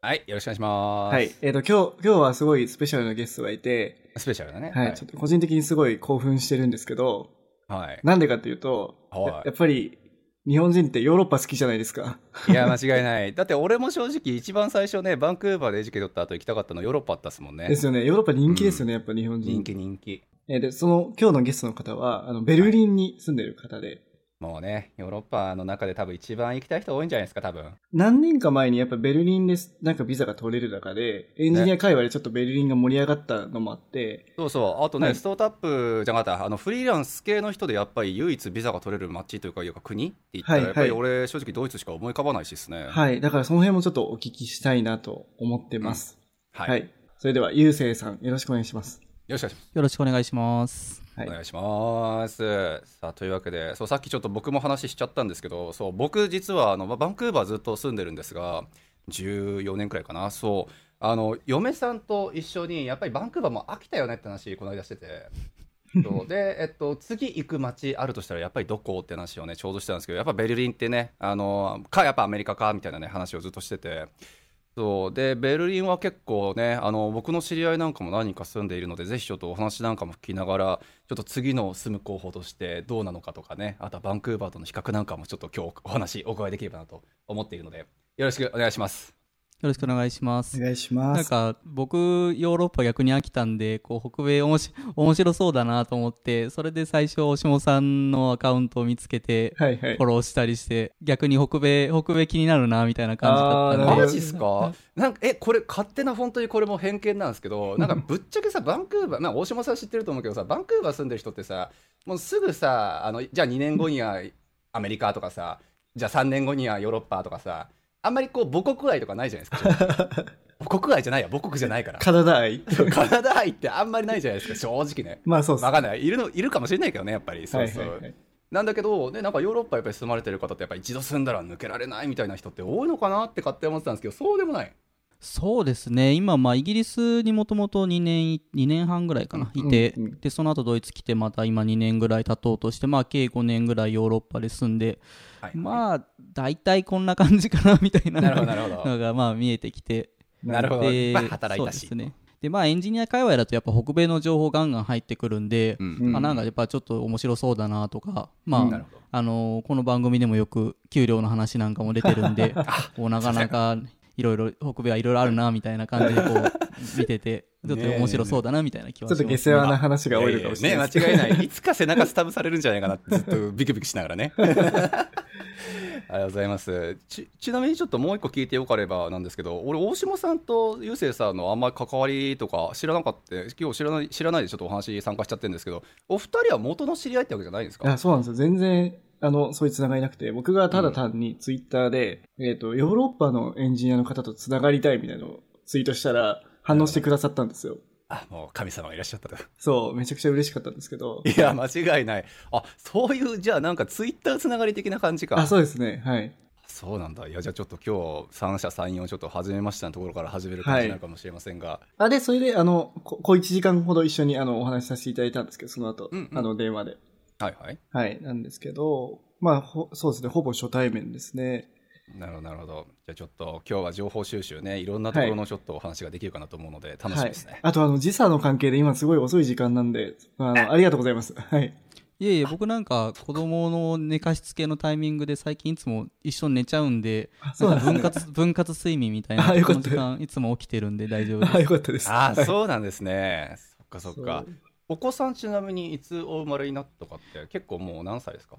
はいよろしくお願いしますう。はい。えっ、と、今日、今日はすごいスペシャルなゲストがいて、スペシャルだねはい、ちょっと個人的にすごい興奮してるんですけど、はいなんでかっていうと、はいややっぱり、日本人ってヨーロッパ好きじゃないですか？いや間違いない だって俺も正直一番最初ねバンクーバーでエジケ取った後行きたかったのヨーロッパあったっすもんねですよね。ヨーロッパ人気ですよね、やっぱ日本人。人気人気えーで、その、今日のゲストの方は、あの、ベルリンに住んでる方で、もうねヨーロッパの中で多分一番行きたい人多いんじゃないですか多分。何年か前にやっぱベルリンです、なんかビザが取れる中で、エンジニア界隈でちょっとベルリンが盛り上がったのもあって、そうそう。あとね、はい。スタートアップじゃなかった。あのフリーランス系の人でやっぱり唯一ビザが取れる街というかいうか国って言ったら、はいやっぱりはい俺正直ドイツしか思い浮かばないしですね。はい。だからその辺もちょっとお聞きしたいなと思ってます。はい、はい。それでは、ゆうせいさん、よろしくお願いします。よろしくお願いします。よろしくお願いします。はい。お願いします。さあというわけでそうさっきちょっと僕も話しちゃったんですけどそう僕実はあのバンクーバーずっと住んでるんですが14年くらいかな。そう。あの嫁さんと一緒にやっぱりバンクーバーも飽きたよねって話この間してて。そう。で、えっと、次行く街あるとしたらやっぱりどこって話をねちょうどしてたんですけどやっぱベルリンってねあのかやっぱアメリカかみたいなね話をずっとしてて。そうでベルリンは結構ねあの僕の知り合いなんかも何人か住んでいるのでぜひちょっとお話なんかも聞きながらちょっと次の住む候補としてどうなのかとかねあとはバンクーバーとの比較なんかもちょっと今日お話お伺いできればなと思っているのでよろしくお願いします。よろしくお願いします。お願いします。なんか僕ヨーロッパ逆に飽きたんでこう北米おもし 面白そうだなと思ってそれで最初下さんのアカウントを見つけてはいはいフォ。ローしたりして逆に北米北米気になるなみたいな感じだったんでマジっすか？なんかえこれ勝手な本当にこれも偏見なんですけどなんかぶっちゃけさバンクーバー、まあ、大島さん知ってると思うけどさバンクーバー住んでる人ってさもうすぐさあのじゃあ2年後にはアメリカとかさじゃあ3年後にはヨーロッパとかさあんまりこう母国愛とかないじゃないですか。母国愛じゃないや母国じゃないから。カナダ愛。カナダ愛ってあんまりないじゃないですか正直ね。まあそうっす。わかんない。いるのいるかもしれないけどねやっぱり。そうそう、はいはいはい。なんだけど、ね、なんかヨーロッパやっぱり住まれてる方ってやっぱり一度住んだら抜けられないみたいな人って多いのかなって勝手に思ってたんですけどそうでもないそうですね。今まあイギリスにもともと2年い2年半ぐらいかな、いて、うんうん。でその後ドイツ来てまた今2年ぐらい経とうとしてまあ計5年ぐらいヨーロッパで住んではいまあ大体こんな感じかなみたいなのがまあ見えてきて。なるほど。でまあ働いたし。ですね。でまあエンジニア界隈だとやっぱ北米の情報ガンガン入ってくるんで、うん。うん。まあ、なんかやっぱちょっと面白そうだなとか、まああのーこの番組でもよく給料の話なんかも出てるんで こうなかなかいろいろ北米はいろいろあるなみたいな感じでこう 見ててちょっと面白そうだなみたいな気はちょっとします下世話な話が多いのかもしれない。ね間違いない。いつか背中スタブされるんじゃないかなってずっとビクビクしながらね。ありがとうございます。ちちなみにちょっともう一個聞いてよかればなんですけど俺大島さんとゆうせいさんのあんまり関わりとか知らなかった今日知らない知らないでちょっとお話参加しちゃってるんですけどお二人は元の知り合いってわけじゃないんですか？いや、そうなんですよ。全然、あの、そういうつながりなくて、僕がただ単にツイッターで、えっ、と、ヨーロッパのエンジニアの方とつながりたいみたいなのをツイートしたら、反応してくださったんですよ。あもう神様がいらっしゃったとそう、めちゃくちゃ嬉しかったんですけど。いや間違いないあそういうじゃあなんかツイッターつながり的な感じかあ、そうですね。はい。そうなんだ。いや、じゃあちょっと今日、三者三様ちょっと始めましたのところから始める感じになるかもしれませんが。あ、で、それで、あの、こ小1時間ほど一緒に、あの、お話しさせていただいたんですけど、その後、うんうんあの、電話で。はい、はい、はい、なんですけど、まあ、ほそうですね、ほぼ初対面ですね。なるほど、なるほど。じゃあちょっと今日は情報収集ね、いろんなところのちょっとお話ができるかなと思うので、楽しみですね。はい。あと、あの、時差の関係で今すごい遅い時間なんで、あの、ありがとうございます。はい。いえいえ僕なんか子供の寝かしつけのタイミングで最近いつも一緒に寝ちゃうんでそうなん分割 分割睡眠みたいなあよかったこの時間いつも起きてるんで大丈夫ですあ、よかったです。あそうなんですね。そっかそっか。お子さんちなみにいつお生まれになったかって結構もう何歳ですか？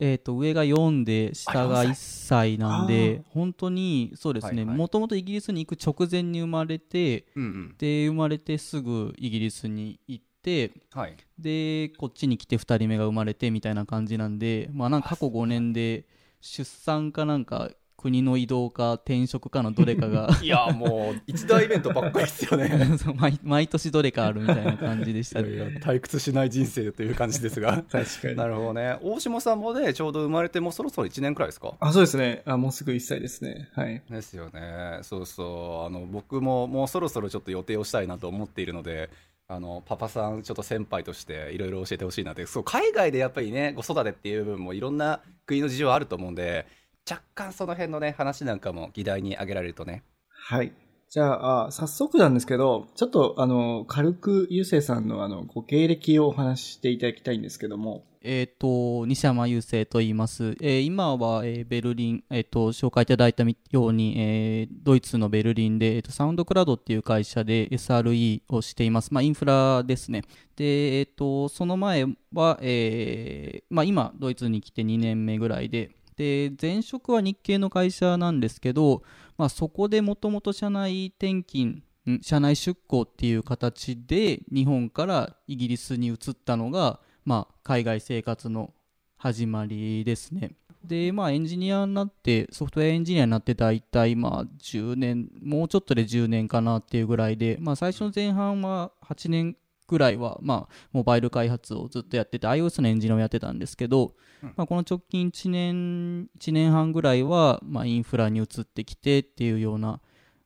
えー、と上が4で下があ4 1歳なんで本当にそうですねもともとイギリスに行く直前に生まれてうんうん。で生まれてすぐイギリスに行ってはい。でこっちに来て2人目が生まれてみたいな感じなんでまあなんか過去5年で出産かなんか国の移動か転職かのどれかが いやもう一大イベントばっかりですよね そう毎毎年どれかあるみたいな感じでしたね退屈しない人生という感じですが 確かに。なるほどね大島さんもねちょうど生まれてもうそろそろ1年くらいですか？あ、そうですね。あ、もうすぐ1歳ですね。はい。ですよねそうそうあの僕ももうそろそろちょっと予定をしたいなと思っているのであのパパさんちょっと先輩としていろいろ教えてほしいなってそう海外でやっぱりね子育てっていう部分もいろんな国の事情あると思うんで若干その辺のね話なんかも議題に挙げられるとねはい。じゃあ、あ早速なんですけど、ちょっと、あの、軽く、ゆうせいさんの、あの、ご経歴をお話ししていただきたいんですけども。えっ、と、西山雄生と言います。えー今は、えーベルリン、えっ、と、紹介いただいたように、えードイツのベルリンで、えーと、サウンドクラウドっていう会社で SRE をしています。まあ、インフラですね。で、えっ、と、その前は、えーまあ、今、ドイツに来て2年目ぐらいで、で、前職は日系の会社なんですけど、まあ、そこでもともと社内転勤、社内出向っていう形で日本からイギリスに移ったのが、まあ、海外生活の始まりですね。で、まあ、エンジニアになって、ソフトウェアエンジニアになって大体、まあ、10年、もうちょっとで10年かなっていうぐらいで、まあ、最初の前半は8年ぐらいは、まあ、モバイル開発をずっとやってて、iOS のエンジニアをやってたんですけど、まあ、この直近1年、1年半ぐらいは、まあ、インフラに移ってきてっていうような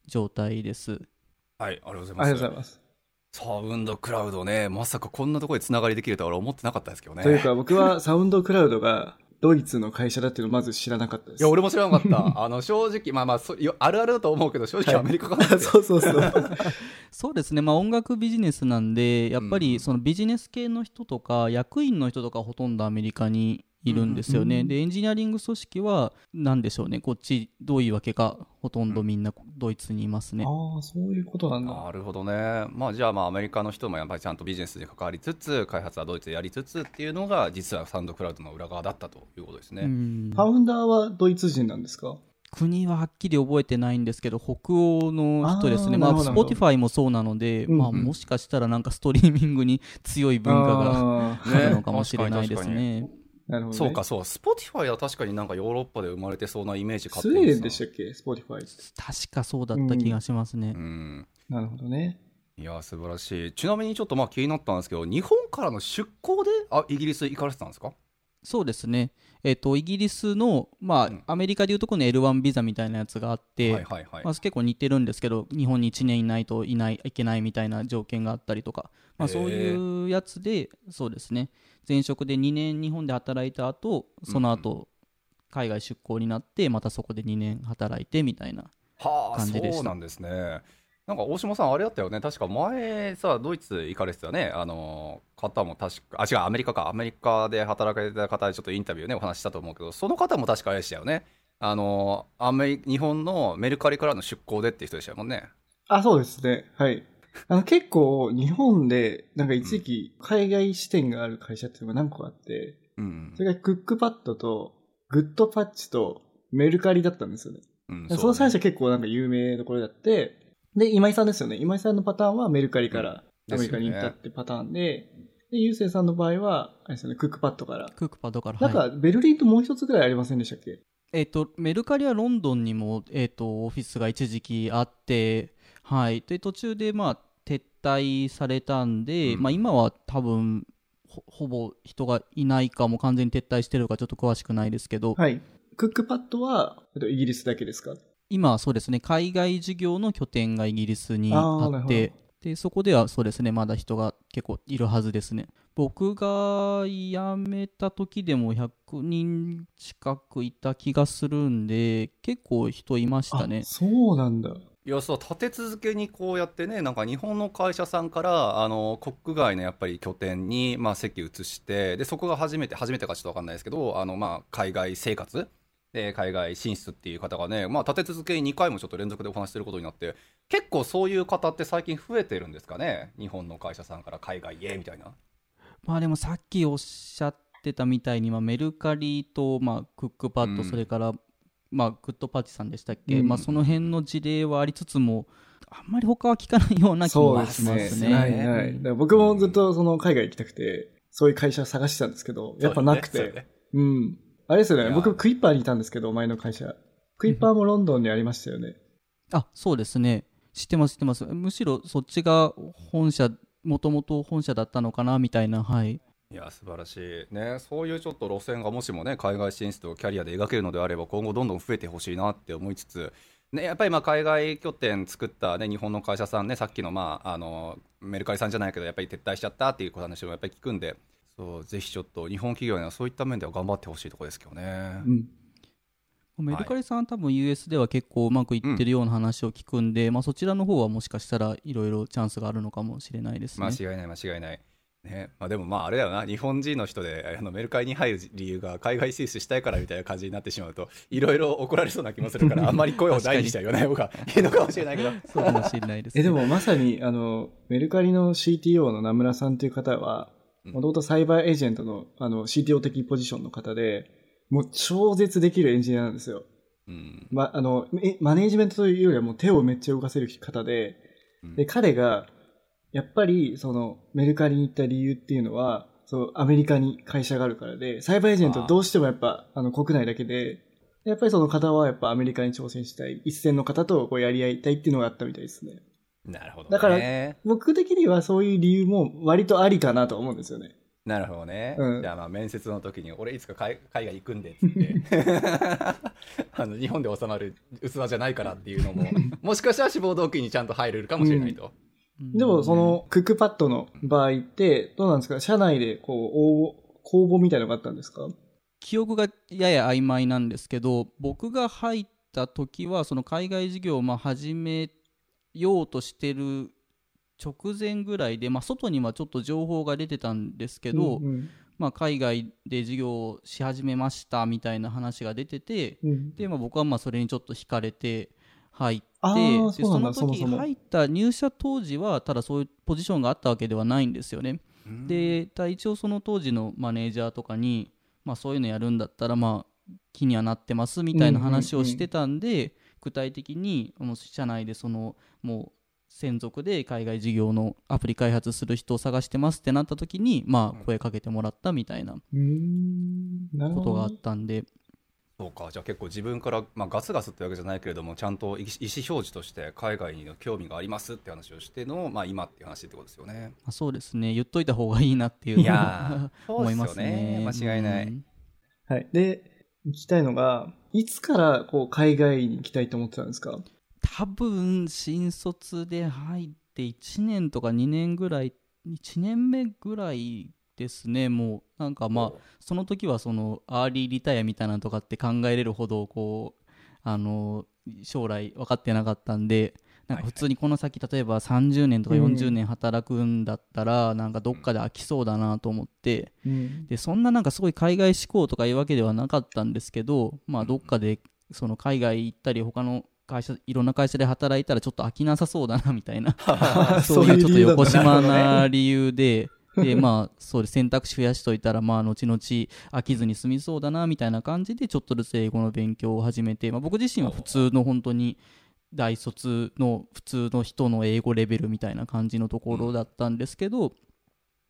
状態です。はいありがとうございあますりがとうございます。サウンドクラウドねまさかこんなところでつながりできるとは俺思ってなかったですけどねというか、僕は サウンドクラウドがドイツの会社だっていうのをまず知らなかったです。いや俺も知らなかった あの正直まあまあそよあるあるだと思うけど正直アメリカかなって、そうそうそう。そうですね、まあ、音楽ビジネスなんで、やっぱうんりそのビジネス系の人とか、役員の人とかほとんどアメリカにいるんですよね。うんで、エンジニアリング組織は、なんでしょうね、こっち、どういうわけか、ほとんどみんなドイツにいますね。ああ、そういうことなんだ。なるほどね、まあ、じゃあまあアメリカの人もやっぱりちゃんとビジネスに関わりつつ開発はドイツでやりつつっていうのが実はサウンドクラウドの裏側だったということですね、うんファウンダーはドイツ人なんですか？国ははっきり覚えてないんですけど、北欧の人ですね。まあ、あーなるほどなるほど Spotify もそうなので、うんうんまあ、もしかしたらなんかストリーミングに強い文化があ るのかもしれないですね。なるほど、ね。そうか。そう Spotify は確かになんかヨーロッパで生まれてそうなイメージスウェーデンでししたっけ？スポティファイ。確かそうだった気がしますね。うんなるほどね。いや素晴らしいちなみにちょっとまあ気になったんですけど日本からの出向であイギリス行かれてたんですか？そうですね。えっ、と、イギリスの、まあ、うんアメリカでいうとこの L1 ビザみたいなやつがあって、はいはいはい、まあ、結構似てるんですけど、日本に1年いないといないいけないみたいな条件があったりとか、まあ、そういうやつで、そうですね、前職で2年日本で働いた後その後、海外出向になって、またそこで2年働いてみたいな。はあ感じでした。そうなんですね。なんか大島さんあれだったよね。確か前さドイツ行かれてたね。あの方も確かあ違うアメリカか。アメリカで働かれてた方でちょっとインタビューねお話ししたと思うけどその方も確かあれでしたよね。あのアメリ日本のメルカリからの出向でっていう人でしたもんね。あ、そうですね。はい。あの、結構、日本で、なんか一時期、海外支店がある会社っていうのが何個かあって、うんそれがクックパッドと、グッドパッチと、メルカリだったんですよね。うんその3社結構なんか有名どころだって、で、今井さんですよね。今井さんのパターンはメルカリからうんアメリカに行ったってパターンで、で、ゆうせいさんの場合は、あれですよね、クックパッドから。クックパッドから。なんか、はいベルリンともう一つぐらいありませんでしたっけ？えっ、と、メルカリはロンドンにも、えっ、と、オフィスが一時期あって、はい。で、途中で、まあ、撤退されたんで、うんまあ、今は多分、ほほぼ人がいないかも完全に撤退してるかちょっと詳しくないですけど、はい。クックパッドは、えっとイギリスだけですか？今はそうですね、海外事業の拠点がイギリスにあってど、で、そこではそうですね、まだ人が結構いるはずですね。僕が辞めた時でも100人近くいた気がするんで、結構人いましたねあ。そうなんだ。いやそう立て続けにこうやってねなんか日本の会社さんからあの国外のやっぱり拠点に、まあ、席移してでそこが初めて初めてかちょっと分かんないですけどあの、まあ、海外生活で海外進出っていう方がね、まあ、立て続けに2回もちょっと連続でお話しすることになって結構そういう方って最近増えてるんですかね？日本の会社さんから海外へみたいな。まあでもさっきおっしゃってたみたいに、まあ、メルカリと、まあ、クックパッド、うんそれから、まあ、グッドパッチさんでしたっけ、うんまあ、その辺の事例はありつつも、あんまり他は聞かないような気もそうでしますすね。ね。はいはい。僕もずっとその海外行きたくて、そういう会社探してたんですけど、やっぱなくて。そうねうん。あれですよね。僕クイッパーにいたんですけど、前の会社。クイッパーもロンドンにありましたよね。あそうですね知ってます知ってますむしろそっちが本社もともと本社だったのかなみたいなはいいや素晴らしいねそういうちょっと路線がもしもね海外進出をキャリアで描けるのであれば今後どんどん増えてほしいなって思いつつね、やっぱりまあ海外拠点作った、ね、日本の会社さんね、さっきの,、まあ、あのメルカリさんじゃないけど、やっぱり撤退しちゃったっていう話もやっぱり聞くんで、そうぜひちょっと日本企業にはそういった面では頑張ってほしいところですけどね。うんメルカリさんは多分 US では結構うまくいってるような話を聞くんで、うん、まあ、そちらの方はもしかしたらいろいろチャンスがあるのかもしれないですね。間違いない間違いない。ね。まあ、でもまああれだよな。日本人の人であのメルカリに入る理由が海外進出したいからみたいな感じになってしまうといろいろ怒られそうな気もするから あんまり声を大にしては言わない方がいいのかもしれないけど。そうかもしれないです、ね、えでもまさにあのメルカリの CTO の名村さんという方はもともとサイバーエージェントのあの CTO 的ポジションの方でもう超絶できるエンジニアなんですよ、うん。ま、あのマネージメントというよりはもう手をめっちゃ動かせる方でで彼がやっぱり、その、メルカリに行った理由っていうのは、そう、アメリカに会社があるからで、サイバーエージェントどうしてもやっぱ、あの、国内だけで、やっぱりその方はやっぱアメリカに挑戦したい、一線の方とこうやり合いたいっていうのがあったみたいですね。なるほど、ね、だから、僕的にはそういう理由も割とありかなと思うんですよね。なるほどね。うん、じゃあまあ面接の時に俺いつか海海外行くんでっつって あの日本で収まる器じゃないからっていうのももしかしたら志望動機にちゃんと入れるかもしれないと。うんでも、その、クックパッドの場合って、どうなんですか社内で、こう、応募、公募みたいなのがあったんですか？記憶がやや曖昧なんですけど、僕が入った時は、その海外事業をまあ始めようとしてる直前ぐらいで、まあ、外にはちょっと情報が出てたんですけど、うんうん、まあ、海外で事業をし始めましたみたいな話が出てて、うん、でまあ、僕はまあそれにちょっと惹かれて入っでその時入った入社当時はただそういうポジションがあったわけではないんですよね。で一応その当時のマネージャーとかに、まあ、そういうのやるんだったらまあ気にはなってますみたいな話をしてたんで、具体的に社内でそのもう専属で海外事業のアプリ開発する人を探してますってなった時にまあ声かけてもらったみたいなことがあったんでそうか。じゃあ結構自分から、まあ、ガスガスってわけじゃないけれどもちゃんと意思表示として海外に興味がありますって話をしての、まあ、今っていう話ってことですよね。あそうですね。言っといた方がいいなっていういや 思いますね。間違いない、うん、はい、で聞きたいのがいつからこう海外に行きたいと思ってたんですか？多分新卒で入って1年とか2年ぐらい1年目ぐらいですね。もうなんかまあその時はそのアーリーリタイアみたいなのとかって考えれるほどこうあの将来分かってなかったんでなんか普通にこの先例えば30年とか40年働くんだったらなんかどっかで飽きそうだなと思って、でそんななんかすごい海外志向とかいうわけではなかったんですけどまあどっかでその海外行ったり他の会社いろんな会社で働いたらちょっと飽きなさそうだなみたいな。そういうちょっと横島な理由ででまあそうで選択肢増やしといたらまあ後々飽きずに済みそうだなみたいな感じでちょっとずつ英語の勉強を始めて、まあ、僕自身は普通の本当に大卒の普通の人の英語レベルみたいな感じのところだったんですけど、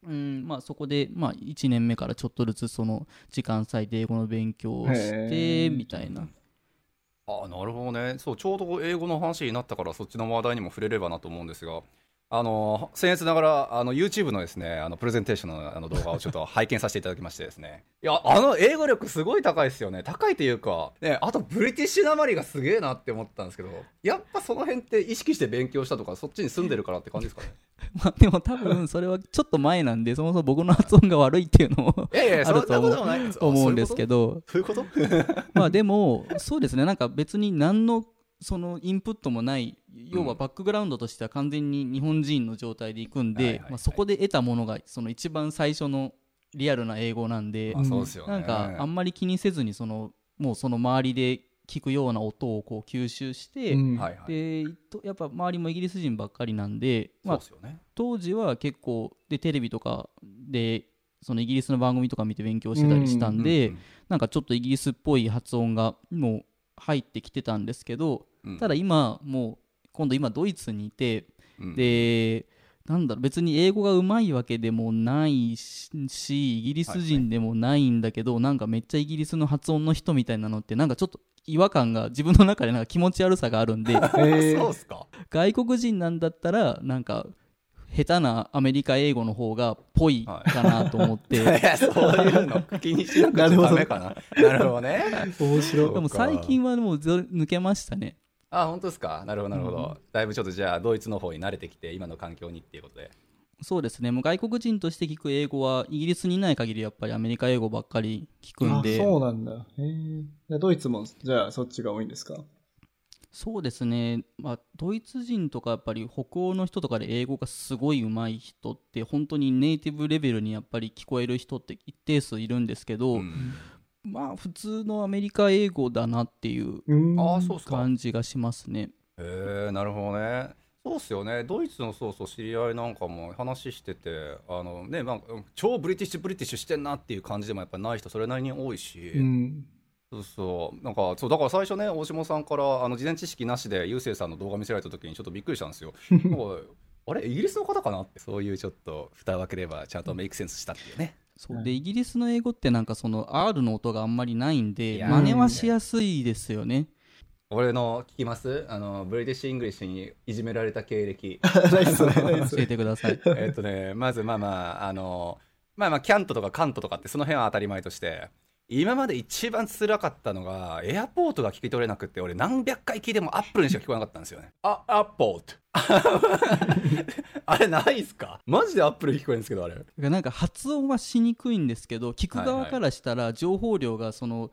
うんまあ、そこで、まあ、1年目からちょっとずつその時間割いて英語の勉強をしてみたいな。あなるほどね。そうちょうど英語の話になったからそっちの話題にも触れればなと思うんですがあの僭越ながらあの YouTube のですねあのプレゼンテーションのあの動画をちょっと拝見させていただきましてですね。いやあの英語力すごい高いですよね。高いというか、ね、あとブリティッシュなまりがすげえなって思ったんですけどやっぱその辺って意識して勉強したとかそっちに住んでるからって感じですかね？まあでも多分それはちょっと前なんでそもそも僕の発音が悪いっていうのもあると？思うんですけど。そういうこと？まあでもそうですね。なんか別に何のそのインプットもない要はバックグラウンドとしては完全に日本人の状態でいくんで、まあ、そこで得たものがその一番最初のリアルな英語なんで、なんかあんまり気にせずにそのもうその周りで聞くような音をこう吸収して、でやっぱ周りもイギリス人ばっかりなんで、まあ、当時は結構でテレビとかでそのイギリスの番組とか見て勉強してたりしたんで、なんかちょっとイギリスっぽい発音がもう入ってきてたんですけど、ただ今もう今度今ドイツにいて、うん、でなんだろう別に英語がうまいわけでもないしイギリス人でもないんだけど、はいはい、なんかめっちゃイギリスの発音の人みたいなのってなんかちょっと違和感が自分の中でなんか気持ち悪さがあるんでえー そうっすか？外国人なんだったらなんか下手なアメリカ英語の方がぽいかなと思って、いやそういうの気にしなくちゃダメかな。なるほどね。面白い。でも最近はもうず抜けましたねあ本当ですか？なるほどなるほど、だいぶちょっとじゃあドイツの方に慣れてきて今の環境にっていうことで。そうですね。もう外国人として聞く英語はイギリスにいない限りやっぱりアメリカ英語ばっかり聞くんあでそうなんだ。へえ。じゃあドイツもじゃあそっちが多いんですか？そうですね、まあ、ドイツ人とかやっぱり北欧の人とかで英語がすごい上手い人って本当にネイティブレベルにやっぱり聞こえる人って一定数いるんですけど、うんまあ普通のアメリカ英語だなっていううん。ああそうっすか。感じがしますね。へえなるほどね。そうっすよね。ドイツのそうそう知り合いなんかも話しててあのね、まあ、うん超ブリティッシュブリティッシュしてんなっていう感じでもやっぱない人それなりに多いし、うん。そうそう。なんかそうだから最初ね大島さんからあの事前知識なしでゆうせいさんの動画見せられた時にちょっとびっくりしたんですよ。あれイギリスの方かなってそういうちょっと蓋を開ければちゃんとメイクセンスしたっていうねそうでイギリスの英語ってなんかその R の音があんまりないんいでや。真似はしやすいですよね。俺の聞きます？あの British English にいじめられた経歴 教えてください。えっとねまずまあまああのまあまあキャントとかカントとかってその辺は当たり前として今まで一番辛かったのが airport が聞き取れなくて俺何百回聞いても apple にしか聞こえなかったんですよね。あアッポート。あれないっすか？マジで apple 聞こえるんですけどあれ。なんか発音はしにくいんですけど聞く側からしたら情報量がその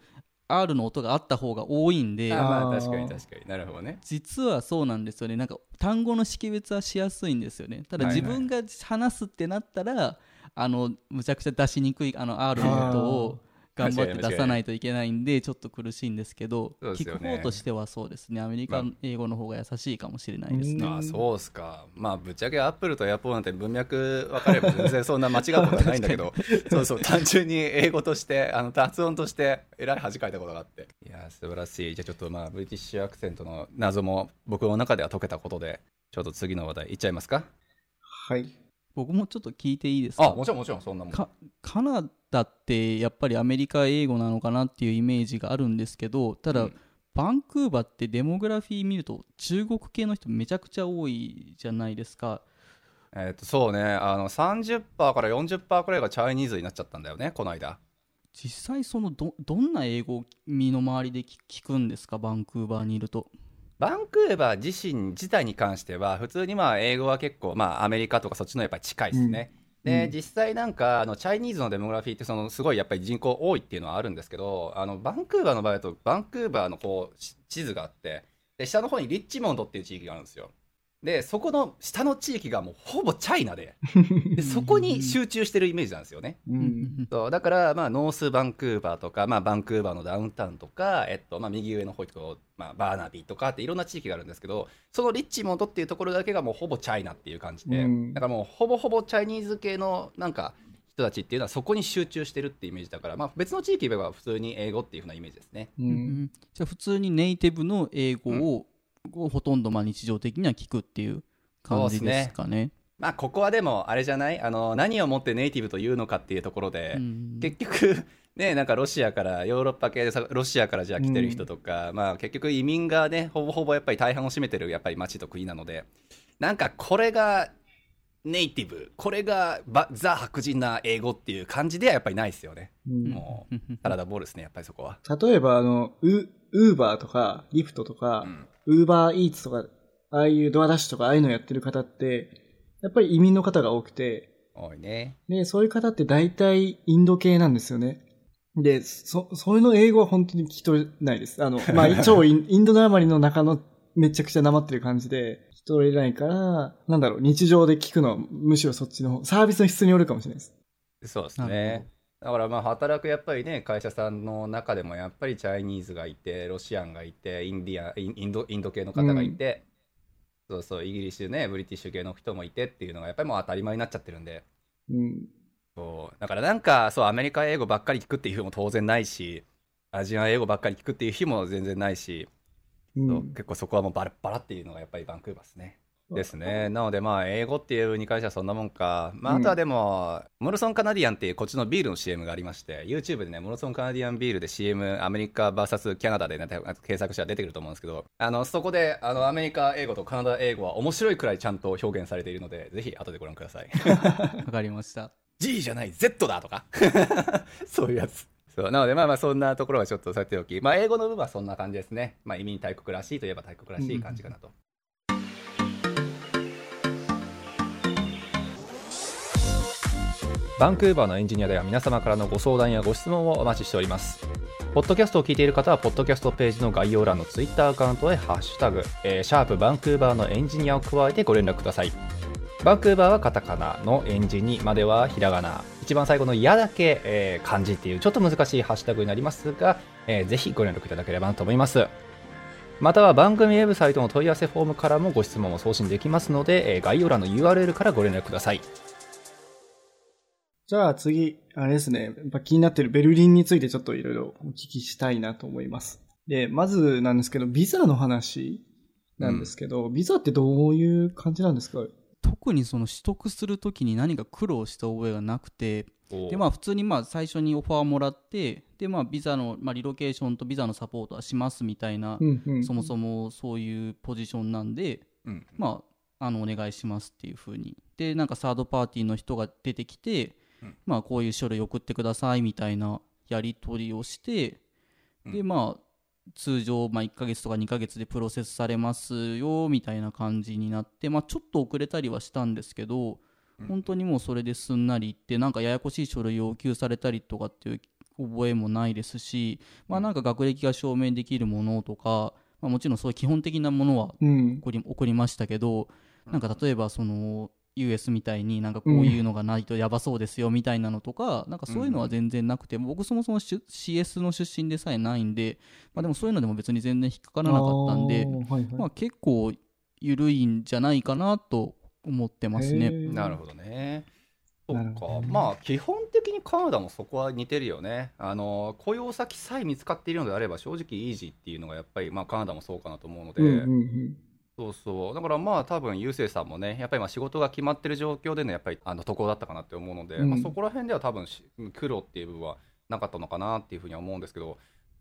R の音があった方が多いんであまあ確かに確かに。なるほどね。実はそうなんですよね。なんか単語の識別はしやすいんですよね。ただはいはい。自分が話すってなったら、あのむちゃくちゃ出しにくいあの R の音を頑張って出さないといけないんでちょっと苦しいんですけど聞そうですよね。く方としてはそうですね。アメリカ英語の方が優しいかもしれないですね、ああそうっすか。まあぶっちゃけアップルとエアポーなんて文脈分かれば全然そんな間違うことはないんだけど そうそう単純に英語としてあの発音としてえらい恥かいたことがあって。いやー素晴らしい。じゃあちょっとまあブリティッシュアクセントの謎も僕の中では解けたことでちょっと次の話題いっちゃいますか。はい僕もちょっと聞いていいですか？あもちろんもちろんそんなもん。かカナダってやっぱりアメリカ英語なのかなっていうイメージがあるんですけどただ、うん。バンクーバーってデモグラフィー見ると中国系の人めちゃくちゃ多いじゃないですか。えっとそうね。あの30%から40%くらいがチャイニーズになっちゃったんだよねこの間。実際そのどどんな英語を身の回りで聞聞くんですか？バンクーバーにいるとバンクーバー自身自体に関しては普通にまあ英語は結構まあアメリカとかそっちのやっぱり近いですね、で、実際なんかあのチャイニーズのデモグラフィーってそのすごいやっぱり人口多いっていうのはあるんですけどあのバンクーバーの場合だとバンクーバーのこうし地図があってで下の方にリッチモンドっていう地域があるんですよでそこの下の地域がもうほぼチャイナで でそこに集中してるイメージなんですよね。うん。そうだから、まあ、ノースバンクーバーとか、まあ、バンクーバーのダウンタウンとか、えっとまあ、右上の方にこう、まあ、バーナビーとかっていろんな地域があるんですけどそのリッチモンドっていうところだけがもうほぼチャイナっていう感じで、うん。だからもうほぼほぼチャイニーズ系のなんか人たちっていうのはそこに集中してるっていうイメージだから、まあ、別の地域では普通に英語っていうふうなイメージですね。ううんん。じゃあ普通にネイティブの英語を、をほとんどまあ日常的には聞くっていう感じですかね。まあここはでもあれじゃないあの何をもってネイティブというのかっていうところで、うん。結局ねなんかロシアからヨーロッパ系でさロシアからじゃあ来てる人とか、まあ結局移民がねほぼほぼやっぱり大半を占めてるやっぱり町と国なので。なんかこれがネイティブこれがバザ白人な英語っていう感じではやっぱりないですよね、うん。もうサラダボールですねやっぱりそこは、例えば、あの、ウ、ウーバーとか、リフトとかう、んウーバーイーツとか、ああいうドアダッシュとか、ああいうのやってる方って、やっぱり移民の方が多くて、多いねで、そういう方って大体インド系なんですよね。で、そ、それの英語は本当に聞き取れないです。あの、まあ、超インインドなまりの中のめちゃくちゃなまってる感じで、聞き取れないから、なんだろう、日常で聞くのはむしろそっちの方、サービスの質によるかもしれないです。そうですねだからまあ働くやっぱりね会社さんの中でもやっぱりチャイニーズがいてロシアンがいてインディアインインドインド系の方がいて、そうそうイギリスねブリティッシュ系の人もいてっていうのがやっぱりもう当たり前になっちゃってるんで。うん。そう。だからなんかそうアメリカ英語ばっかり聞くっていう日も当然ないしアジアン英語ばっかり聞くっていう日も全然ないし、うん。そう結構そこはもうバラッバラっていうのがやっぱりバンクーバーですねですね。なので、まあ、英語っていうに関してはそんなもんか。まあ、あとはでも、うん、モルソンカナディアンっていうこっちのビールの CM がありまして、YouTube でね、モルソンカナディアンビールで CM、アメリカ VS キャナダで、ね、検索したら出てくると思うんですけど、あの、そこで、あの、アメリカ英語とカナダ英語は面白いくらいちゃんと表現されているので、ぜひ後でご覧ください。わかりました。G じゃない、Z だとか。そういうやつ。そうなので、まあまあ、そんなところはちょっとさておき、まあ、英語の部分はそんな感じですね。まあ、移民大国らしいといえば大国らしい感じかなと。バンクーバーのエンジニアでは皆様からのご相談やご質問をお待ちしております。ポッドキャストを聞いている方は、ポッドキャストページの概要欄のツイッターアカウントへハッシュタグ、えー、シャープバンクーバーのエンジニアを加えてご連絡ください。バンクーバーはカタカナのエンジニまではひらがな。一番最後のやだけ、えー、漢字っていうちょっと難しいハッシュタグになりますが、えー、ぜひご連絡いただければなと思います。または番組ウェブサイトの問い合わせフォームからもご質問を送信できますので、えー、概要欄の URL からご連絡ください。じゃあ次、あれですね。やっぱ気になってるベルリンについてちょっといろいろお聞きしたいなと思います。で、まずなんですけど、ビザの話なんですけど、うん、ビザってどういう感じなんですか？特にその取得するときに何か苦労した覚えがなくて、でまあ普通にまあ最初にオファーもらってでまあビザの、まあ、リロケーションとビザのサポートはしますみたいな、うんうん、そもそもそういうポジションなんで、うん、まああのお願いしますっていうふうに。でなんかサードパーティーの人が出てきてまあ、こういう書類送ってくださいみたいなやり取りをして、でまあ通常、まあ、1ヶ月とか2ヶ月でプロセスされますよみたいな感じになって、まあ、ちょっと遅れたりはしたんですけど、本当にもうそれですんなりいってなんかややこしい書類を要求されたりとかっていう覚えもないですし、まあ、なんか学歴が証明できるものとか、まあ、もちろんそういう基本的なものは起こり,、起こりましたけどなんか例えばその US みたいになんかこういうのがないとやばそうですよみたいなのとか、うん、なんかそういうのは全然なくて、僕そもそも CS の出身でさえないんで、まあ、でもそういうのでも別に全然引っかからなかったんで、はいはい、まあ、結構緩いんじゃないかなと思ってますね。なるほどね。そっか、まあ基本的にカナダもそこは似てるよね。あの雇用先さえ見つかっているのであれば正直イージーっていうのがやっぱりまあカナダもそうかなと思うので、うんうんうんそうそう。だからまあ多分ゆうせいさんもねやっぱりまあ仕事が決まってる状況でのやっぱりあの渡航だったかなって思うので、うん、まあ、そこら辺では多分苦労っていう部分はなかったのかなっていうふうには思うんですけど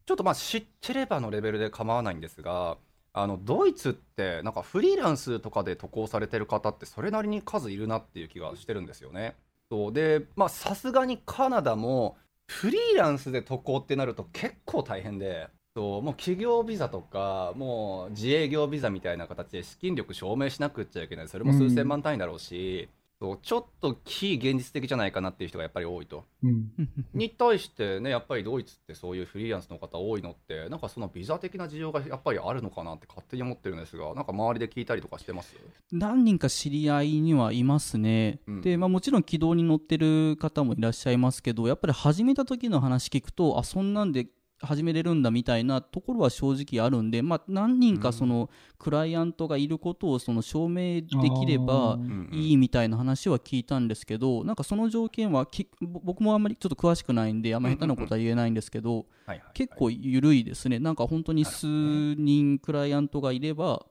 ちょっとまあ知ってればのレベルで構わないんですがあのドイツってなんかフリーランスとかで渡航されてる方ってそれなりに数いるなっていう気がしてるんですよね。そう。でまあさすがにカナダもフリーランスで渡航ってなると結構大変でそうもう企業ビザとかもう自営業ビザみたいな形で資金力証明しなくちゃいけない。それも数千万単位だろうし、うん、そうちょっと非現実的じゃないかなっていう人がやっぱり多いと。うん、に対してねやっぱりドイツってそういうフリーランスの方多いのってなんかそのビザ的な事情がやっぱりあるのかなって勝手に思ってるんですがなんか周りで聞いたりとかしてます？何人か知り合いにはいますね、うん、でまあ、もちろん軌道に乗ってる方もいらっしゃいますけどやっぱり始めた時の話聞くとあそんなんで始めれるんだみたいなところは正直あるんで、まあ、何人かそのクライアントがいることをその証明できればいいみたいな話は聞いたんですけどなんかその条件は僕もあんまりちょっと詳しくないんであんま下手なことは言えないんですけど結構緩いですね。なんか本当に数人クライアントがいれば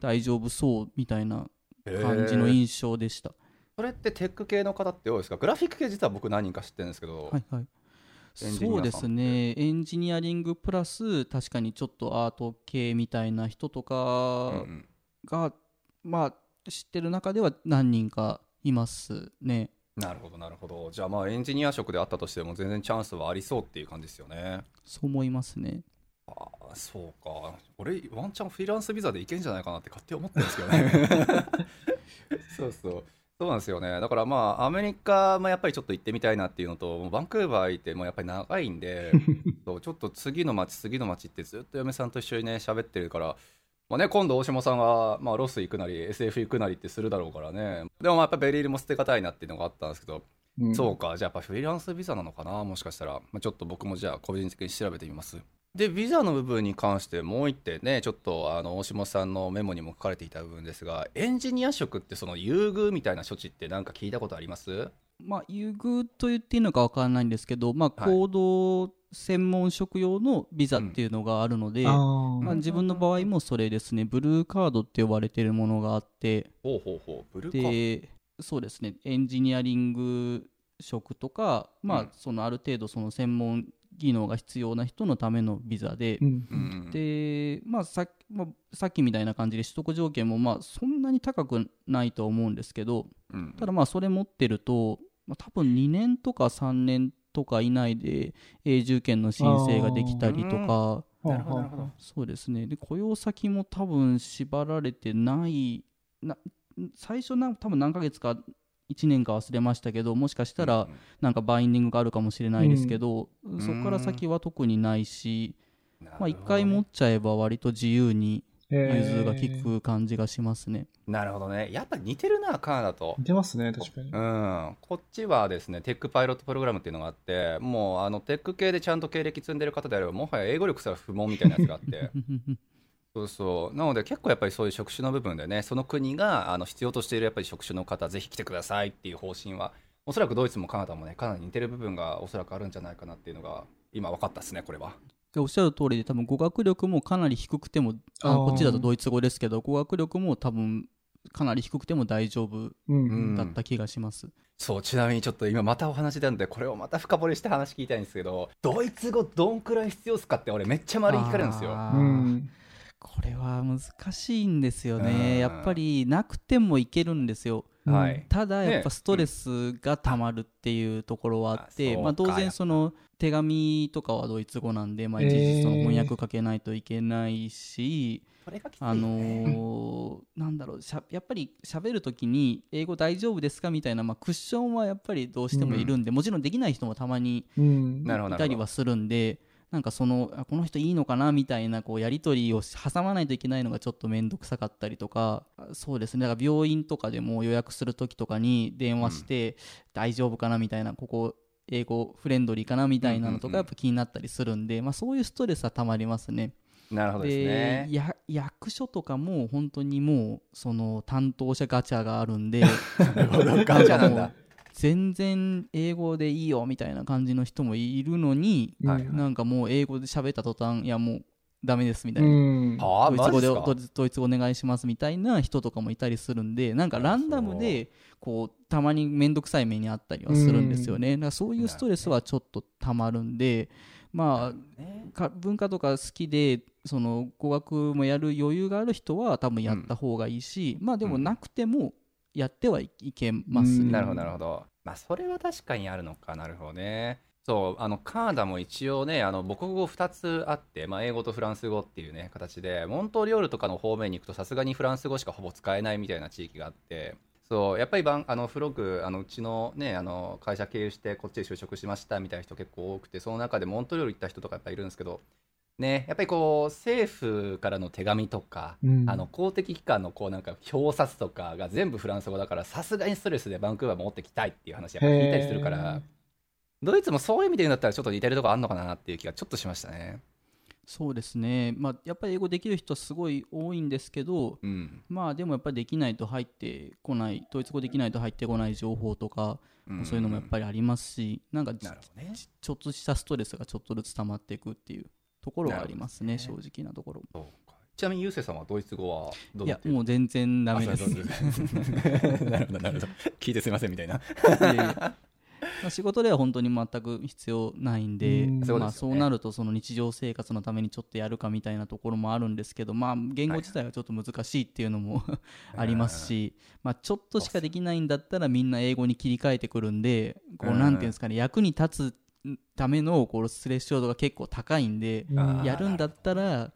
大丈夫そうみたいな感じの印象でした。それってテック系の方って多いですか？グラフィック系実は僕何人か知ってるんですけど、はいはい、そうですね。エンジニアリングプラス確かにちょっとアート系みたいな人とかが、うん、まあ知ってる中では何人かいますね。なるほどなるほど。じゃあまあエンジニア職であったとしても全然チャンスはありそうっていう感じですよね。そう思いますね。ああそうか。俺ワンチャンフリーランスビザでいけんじゃないかなって勝手に思ってるんですけどね。そうそうそうなんですよね。だからまあ、アメリカもやっぱりちょっと行ってみたいなっていうのと、バンクーバー行ってもやっぱり長いんで、そうちょっと次の街、次の街ってずっと嫁さんと一緒にね、喋ってるから、まあね、今度大島さんが、まあ、ロス行くなり、SF 行くなりってするだろうからね。でもまあやっぱベリールも捨てがたいなっていうのがあったんですけど、うん、そうか、じゃあやっぱフリーランスビザなのかな、もしかしたら。まあ、ちょっと僕もじゃあ個人的に調べてみます。で、ビザの部分に関してもう一点ね、ちょっとあの大下さんのメモにも書かれていた部分ですが、エンジニア職ってその優遇みたいな処置って何か聞いたことあります？まあ、優遇と言っていいのか分からないんですけど、まあ、行動専門職用のビザっていうのがあるので、あまあ、自分の場合もそれですね、ブルーカードって呼ばれてるものがあって、ほうほうほうブルーカーで、そうですね、エンジニアリング職とか、まあうん、そのある程度その専門技能が必要な人のためのビザでう、ん。で、まあさまあ、さっきみたいな感じで取得条件もまあそんなに高くないと思うんですけど、うん。ただまあそれ持ってると、まあ、多分2年とか3年とか以内で永住権の申請ができたりとか、なるほどなるほど。そうですね。で雇用先も多分縛られてないな最初な多分何ヶ月か1年か忘れましたけどもしかしたらなんかバインディングがあるかもしれないですけど、ん。そこから先は特にないし、まあ、1回持っちゃえば割と自由に融え通が利く感じがしますね。なるほどね。やっぱ似てるなカナダと。似てますね、確かに。うん、こっちはですねテックパイロットプログラムっていうのがあってもうあのテック系でちゃんと経歴積んでる方であればもはや英語力すら不問みたいなやつがあって そうそう。なので結構やっぱりそういう職種の部分でねその国があの必要としているやっぱり職種の方ぜひ来てくださいっていう方針はおそらくドイツもカナダもねかなり似てる部分がおそらくあるんじゃないかなっていうのが今分かったですねこれは。でおっしゃる通りで多分語学力もかなり低くてもあこっちだとドイツ語ですけど語学力も多分かなり低くても大丈夫うんうん。だった気がします。そうちなみにちょっと今またお話なんでこれをまた深掘りして話聞きたいんですけどドイツ語どんくらい必要ですかって俺めっちゃ周りに聞かれるんですよ。うんこれは難しいんですようん。ね。やっぱりなくてもいけるんですよ。はい。ただねやっぱストレスがたまるっていうところはあって、まあ、あそうか。当然その手紙とかはドイツ語なんで、まあ、一時その翻訳かけないといけないし、それがきついよあねのーなんだろうしゃやっぱり喋るときに英語大丈夫ですかみたいな、まあ、クッションはやっぱりどうしてもいるんで、もちろんできない人もたまにいたりはするんでなんかそのあこの人いいのかなみたいなこうやり取りを挟まないといけないのがちょっと面倒くさかったりとかそうですね。だから病院とかでも予約する時とかに電話して大丈夫かなみたいなここ英語フレンドリーかなみたいなのとかやっぱ気になったりするんで、まあ、そういうストレスはたまりますね。なるほどですね。や役所とかも本当にもうその担当者ガチャがあるんで ガチャなんだ全然英語でいいよみたいな感じの人もいるのに、はいなんかもう英語で喋った途端いやもうダメですみたういな、ん。はあドイツ語でマジっすか？ドイツドイツ語お願いしますみたいな人とかもいたりするんでなんかランダムでこうたまに面倒くさい目にあったりはするんですよね、だからそういうストレスはちょっとたまるんでまあ文化とか好きでその語学もやる余裕がある人は多分やった方がいいし、まあでもなくてもやってはいけますね。うん。なるほどなるほどまあそれは確かにあるのか。なるほどね。そうあのカナダも一応ねあの母国語2つあって、まあ、英語とフランス語っていうね形でモントリオールとかの方面に行くとさすがにフランス語しかほぼ使えないみたいな地域があってそうやっぱりばんあのフログあのうちの,、ね、あの会社経由してこっちで就職しましたみたいな人結構多くてその中でモントリオール行った人とかやっぱいるんですけどね。やっぱりこう政府からの手紙とかうん。あの公的機関のこうなんか表札とかが全部フランス語だからさすがにストレスでバンクーバー持ってきたいっていう話やっぱ聞いたりするからドイツもそういう意味で言うんだったらちょっと似てるとこあるのかなっていう気がちょっとしましたね。そうですね、まあ、やっぱり英語できる人はすごい多いんですけど、うん。まあでもやっぱりできないと入ってこないドイツ語できないと入ってこない情報とか、うん。そういうのもやっぱりありますしなんかちなるほどね。ちちょっとしたストレスがちょっとずつ溜まっていくっていうところはありますねなるほど正直なところ。ちなみにゆうせいさんはドイツ語は？どういやもう全然ダメです。なるほどなるほど。聞いてすみませんみたいな。仕事では本当に全く必要ないんで、まあ、そうなるとその日常生活のためにちょっとやるかみたいなところもあるんですけど、まあ、言語自体はちょっと難しいっていうのも ありますし、まあ、ちょっとしかできないんだったらみんな英語に切り替えてくるんでこううん。なんていうんですかね役に立つためのこうスレッショードが結構高いんで、やるんだったら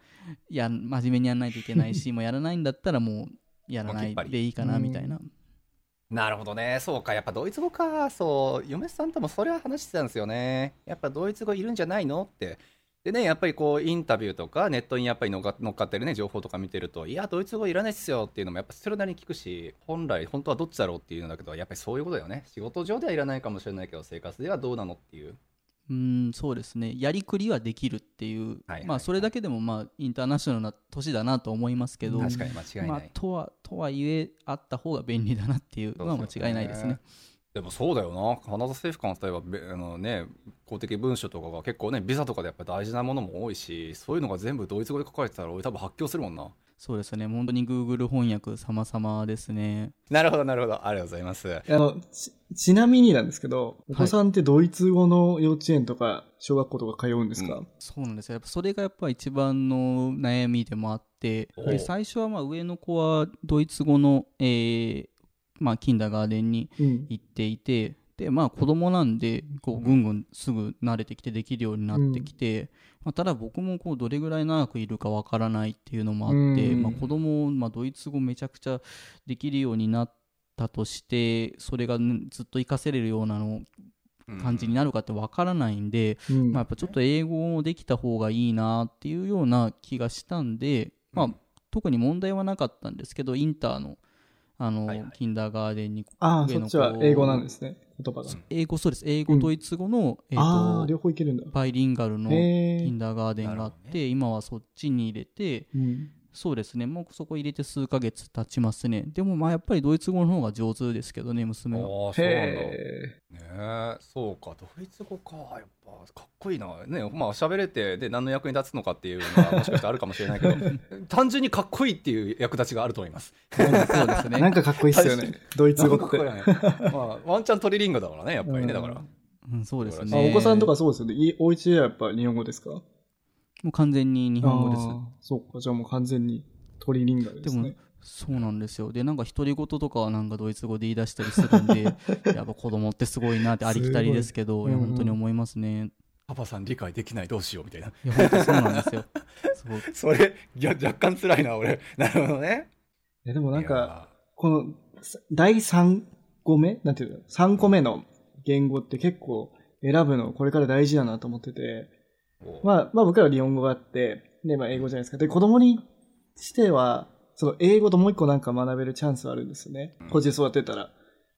や真面目にやらないといけないし もうやらないんだったらもうやらないでいいかなみたいな。なるほどね。そうか。やっぱドイツ語か。そう嫁さんともそれは話してたんですよね。やっぱドイツ語いるんじゃないのって。でねやっぱりこうインタビューとかネットにやっぱり乗っか乗ってるね情報とか見てるといやドイツ語いらないっすよっていうのもやっぱそれなりに聞くし本来本当はどっちだろうっていうのだけどやっぱりそういうことだよね。仕事上ではいらないかもしれないけど生活ではどうなのっていううんそうですね。やりくりはできるっていう、はいはいまあ、それだけでもまあインターナショナルな都市だなと思いますけど、確かに間違いない、まあ、とはとはいえあった方が便利だなっていうのは間違いないですね。でもそうだよな、カナダ政府から例えばべあの、ね、公的文書とかが結構ね、ビザとかでやっぱ大事なものも多いし、そういうのが全部ドイツ語で書かれてたら、俺、多分発狂するもんな。そうですね、本当に Google 翻訳様々ですね。なるほど、なるほど、ありがとうございます。あの、ち、ちなみになんですけど、お子さんってドイツ語の幼稚園とか小学校とか通うんですか、うそうなんですよ。やっぱそれがやっぱ一番の悩みでもあって、おで最初はまあ上の子はドイツ語の、えーまあ、キンダーガーデンにうん。行っていて、で、まあ子供なんで、こう、ぐんぐんすぐ慣れてきてできるようになってきて、まあ、ただ僕もこう、どれぐらい長くいるかわからないっていうのもあって、うんまあ子供、まあドイツ語めちゃくちゃできるようになったとして、それがねずっと活かせれるようなの感じになるかってわからないんで、うん。まあ、やっぱちょっと英語もできた方がいいなっていうような気がしたんで、まあうん、特に問題はなかったんですけど、インターの、あの、はいはいキンダーガーデンに、ああ、上の子そっちは英語なんですね。言葉が。英語、そうです。英語、うんドイツ語の、えっ、ああ、と、両方いけるんだ。バイリンガルのキン。ダーガーデンがあって、今はそっちに入れて、うん。そうですね、もうそこ入れて数ヶ月経ちますね。でもまあやっぱりドイツ語の方が上手ですけどね、娘は。ああ、そうなんだ。ねそうか、ドイツ語か、やっぱかっこいいな。ね、まあ喋れて、で、何の役に立つのかっていうのは、もしかしてあるかもしれないけど、単純にかっこいいっていう役立ちがあると思います。そうですえ。ね。なんかかっこいいっすよね。ドイツ語って。いまあ、ワンチャントリリングだからね、やっぱりね、だから。うん、そうですあね。あお子さんとかそうですよね。いお家ではやっぱ日本語ですか？もう完全に日本語です。そうか。じゃあもう完全にトリリンガルですでね。そうなんですよ。で、なんか独り言とかはなんかドイツ語で言い出したりするんで、やっぱ子供ってすごいなってありきたりですけど、いいや本当に思いますね。パパさん理解できない、どうしようみたいな。いや、本当そうなんですよ。そうそれ、いや、若干辛いな、俺。なるほどね。いやでもなんか、このさ第3個目？なんていうの ?3 個目の言語って結構選ぶのこれから大事だなと思ってて、おまあ、まあ僕らは日本語があって、で、まあ英語じゃないですか。で、子供にしては、その英語ともう一個なんか学べるチャンスはあるんですよねうん。こっちで育てたら。っ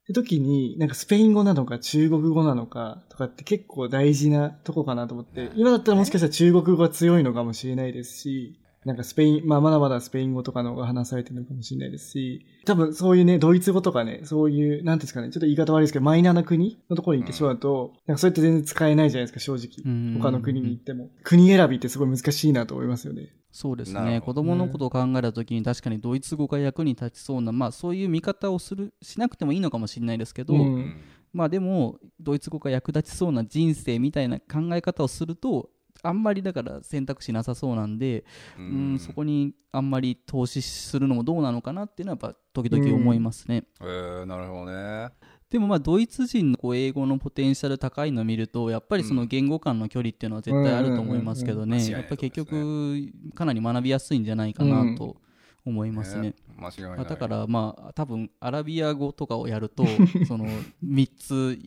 て時に、なんかスペイン語なのか中国語なのかとかって結構大事なとこかなと思ってね、今だったらもしかしたら中国語が強いのかもしれないですし、なんかスペイン、まあまだまだスペイン語とかの方が話されてるのかもしれないですし、多分そういうね、ドイツ語とかね、そういう、なんていうんですかね、ちょっと言い方悪いですけど、マイナーな国のところに行ってしまうと、なんかそれって全然使えないじゃないですか、正直。うん他の国に行っても。国選びってすごい難しいなと思いますよね。そうですね。なるほど子供のことを考えたときに確かにドイツ語が役に立ちそうな、まあそういう見方をする、しなくてもいいのかもしれないですけど、ううんんまあでも、ドイツ語が役立ちそうな人生みたいな考え方をすると、あんまりだから選択肢なさそうなんで、ううん、そこにあんまり投資するのもどうなのかなっていうのはやっぱ時々思いますね。えー、なるほどね。でもまあドイツ人のこう英語のポテンシャル高いのを見るとやっぱりその言語間の距離っていうのは絶対あると思いますけどねうんうんうんうんやっぱり結局かなり学びやすいんじゃないかなと思いますね。間違いない。まあだからまあ多分アラビア語とかをやると その3つ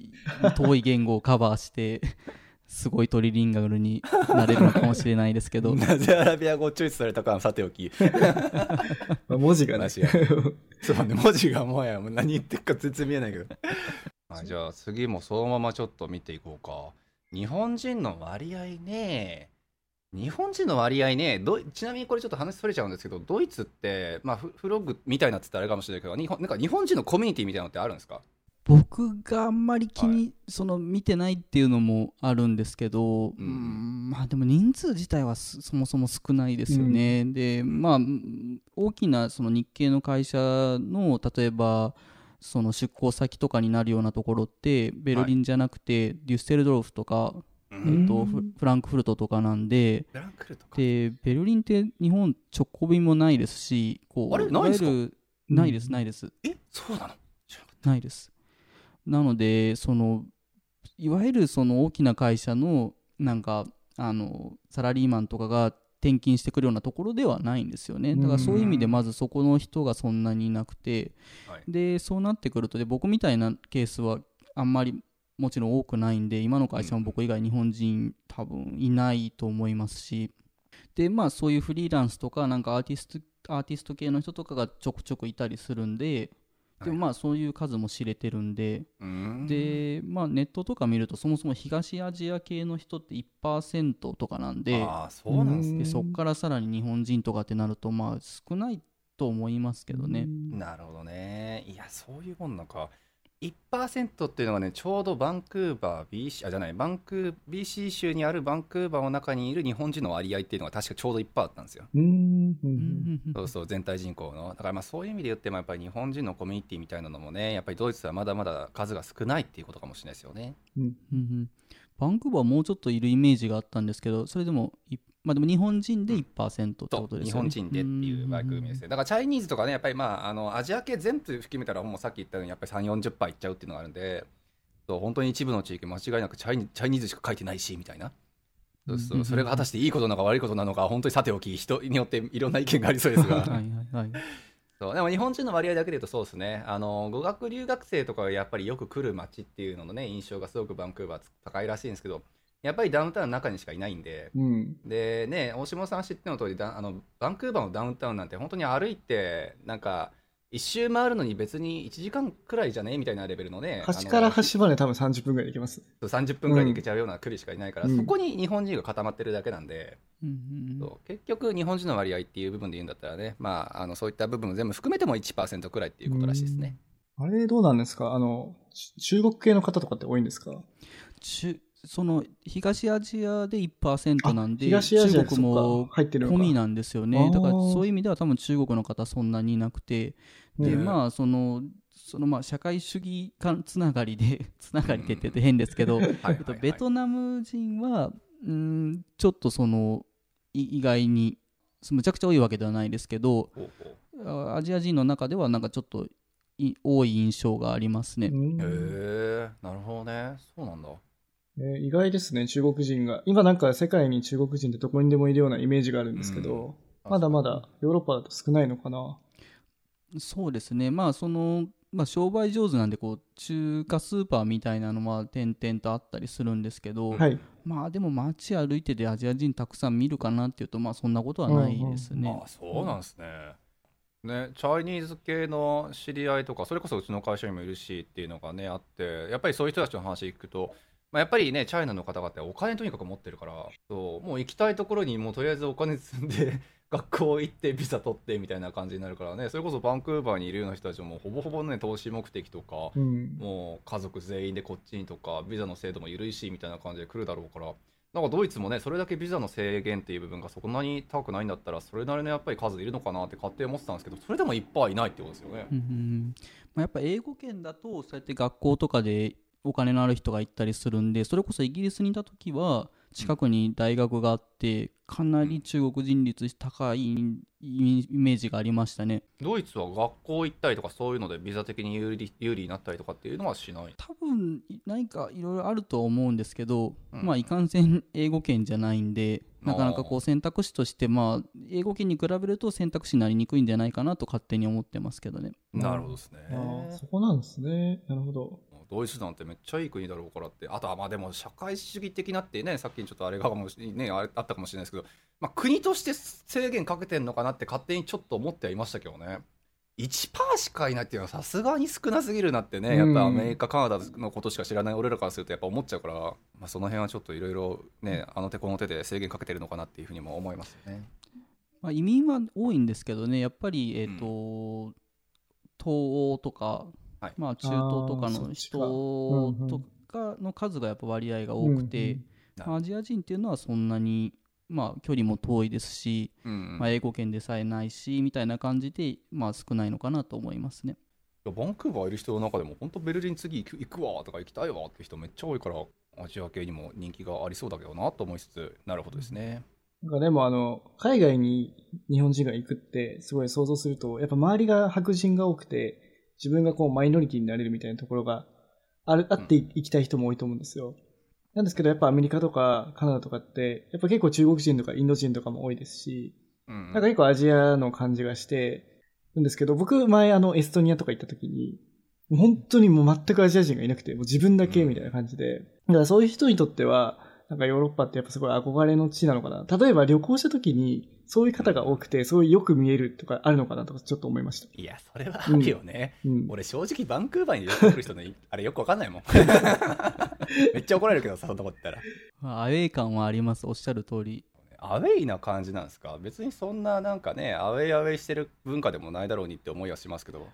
遠い言語をカバーしてすごいトリリンガルになれるのかもしれないですけどなぜアラビア語をチョイスされたかはさておき。まあ文字がね。話やそうね、文字がもはやもう何言ってるか全然見えないけど。あじゃあ次もそのままちょっと見ていこうか。日本人の割合ね。日本人の割合ねどちなみにこれちょっと話それちゃうんですけどドイツって、まあ、フフロッグみたいなって言ったらあれかもしれないけど日本なんか日本人のコミュニティみたいなのってあるんですか？僕があんまり気に、その見てないっていうのもあるんですけど、ううん。んまあでも人数自体はすそもそも少ないですよね。でまあ大きなその日系の会社の例えばその出向先とかになるようなところってベルリンじゃなくて、デュッセルドルフとか、うえっと、フフランクフルトとかなんででベルリンって日本直行便もないですしこうあれないんですないですないです。えそうなの？ないです。なので、そのいわゆるその大きな会社のなんかあのサラリーマンとかが転勤してくるようなところではないんですよね。だからそういう意味でまずそこの人がそんなにいなくて、はい。でそうなってくるとで僕みたいなケースはあんまりもちろん多くないんで今の会社も僕以外日本人多分いないと思いますし。でまあそういうフリーランスとかなんかアーティストアーティスト系の人とかがちょくちょくいたりするんででもまあそういう数も知れてるんで、たうん。でまあネットとか見るとそもそも東アジア系の人って1%とかなんでああそうなんですね。でそこからさらに日本人とかってなるとまあ少ないと思いますけどね。なるほどね。いやそういうもんなんか1%っていうのがね、ちょうどバンクーバー、BC、あ、じゃない、バンク、BC 州にあるバンクーバーの中にいる日本人の割合っていうのが確かちょうど1%だったんですよ。そうそう、全体人口の。だからまあそういう意味で言っても、やっぱり日本人のコミュニティみたいなのもね、やっぱりドイツはまだまだ数が少ないっていうことかもしれないですよね。うんうんバンクーバーもうちょっといるイメージがあったんですけど、それでもまあでも日本人で1%ってことですよね。日本人でっていう枠組みですね。だからチャイニーズとかね、やっぱりまあ、あのアジア系全部含めたら、もうさっき言ったように、やっぱり3、40%いっちゃうっていうのがあるんで、そう本当に一部の地域、間違いなくチャイチャイニーズしか書いてないし、みたいな。そうそうそれが果たしていいことなのか悪いことなのか、本当にさておき、人によっていろんな意見がありそうですが。はいはいはいそうでも日本人の割合だけで言うとそうですねあの語学留学生とかがやっぱりよく来る街っていうののね印象がすごくバンクーバー高いらしいんですけどやっぱりダウンタウンの中にしかいないんで、うん、でね大下さん知っての通りだありバンクーバーのダウンタウンなんて本当に歩いてなんか一周回るのに別に1時間くらいじゃねみたいなレベルのね端から端まで多分30分ぐらい行けます。30分ぐらいで行けちゃうような距離しかいないから、うん、そこに日本人が固まってるだけなんで、うん、そう結局日本人の割合っていう部分で言うんだったらね、まあ、あのそういった部分を全部含めても1%くらいっていうことらしいですね、あれどうなんですか？あの中国系の方とかって多いんですか？中その東アジアで1%なんで、中国も込みなんですよね。だからそういう意味では多分中国の方そんなにいなくて、で、まあその、そのまあ社会主義間つながりで、つながりって言って変ですけど、ベトナム人は、うん、ちょっとその、意外に、むちゃくちゃ多いわけではないですけど、アジア人の中ではなんかちょっと多い印象がありますね。へえ、なるほどね。そうなんだ。えー、意外ですね、中国人が。今なんか世界に中国人ってどこにでもいるようなイメージがあるんですけど、うん、まだまだヨーロッパだと少ないのかな？そうですね、まあその、まあ、商売上手なんでこう中華スーパーみたいなのは点々とあったりするんですけど、はい、まあでも街歩いててアジア人たくさん見るかなっていうとまあそんなことはないですね。うんうん、あそうなんですね。ね、チャイニーズ系の知り合いとかそれこそうちの会社にもいるしっていうのがねあってやっぱりそういう人たちの話聞くとまあ、やっぱりねチャイナの方々お金とにかく持ってるからそうもう行きたいところにもうとりあえずお金積んで 学校行ってビザ取ってみたいな感じになるからね。それこそバンクーバーにいるような人たちもほぼほぼね投資目的とか、うん、もう家族全員でこっちにとかビザの制度も緩いしみたいな感じで来るだろうから。なんかドイツもねそれだけビザの制限っていう部分がそんなに高くないんだったらそれなりのやっぱり数いるのかなって勝手に思ってたんですけどそれでもいっぱいいないってことですよね。うん。まあ、やっぱ英語圏だとそうやって学校とかでお金のある人が行ったりするんでそれこそイギリスにいた時は近くに大学があってかなり中国人率高いイメージがありましたね。ドイツは学校行ったりとかそういうのでビザ的に有利有利になったりとかっていうのはしない？多分何かいろいろあると思うんですけど、うん、まあいかんせん英語圏じゃないんでなかなかこう選択肢としてまあ英語圏に比べると選択肢になりにくいんじゃないかなと勝手に思ってますけどね。なるほどですね。そこなんですね。なるほどドイツなんてめっちゃいい国だろうからって。あとはまあでも社会主義的なってねさっきちょっとあれがもし、ね、あったかもしれないですけど、まあ、国として制限かけてんのかなって勝手にちょっと思ってはいましたけどね。1%しかいないっていうのはさすがに少なすぎるなってねやっぱアメリカ、カナダのことしか知らない俺らからするとやっぱ思っちゃうから、まあ、その辺はちょっといろいろねあの手この手で制限かけてるのかなっていうふうにも思いますよね。まあ、移民は多いんですけどねやっぱり、えーと、うん、東欧とかはい、まあ、中東とかの人とかの数がやっぱ割合が多くて、うんうん、アジア人っていうのはそんなに、まあ、距離も遠いですし、うんうん、まあ、英語圏でさえないしみたいな感じで、まあ、少ないのかなと思いますね。バンクーバーいる人の中でも本当ベルリン次行くわとか行きたいわって人めっちゃ多いからアジア系にも人気がありそうだけどなと思いつつなるほどですね。なんかでもあの海外に日本人が行くってすごい想像するとやっぱ周りが白人が多くて自分がこうマイノリティになれるみたいなところがある、あっていきたい人も多いと思うんですよ。なんですけど、やっぱアメリカとかカナダとかって、やっぱ結構中国人とかインド人とかも多いですし、うん、なんか結構アジアの感じがしてるんですけど、僕前あのエストニアとか行った時に、本当にもう全くアジア人がいなくて、もう自分だけみたいな感じで、だからそういう人にとっては、なんかヨーロッパってやっぱすごい憧れの地なのかな。例えば旅行した時に、そういう方が多くて、そういうよく見えるとかあるのかなとかちょっと思いました。いや、それはあるよね。うん、俺正直バンクーバーに旅行来る人のあれよくわかんないもん。めっちゃ怒られるけどさ、そんなこと言ったら。まあ、アウェイ感はあります、おっしゃる通り。アウェイな感じなんですか？別にそんななんかね、アウェイアウェイしてる文化でもないだろうにって思いはしますけど。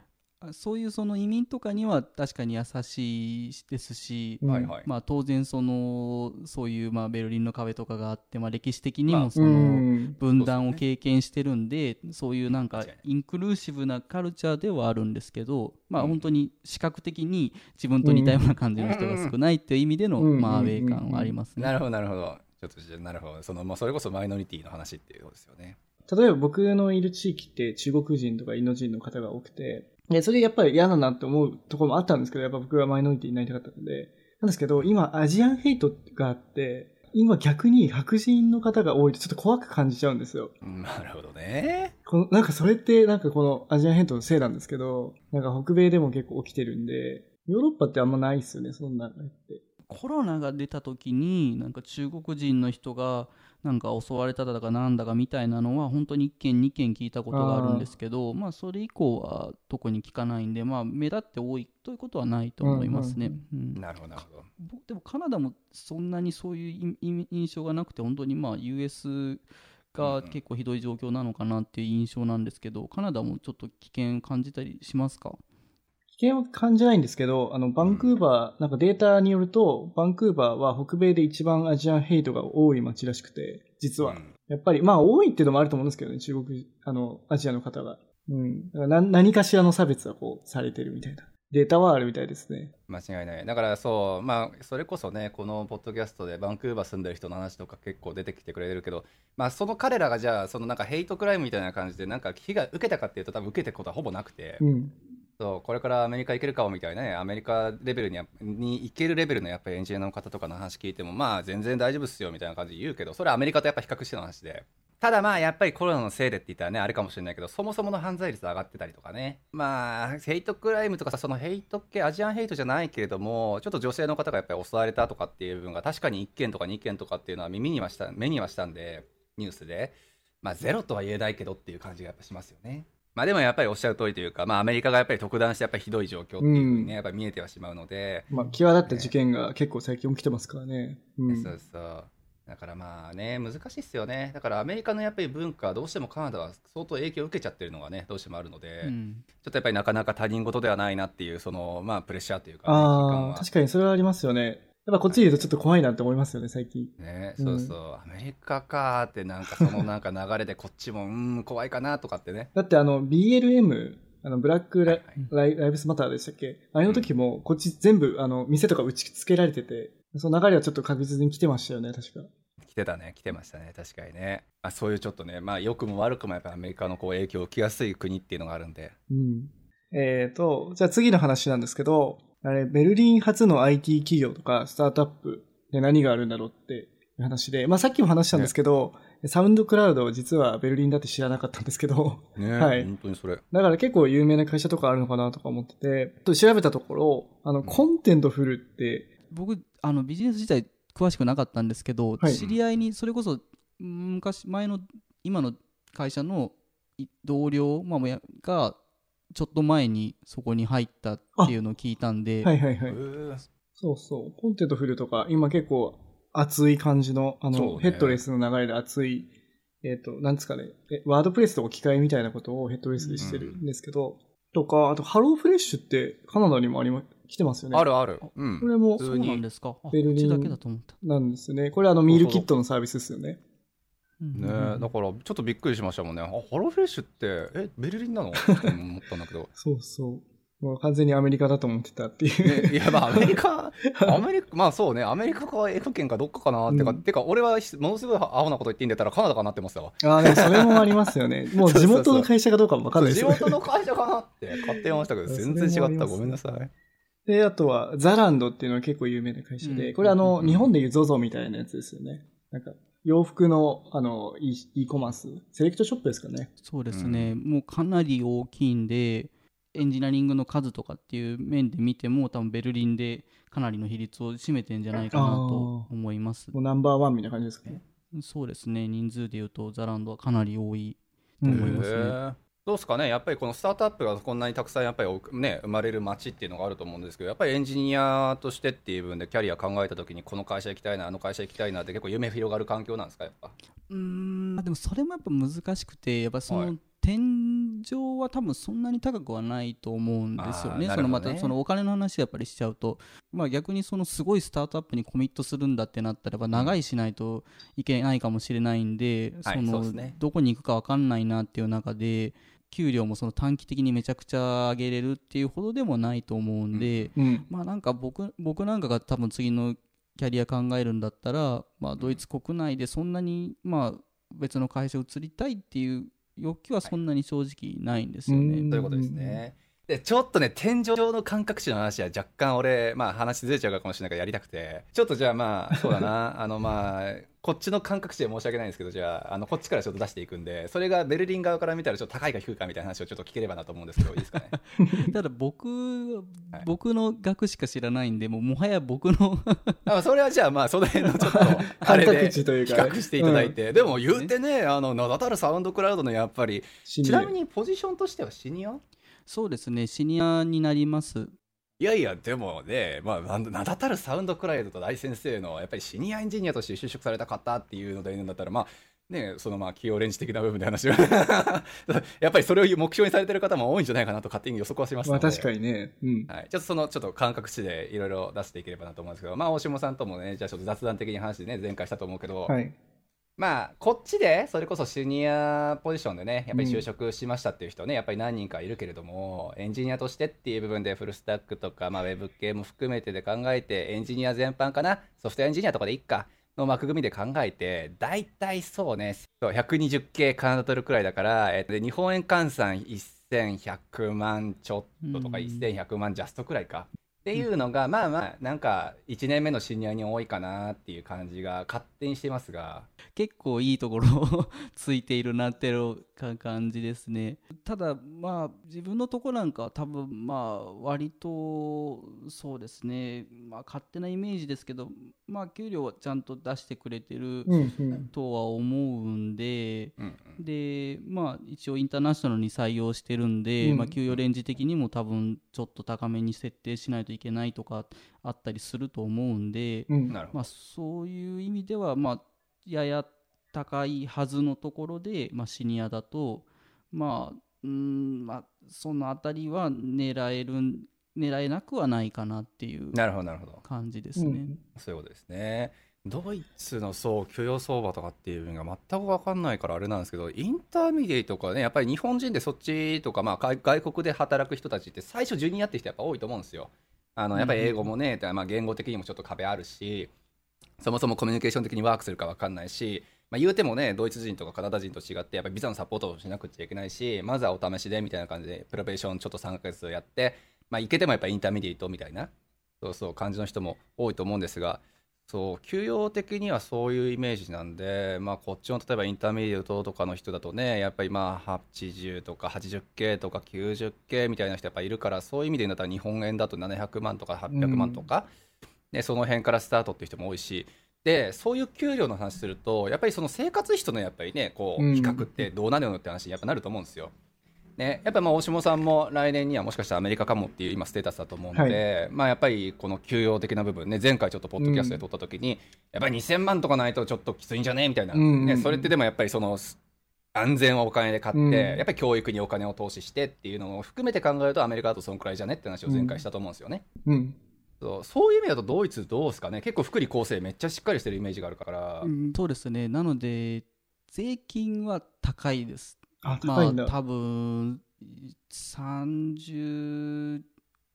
そういうその移民とかには確かに優しいですし、うんはいはい。まあ、当然そのそういうまあベルリンの壁とかがあって、まあ、歴史的にまあもそうのん。分断を経験してるんでそういうなんかインクルーシブなカルチャーではあるんですけど、まあ、うん本当に視覚的に自分と似たような感じの人が少ないっていう意味での、うんまあ、アウェー感はありますね。なるほど、なるほど。ちょっとじゃあなるほど。その、まあ、それこそマイノリティの話っていうことですよね。例えば僕のいる地域って中国人とかインド人の方が多くて、でそれやっぱり嫌だなって思うところもあったんですけど、やっぱ僕はマイノリティになりたかったので、なんですけど、今アジアンヘイトがあって、今逆に白人の方が多いとちょっと怖く感じちゃうんですよ。うんなるほどね。このなんかそれってなんかこのアジアンヘイトのせいなんですけど、なんか北米でも結構起きてるんで、ヨーロッパってあんまないですよね、そんなのって。コロナが出た時になんか中国人の人がなんか襲われただかなんだかみたいなのは本当に1件2件聞いたことがあるんですけどまあそれ以降は特に聞かないんでまあ目立って多いということはないと思いますね。うんなるほど、なるほど。僕でもカナダもそんなにそういういい印象がなくて本当にまあ US が結構ひどい状況なのかなっていう印象なんですけどカナダもちょっと危険感じたりしますか？危険は感じないんですけど、あの、バンクーバー、なんかデータによると、バンクーバーは北米で一番アジアンヘイトが多い街らしくて、実は。うんやっぱり、まあ多いっていうのもあると思うんですけどね、中国、あの、アジアの方が。うん。だから何何かしらの差別はこう、されてるみたいな。データはあるみたいですね。間違いない。だからそう、まあ、それこそね、このポッドキャストでバンクーバー住んでる人の話とか結構出てきてくれてるけど、まあ、その彼らがじゃあ、そのなんかヘイトクライムみたいな感じで、なんか被害受けたかっていうと、多分受けてることはほぼなくて、うん。そうこれからアメリカ行けるかもみたいなね、アメリカレベルにに行けるレベルのやっぱりエンジニアの方とかの話聞いても、まあ、全然大丈夫っすよみたいな感じで言うけど、それはアメリカとやっぱ比較しての話で。ただまあやっぱりコロナのせいでって言ったらねあれかもしれないけどそもそもの犯罪率上がってたりとかね。まあヘイトクライムとかさそのヘイト系アジアンヘイトじゃないけれどもちょっと女性の方がやっぱり襲われたとかっていう部分が確かに1件とか2件とかっていうのは耳にはした目にはしたんでニュースで。まあゼロとは言えないけどっていう感じがやっぱしますよね。まあでもやっぱりおっしゃる通りというか、まあアメリカがやっぱり特段してやっぱりひどい状況っていうふうにね、やっぱり見えてはしまうので、まあ、際立った事件が結構最近起きてますからね。うん。そうそう。だからまあね、難しいっすよね。だからアメリカのやっぱり文化、どうしてもカナダは相当影響を受けちゃってるのがね、どうしてもあるので、うんちょっとやっぱりなかなか他人事ではないなっていう、その、まあプレッシャーというか、ね、ああ、危確かにそれはありますよね。やっぱこっちにいるとちょっと怖いなって思いますよね、最近。ね、うんそうそう、アメリカかーってなんかそのなんか流れでこっちも、うーん、怖いかなとかってね。だってあの、BLM、あの、ブラックラ,、はいはいライライブスマターでしたっけ？あれの時も、こっち全部、あの、店とか打ち付けられてて、その流れはちょっと確実に来てましたよね、確か。来てたね、来てましたね、確かにね。まあそういうちょっとね、まあ良くも悪くもやっぱアメリカのこう影響を受けやすい国っていうのがあるんで、うん。えーと、じゃあ次の話なんですけど、あれ、ベルリン発の IT 企業とかスタートアップで何があるんだろうっていう話で、まあさっきも話したんですけど、 SoundCloud 実はベルリンだって知らなかったんですけど、ね、はい。本当にそれ。だから結構有名な会社とかあるのかなとか思ってて、と調べたところ、あの、 Contentful って、僕あのビジネス自体詳しくなかったんですけど、はい。知り合いにそれこそうん昔前の今の会社のい同僚、まあ、もやがちょっと前にそこに入ったっていうのを聞いたんで、はいはいはい。そうそう。 Contentful とか、今結構熱い感じの、あの、そうね headless の流れで熱い、えっ、と、なんですかね、え WordPress と置き換えみたいなことを headless でしてるんですけど、とか、あと、 HelloFresh ってカナダにもありま、来てますよね。あるある。うんこ。れもそうなんですか。ベルリンちだけだと思った。なんですよね。これあの、ミールキットのサービスですよね。うんねえだからちょっとびっくりしましたもんね。あ、ハローフレッシュって、え、ベルリンなの？って思ったんだけど。そうそう。もう完全にアメリカだと思ってたっていう。ねいや、まあ、アメリカ、アメリカ、まあそうね、アメリカか F 圏かどっかかなってか、うんてか、俺はものすごいアホなこと言ってんだったらカナダかなって思ってたわ。ああ、でもそれもありますよね。もう地元の会社かどうかもわかんないですよね。地元の会社かなって勝手に思ってたけど、全然違った。ごめんなさい。で、あとは、ザランドっていうのは結構有名な会社で、うんこれあの、うん日本でいう ZOZO みたいなやつですよね。なんか、洋服の、あの、e, e コマース、セレクトショップですかね。そうですね、もうかなり大きいんで、エンジニアリングの数とかっていう面で見ても、多分ベルリンでかなりの比率を占めてんじゃないかなと思います。もうナンバーワンみたいな感じですかね。そうですね、人数でいうと、ザランドはかなり多いうん思いますねどうですかね、やっぱりこのスタートアップがこんなにたくさんやっぱりね、生まれる街っていうのがあると思うんですけど、やっぱりエンジニアとしてっていう部分でキャリア考えたときに、この会社行きたいな、あの会社行きたいなって結構夢広がる環境なんですか、やっぱ。うん、でもそれもやっぱ難しくて、やっぱその天井は多分そんなに高くはないと思うんですよね。そのまたそのお金の話やっぱりしちゃうと、まあ、逆にそのすごいスタートアップにコミットするんだってなったらば長いしないといけないかもしれないんで、そのどこに行くか分かんないなっていう中で。給料もその短期的にめちゃくちゃ上げれるっていうほどでもないと思うんで、うん、まあなんか僕僕なんかが多分次のキャリア考えるんだったら、まあ、ドイツ国内でそんなにまあ別の会社移りたいっていう欲求はそんなに正直ないんですよね。ということですね。でちょっとね天井の感覚値の話は若干俺まあ話ずれちゃうかもしれないからやりたくて。ちょっとじゃあまあそうだな。あのまあこっちの感覚値で申し訳ないんですけどじゃああのこっちからちょっと出していくんでそれがベルリン側から見たらちょっと高いか低いかみたいな話をちょっと聞ければなと思うんですけどいいですかね？ただ僕、はい、僕の額しか知らないんでもうもはや僕の あそれはじゃあまあその辺のちょっとあれで比較していただいて、うん、でも言うてねあの名だたるサウンドクラウドのやっぱりちなみにポジションとしてはシニア？そうですね、シニアになります。いやいや、でもね、まあ、名だたるサウンドクライドと大先生の、やっぱりシニアエンジニアとして就職された方っていうので言うんだったら、まあ、ね、そのまあ企業レンジ的な部分で話は。やっぱりそれを目標にされてる方も多いんじゃないかなと勝手に予測はしましたので、まあ、確かにね、うん、はい、ちょっとそのちょっと感覚値でいろいろ出していければなと思うんですけど、まあ、大下さんともねじゃあちょっと雑談的に話でね前回したと思うけど、はい、まあ、こっちで、それこそシニアポジションでね、やっぱり就職しましたっていう人ね、うん、やっぱり何人かいるけれども、エンジニアとしてっていう部分でフルスタックとか、まあ、ウェブ系も含めてで考えて、エンジニア全般かな、ソフトウェアエンジニアとかでいっか、の枠組みで考えて、大体そうね、120系カナダドルくらいだから、え日本円換算1100万ちょっととか、1100万ジャストくらいか。っていうのが、まあまあ、なんか、1年目のシニアに多いかなっていう感じが勝手にしてますが。結構いいところを ついているなってる感じですね。ただ、まあ、自分のとこなんかは多分、まあ、割と、そうですね、まあ、勝手なイメージですけど、まあ、給料はちゃんと出してくれてるとは思うんで、うんうん、で、まあ、一応インターナショナルに採用してるんで、うん、まあ、給与レンジ的にも多分、ちょっと高めに設定しないといけないとかあったりすると思うんで、うん、まあ、そういう意味では、まあ、やや高いはずのところで、まあ、シニアだと、まあうんまあ、その辺りは狙える狙えなくはないかなっていう感じですね。そういうことですね。ドイツのそう給与相場とかっていうのが全く分かんないからあれなんですけど intermediate とかねやっぱり日本人でそっちとか、まあ、外国で働く人たちって最初ジュニアって人やっぱ多いと思うんですよ。あのやっぱり英語もね、まあ、言語的にもちょっと壁あるしそもそもコミュニケーション的にワークするか分かんないし、まあ、言うてもねドイツ人とかカナダ人と違ってやっぱりビザのサポートをしなくちゃいけないしまずはお試しでみたいな感じで probation ちょっと3ヶ月やって、まあ、いけてもやっぱ intermediate みたいなそうそう感じの人も多いと思うんですがそう給与的にはそういうイメージなんで、まあ、こっちの例えば intermediate とかの人だとねやっぱりまあ80とか 80K とか 90K みたいな人やっぱいるからそういう意味で言うんだったら日本円だと700万とか800万とか、うん、その辺からスタートっていう人も多いしでそういう給料の話するとやっぱりその生活費とのやっぱりねこう比較ってどうなるのって話にやっぱなると思うんですよ。ね、やっぱまあ大下さんも来年にはもしかしたらアメリカかもっていう今ステータスだと思うので、はい、まあやっぱりこの給与的な部分ね前回ちょっとポッドキャストで取った時に、うん、やっぱり2000万とかないとちょっときついんじゃね？みたいな、うんね、それってでもやっぱりその安全はお金で買って、うん、やっぱり教育にお金を投資してっていうのを含めて考えるとアメリカだとそのくらいじゃね？って話を前回したと思うんですよね。うんそうそういう意味だとドイツどうですかね？結構福利厚生めっちゃしっかりしてるイメージがあるから、うん、そうですね。なので税金は高いです。あ高いんだ、まあ、多分30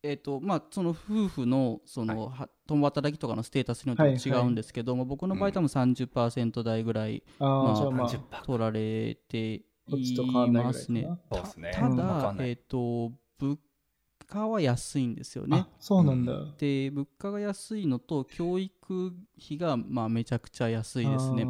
えーとまあ、その夫婦のその、はい、共働きとかのステータスによって違うんですけども、はい。はい、僕の場合、多分30%台ぐらい、うん、まあ、取られていますね。たただ、えーと、物価は安いんですよね。そうなんだ。で物価が安いのと教育費がまあめちゃくちゃ安いですね。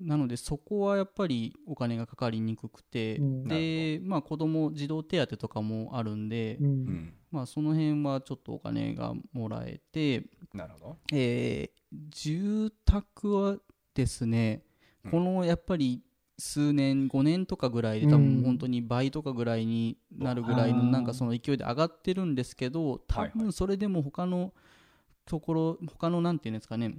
なのでそこはやっぱりお金がかかりにくくて、うん、でまあ子供児童手当とかもあるんで、うん、まあその辺はちょっとお金がもらえてなるほど、えー、住宅はですねこのやっぱり数年5年とかぐらいで多分本当に倍とかぐらいになるぐらいのなんかその勢いで上がってるんですけど多分それでも他のところ他のなんていうんですかね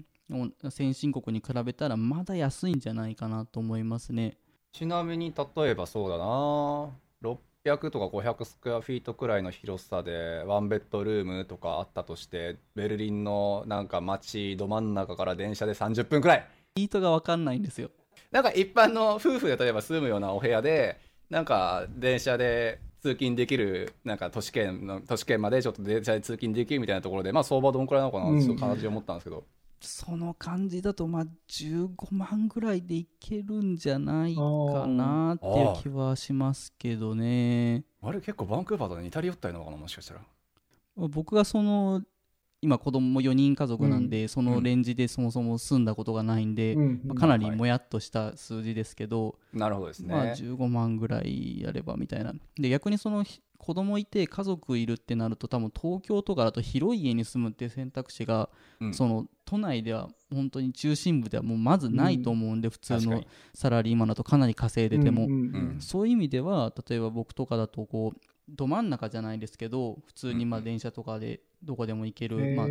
先進国に比べたらまだ安いんじゃないかなと思いますね。ちなみに例えばそうだな600とか500スクエアフィートくらいの広さでワンベッドルームとかあったとしてベルリンのなんか街ど真ん中から電車で30分くらい。ヒートが分かんないんですよなんか一般の夫婦で例えば住むようなお部屋でなんか電車で通勤できるなんか都市圏の都市圏までちょっと電車で通勤できるみたいなところでまあ相場どんくらいなのかなってちょっと感じ思ったんですけど、その感じだとまあ15万ぐらいでいけるんじゃないかなっていう気はしますけどね。あれ結構バンクーバーと似たり寄ったりなのかなもしかしたら。僕がその今子供も4人家族なんで、うん、そのレンジでそもそも住んだことがないんで、うん、まあ、かなりもやっとした数字ですけど、なるほどですね、まあ、15万ぐらいやればみたいな。で逆にその子供いて家族いるってなると多分東京とかだと広い家に住むっていう選択肢が、うん、その都内では本当に中心部ではもうまずないと思うんで、普通のサラリーマンだとかなり稼いでても、そういう意味では例えば僕とかだとこうど真ん中じゃないですけど普通にまあ電車とかでどこでも行ける、まあ、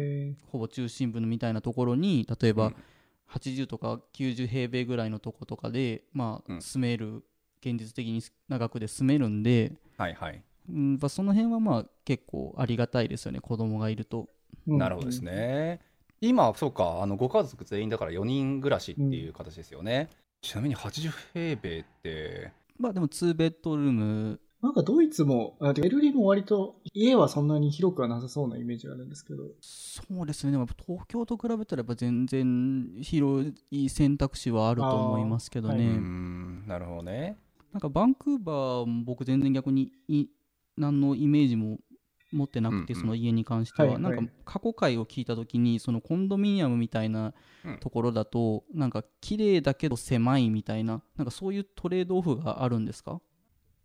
ほぼ中心部のみたいなところに例えば80とか90平米ぐらいのとことかで、まあ、住める現実的に長くで住めるんで、はいはい。うん、その辺はまあ結構ありがたいですよね子供がいると。なるほどですね。今そうかあのご家族全員だから4人暮らしっていう形ですよね。うん、ちなみに80平米ってまあでも2ベッドルームなんかドイツも、ベルリンも割と家はそんなに広くはなさそうなイメージがあるんですけど。そうですね。でも東京と比べたらやっぱ全然広い選択肢はあると思いますけどね。はい、なるほどね。なんかバンクーバーも僕全然逆にい何のイメージも持ってなくて、その家に関しては、なんか過去回を聞いた時にそのコンドミニアムみたいなところだと、なんか綺麗だけど狭いみたいななんかそういうトレードオフがあるんですか？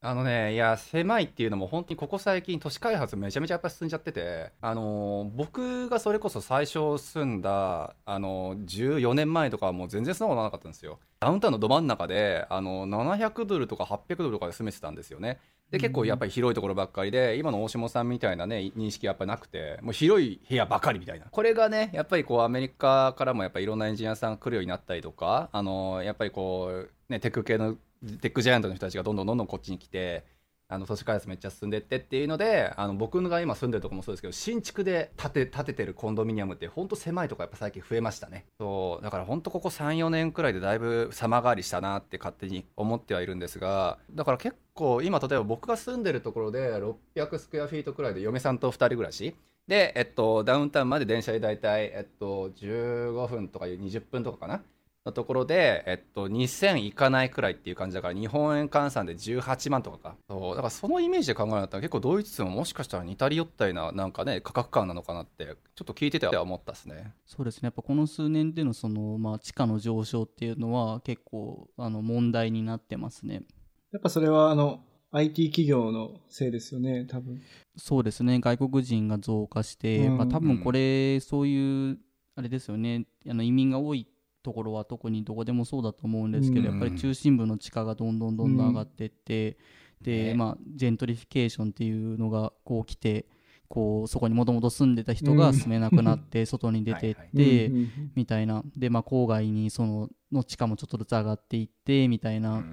あのね、いや、狭いっていうのも、本当にここ最近、都市開発めちゃめちゃやっぱ進んじゃってて、あのー、僕がそれこそ最初住んだ、あのー、14年前とかはもう全然そんなことなかったんですよ。ダウンタウンのど真ん中で、あのー、700ドルとか800ドルとかで住めてたんですよね。で、結構やっぱり広いところばっかりで、今の大下さんみたいなね、認識やっぱなくて、もう広い部屋ばかりみたいな。これがね、やっぱりこう、アメリカからもやっぱりいろんなエンジニアさんが来るようになったりとか、あのやっぱりこう、ね、テック系の、テックジャイアントの人たちがどんどんどんどんこっちに来て、あの都市開発めっちゃ進んでってっていうのであの僕が今住んでるとこもそうですけど新築で建て建ててるコンドミニアムって本当狭いとこやっぱ最近増えましたね。そうだから本当ここ34年くらいでだいぶ様変わりしたなって勝手に思ってはいるんですがだから結構今例えば僕が住んでるところで600スクエアフィートくらいで嫁さんと2人暮らし。で、えっと、ダウンタウンまで電車で大体、えっと、15分とか20分とかかな。のところで、えっと、2000いかないくらいっていう感じだから、日本円換算で18万とかか。そう、だからそのイメージで考えたら結構ドイツももしかしたら似たり寄ったりな、なんかね、価格感なのかなって、ちょっと聞いてては思ったですね。そうですね。やっぱこの数年でのその、まあ、地価の上昇っていうのは結構、あの、問題になってますね。やっぱそれは、あの、IT 企業のせいですよね、多分。そうですね。外国人が増加して、うん、まあ多分これ、そういう、あれですよね。あの移民が多いところは特にどこでもそうだと思うんですけど、やっぱり中心部の地価がどんどんどんどん上がっていって、で、まあ、ジェントリフィケーションっていうのがこう来てこうそこにもともと住んでた人が住めなくなって外に出てってみたいな。で、まあ、郊外にそのの地価もちょっとずつ上がっていってみたいな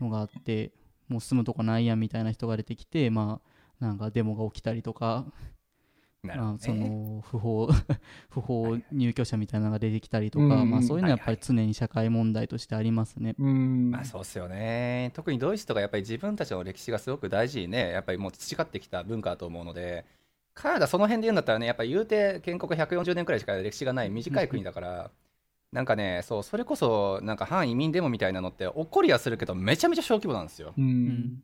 のがあってもう住むとこないやんみたいな人が出てきてまあなんかデモが起きたりとかまあ、その不法 不法入居者みたいなのが出てきたりとか、はいはい、まあ、そういうのはやっぱり常に社会問題としてありますね。はいはい、まあ、そうですよね。特にドイツとかやっぱり自分たちの歴史がすごく大事にねやっぱりもう培ってきた文化だと思うのでカナダその辺で言うんだったらねやっぱり言うて建国140年くらいしか歴史がない短い国だから。なんかねそうそれこそなんか反移民デモみたいなのって起こりはするけどめちゃめちゃ小規模なんですよ。うん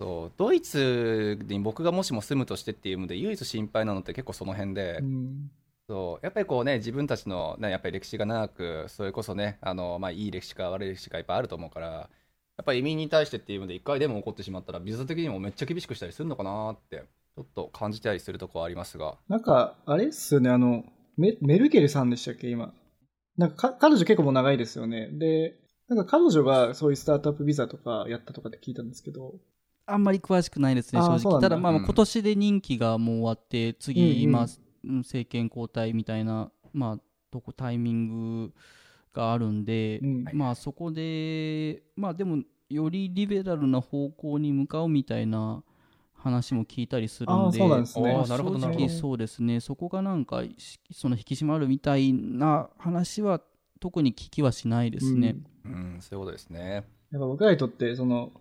そうドイツに僕がもしも住むとしてっていうので唯一心配なのって結構その辺で、うん、そうやっぱりこうね自分たちの、ね、やっぱり歴史が長くそれこそねあの、まあ、いい歴史か悪い歴史かいっぱいあると思うからやっぱり移民に対してっていうので一回でも起こってしまったらビザ的にもめっちゃ厳しくしたりするのかなってちょっと感じたりするとこはありますが。なんかあれっすよねあのメメルケルさんでしたっけ今。なんか彼女結構もう長いですよね。でなんか彼女がそういうスタートアップビザとかやったとかって聞いたんですけどあんまり詳しくないですね、正直。ただ、まあ、今年で任期がもう終わって、次、今、政権交代みたいな、まあ、とこタイミングがあるんで、まあ、そこで、まあ、でも、よりリベラルな方向に向かうみたいな話も聞いたりするああ、んでそうなんですね。あーなるほど正直そうですねそこがなんかしその引き締まるみたいな話は特に聞きはしないですね。うん、そういうことですね。やっぱ僕らにとって、その、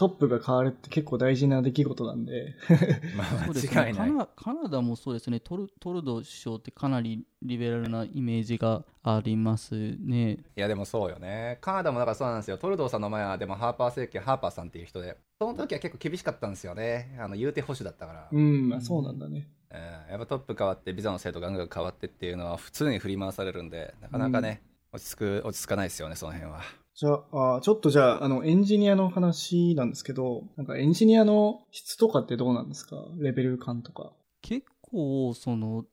トップが変わるって結構大事な出来事なんで、まあ、間違いない。カナカナダもそうですねトルトルド首相ってかなりリベラルなイメージがありますね。いやでもそうよね。カナダもだからそうなんですよ。トルドーさんの前はでもハーパー政権、ハーパーさんっていう人で、その時は結構厳しかったんですよね。あの言うて保守だったから。うん、まあそうなんだね。うんやっぱトップ変わってビザの制度がガンガン変わってっていうのは普通に振り回されるんでなかなかね、落ち着く落ち着かないですよねその辺はじゃあ、あちょっとじゃあ、あの、エンジニアの話なんですけど、なんかエンジニアの質とかってどうなんですか？レベル感とか。結構その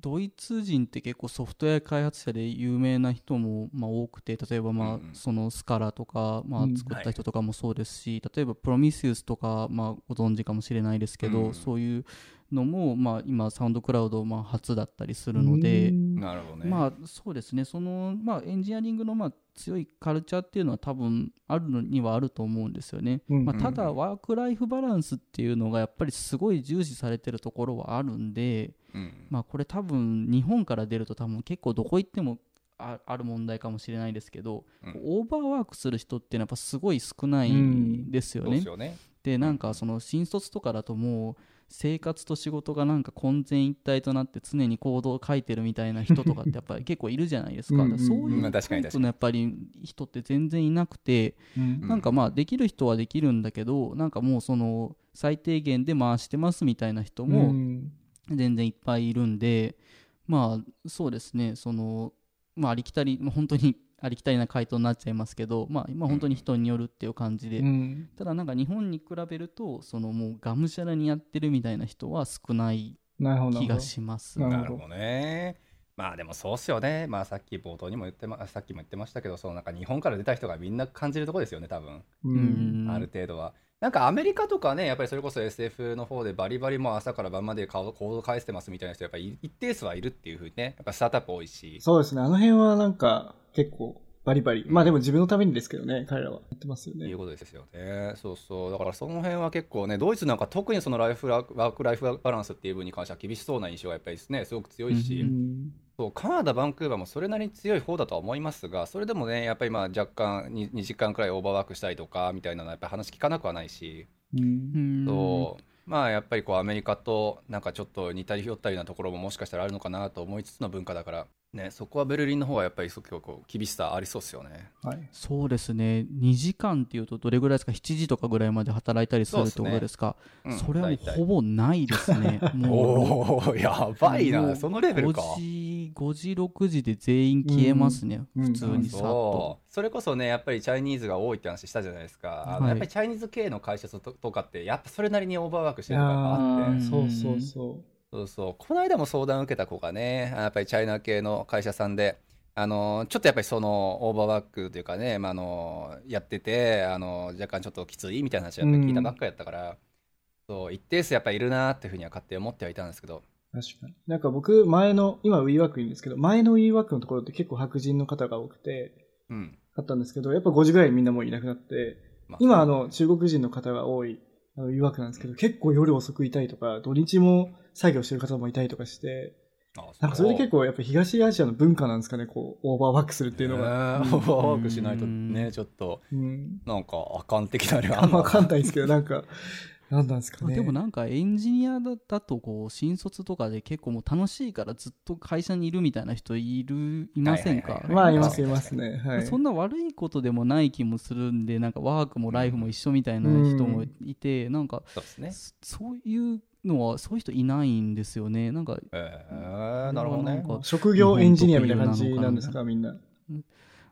ドイツ人って結構ソフトウェア開発者で有名な人もまあ多くて例えばまあうんうん。そのスカラとかまあうん。作った人とかもそうですし例えばプロミシウスとかまあご存知かもしれないですけうん。どそういうのもまあ今サウンドクラウドまあ初だったりするのでうんなるほどね。まあそうですね。そのまあエンジニアリングのまあ強いカルチャーっていうのは多分あるのにはあると思うんですよね。うんまあ、ただワークライフバランスっていうのがやっぱりすごい重視されてるところはあるんで、うんまあ、これ多分日本から出ると多分結構どこ行ってもあある問題かもしれないですけど、うん。オーバーワークする人っていうのはやっぱすごい少ないんですよね。そうですよね。でなんかその新卒とかだともう生活と仕事がなんか混然一体となって常に行動を書いてるみたいな人とかってやっぱり結構いるじゃないですか。うんうんうん。そういまあうタイプのやっぱり人って全然いなくて、うん。なんかまあできる人はできるんだけどなんかもうその最低限で回してますみたいな人うもん。全然いっぱいいるんで、まあそうですね。そのまあありきたりまあ本当にありきたりな回答になっちゃいますけどまあ今本当に人によるっていう感じで、うん。ただなんか日本に比べるとそのもうがむしゃらにやってるみたいな人は少ないなるほど。気がします。なるほど。なるほどね。まあでもそうっすよね。まあさっき冒頭にも言ってまさっきも言ってましたけどそのなんか日本から出た人がみんな感じるところですよね多分、う。うんん。ある程度はなんかアメリカとかねやっぱりそれこそ SF の方でバリバリもう朝から晩まで顔コード返してますみたいな人やっぱり一定数はいるっていうふうにねやっぱスタートアップ多いしそうですね。あの辺はなんか結構バリバリ。まあでも自分のためにですけどね、彼らはやってますよねいう。ことですよね。そうそう。だからその辺は結構ね、ドイツなんか特にそのライフラワークライフバランスっていう部分に関しては厳しそうな印象がやっぱりですね、すごく強いし、うんそうカナダ、バンクーバーもそれなりに強い方だとは思いますが、それでもね、やっぱりまあ若干 2, 2時間くらいオーバーワークしたりとかみたいなのはやっぱり話聞かなくはないし、うんうん。そう。まあやっぱりこうアメリカとなんかちょっと似たり寄ったりなところももしかしたらあるのかなと思いつつの文化だから、ね、そこはベルリンの方はやっぱりすごくこう厳しさありそうですよね。はい。そうですね。2時間っていうとどれぐらいですか？7時とかぐらいまで働いたりするってことですか？うん。それはもうほぼないですね。もう。おおやばいな、そのレベルか。5時5時6時で全員消えますね、うん。普通にさっと。そう。それこそねやっぱりチャイニーズが多いって話したじゃないですか、あのはいやっぱりチャイニーズ系の会社ととかってやっぱそれなりにオーバーワークしてるのがあって。ーそうそうそそうそうこの間も相談を受けた子がねやっぱりチャイナ系の会社さんであのちょっとやっぱりそのオーバーワークというかね、まあ、あのやっててあの若干ちょっときついみたいな話をやっぱり聞いたばっかやったから、そう一定数やっぱりいるなっていうふうには勝手に思ってはいたんですけどう。確かに。なんか僕、前の、今 WeWork いるんですけど、前の WeWork のところって結構白人の方が多くて、うん、あったんですけど、やっぱ5時ぐらいみんなもういなくなって、まあ今あの中国人の方が多いあの WeWork なんですけど、結構夜遅くいたりとか、土日も作業してる方もいたりとかして、あなんかそれで結構やっぱ東アジアの文化なんですかね、こう、オーバーワークするっていうのが。ねオーバーワークしないとうんねちょっとうん。なんかあかん的なあれはあんまわかんないですけど、なんか、なんなんですかね。でもなんかエンジニアだだとこう新卒とかで結構もう楽しいからずっと会社にいるみたいな人いるいませんか、はいはいはいまあ、います、いますね。はい。そんな悪いことでもない気もするんでなんかワークもライフも一緒みたいな人もいて、なんかそうですねそそういうのはそういう人いないんですよね。なんかえー、なるほどね。なんか職業エンジニアみたいな感じなんですか、みんな。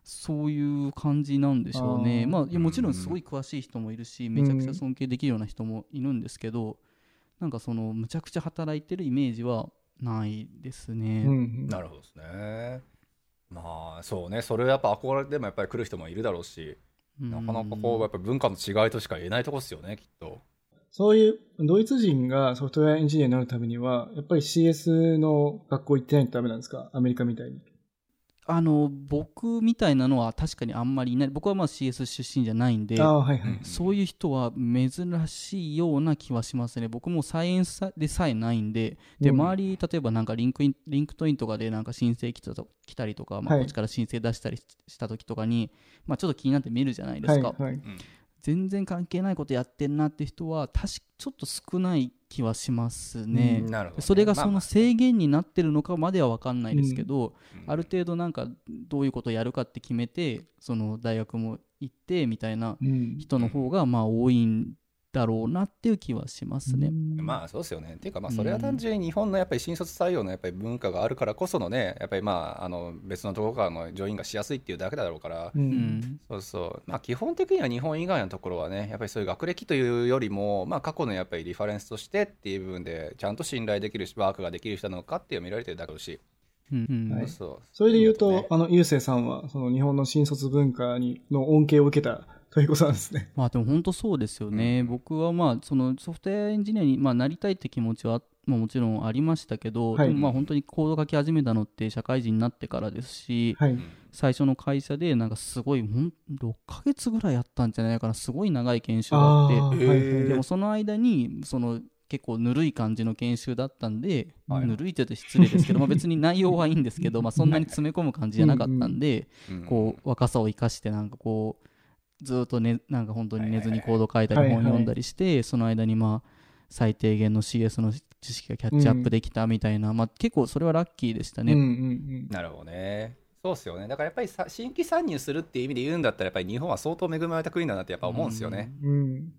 そういう感じなんでしょうね。まあ、いやもちろんすごい詳しい人もいるし、めちゃくちゃ尊敬できるような人もいるんですけど、なんかその、むちゃくちゃ働いてるイメージはないですね。うん。なるほどですね。まあそうね。それやっぱ憧れでもやっぱり来る人もいるだろうしうん。なかなかこうやっぱ文化の違いとしか言えないとこですよねきっとそういう、ドイツ人がソフトウェアエンジニアになるためには、やっぱり CS の学校行ってないとダメなんですか？アメリカみたいに。あの僕みたいなのは確かにあんまりいない。僕はまあ CS 出身じゃないんで、あはいはい。そういう人は珍しいような気はしますね。僕もサイエンスでさえないんででうん。周り例えばなんか LinkedIn LinkedIn とかでなんか申請来たと来たりとか、まあ、はい。こっちから申請出したりした時とかに、まあ、ちょっと気になって見るじゃないですか、はいはい。全然関係ないことやってんなって人は確かちょっと少ない気はしますね、なるほどね。それがその制限になってるのかまでは分かんないですけど、うん。ある程度なんかどういうことをやるかって決めてその大学も行ってみたいなうん。人の方がまあ多いんだろうなっていう気はしますね。まあそうですよね。っていうかまあそれは単純に日本のやっぱり新卒採用のやっぱり文化があるからこそのねやっぱりまああの別のところからのジョインがしやすいっていうだけだろうから、う。うん。んそうそう。まあ基本的には日本以外のところはねやっぱりそういう学歴というよりもまあ過去のやっぱりリファレンスとしてっていう部分でちゃんと信頼できるしワークができる人なのかっていうのを見られてるだろうし、うん。うんはい。そう。そうそれで言うと、ねあの、ゆうせいさんは、その日本の新卒文化に、の恩恵を受けたということなんですね。まあでも本当そうですよね、うん。僕はまあそのソフトウェアエンジニアにまあなりたいって気持ちはまあもちろんありましたけど、はい。まあ本当にコード書き始めたのって社会人になってからですし、はい。最初の会社でなんかすごいほん6ヶ月ぐらいやったんじゃないかな。すごい長い研修があってでもその間にその結構ぬるい感じの研修だったんで、はい。ぬるいって言うと失礼ですけど、まあ、別に内容はいいんですけど、まあ、そんなに詰め込む感じじゃなかったんで、うん。こう若さを生かしてなんかこうずっとねなんか本当に寝ずにコード書いたり本読んだりして、その間にまあ最低限の CS の知識がキャッチアップできたみたいな、まあ、結構それはラッキーでしたね。うんうんなるほどね。そうっすよね。だからやっぱりさ新規参入するっていう意味で言うんだったらやっぱり日本は相当恵まれた国だなってやっぱ思うんですよね。うん。うん。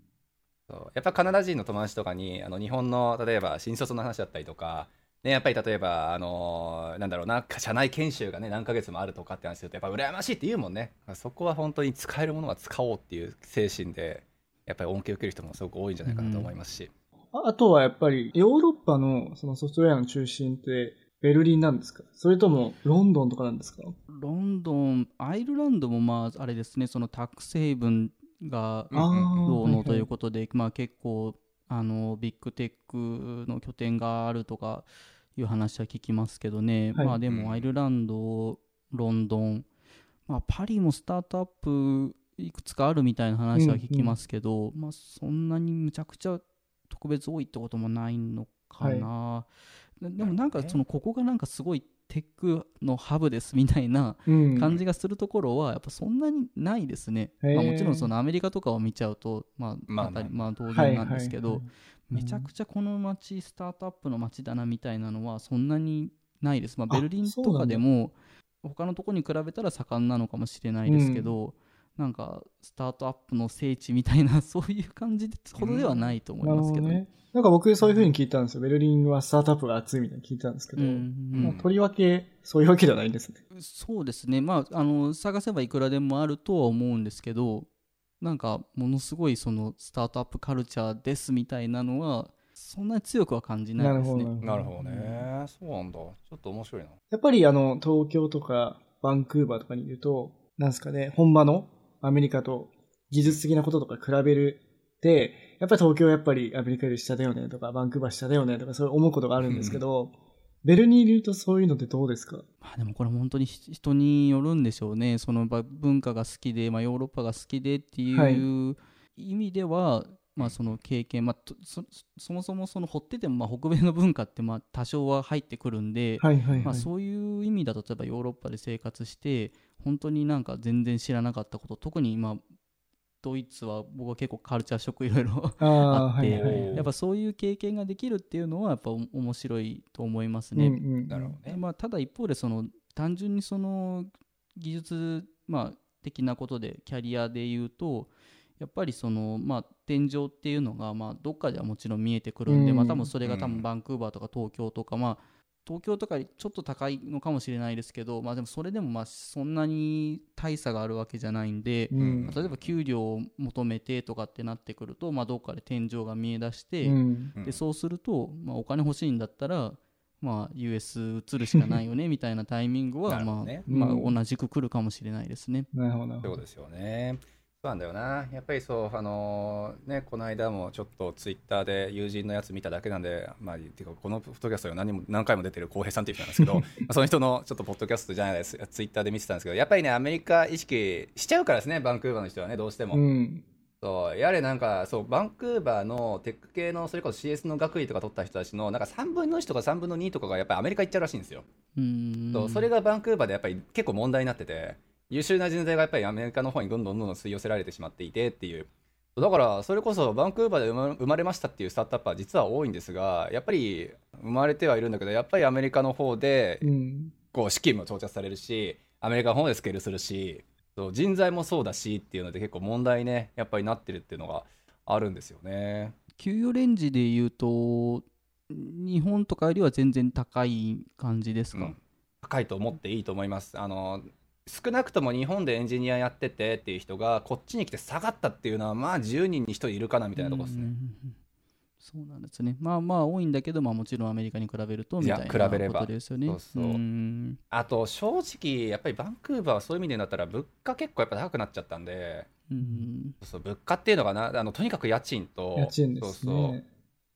そうやっぱカナダ人の友達とかにあの日本の例えば新卒の話だったりとか、ね、やっぱり例えば、あのなんだろうな社内研修がね何ヶ月もあるとかって話するとやっぱ羨ましいって言うもんねそこは本当に使えるものは使おうっていう精神でやっぱり恩恵を受ける人もすごく多いんじゃないかなと思いますし、ああとはやっぱり、ヨーロッパのそのソフトウェアの中心って、ベルリンなんですか？それとも、ロンドンとかなんですか？ロンドン、アイルランドもまああれですね、そのタックスヘイブンが。どうのというと。ことで、まあ、結構あのビッグテックの拠点があるとかいう話は聞きますけどね、はい。まあでうん。もアイルランド、ロンドン、まあ、パリもスタートアップいくつかあるみたいな話は聞きますけど、まあ、そんなにむちゃくちゃ特別多いってこともないのかな、ででもなんかそのここがなんかすごいテックのハブですみたいなうん。感じがするところはやっぱそんなにないですね、へー。まあ、もちろんそのアメリカとかを見ちゃうとまあまあ当たりままあ当はい然なんですけど、はいはいめちゃくちゃこの街スタートアップの街だなみたいなのはそんなにないです、まあ、あベルリンとかでも他のとこに比べたら盛んなのかもしれないですけど、なんかスタートアップの聖地みたいな そういう感じほどではないと思いますけどね。ほどね。なんか僕そういうふうに聞いたんですよ。ベルリンはスタートアップが熱いみたいに聞いたんですけど、うんまあとりわけそういうわけではないんですね。そうですね、まあ、あの探せばいくらでもあるとは思うんですけど、なんかものすごいそのスタートアップカルチャーですみたいなのは、そんなに強くは感じないですね。なるほどねそうなんだちょっと面白いなやっぱりあの、東京とかバンクーバーとかにいると、なんですかね、本場のアメリカと技術的なこととか比べるって、やっぱり東京はやっぱりアメリカより下だよねとか、バンクーバー下だよねとか、そういう思うことがあるんですけど、ベルにいるとそういうのってどうですか？まあ、でもこれ本当にひ人によるんでしょうね、そのば文化が好きで、まあ、ヨーロッパが好きでってはい。いう意味では、まあ、その経験、まあ、とそそもそもその掘っててもまあ北米の文化ってまあ 多少は入ってくるんで、はいはいはい。まあ、そういう意味だと例えばヨーロッパで生活して本当になんか全然知らなかったこと特にまあドイツは僕は結構カルチャーショックいろいろ あってはいはい。やっぱそういう経験ができるっていうのはやっぱお面白いと思いますうんね。うんなるほどねでまあ、ただ一方でその単純にその技術、まあ、的なことでキャリアで言うとやっぱりその、まあ、天井っていうのが、まあ、どっかではもちろん見えてくるんで、うん。まあ、多分それが多うん。分バンクーバーとか東京とか、まあ、東京とかちょっと高いのかもしれないですけど、まあ、でもそれでもまあそんなに大差があるわけじゃないんで、うん。まあ例えば給料を求めてとかってなってくると、まあ、どっかで天井が見え出して、うん。うん。でそうすると、まあ、お金欲しいんだったら、まあ、US 移るしかないよね みたいなタイミングは、まあどね。まあ、うん。同じく来るかもしれないですね。なるほどなるほど。そうですよね。そうなんだよな。やっぱりそう、あのーね、この間もちょっとツイッターで友人のやつ見ただけなんで、まあ、てかこのポッドキャストに何も何回も出てる浩平さんっていう人なんですけど、まあその人のちょっとポッドキャストじゃないです、ツイッターで見てたんですけど、やっぱりね、アメリカ意識しちゃうからですね、バンクーバーの人はね、どうしても。うん。そうやれなんかそうバンクーバーのテック系のそれこそ CS の学位とか取った人たちのなんか3分の1とか3分の2とかがやっぱりアメリカ行っちゃうらしいんですよ、うーんそうそれがバンクーバーでやっぱり結構問題になってて優秀な人材がやっぱりアメリカの方にどんどんどんどん吸い寄せられてしまっていてっていうだからそれこそバンクーバーで生まれましたっていうスタートアップは実は多いんですがやっぱり生まれてはいるんだけどやっぱりアメリカの方でうん。こう資金も調達されるしアメリカの方でスケールするしそう人材もそうだしっていうので結構問題ねやっぱりなってるっていうのがあるんですよね。給与レンジで言うと日本とかよりは全然高い感じですか、うん高いと思っていいと思います。あの少なくとも日本でエンジニアやっててっていう人がこっちに来て下がったっていうのはまあ10人に1人いるかなみたいなところですね。そうなんですね。まあまあ多いんだけど、まあもちろんアメリカに比べるとみたいいなや比べれば。ことですよね。そうそう。ん。あと正直やっぱりバンクーバーはそういう意味でだったら物価結構やっぱ高くなっちゃったんで。うんそう物価っていうのがなあのとにかく家賃と。家賃ですそうそう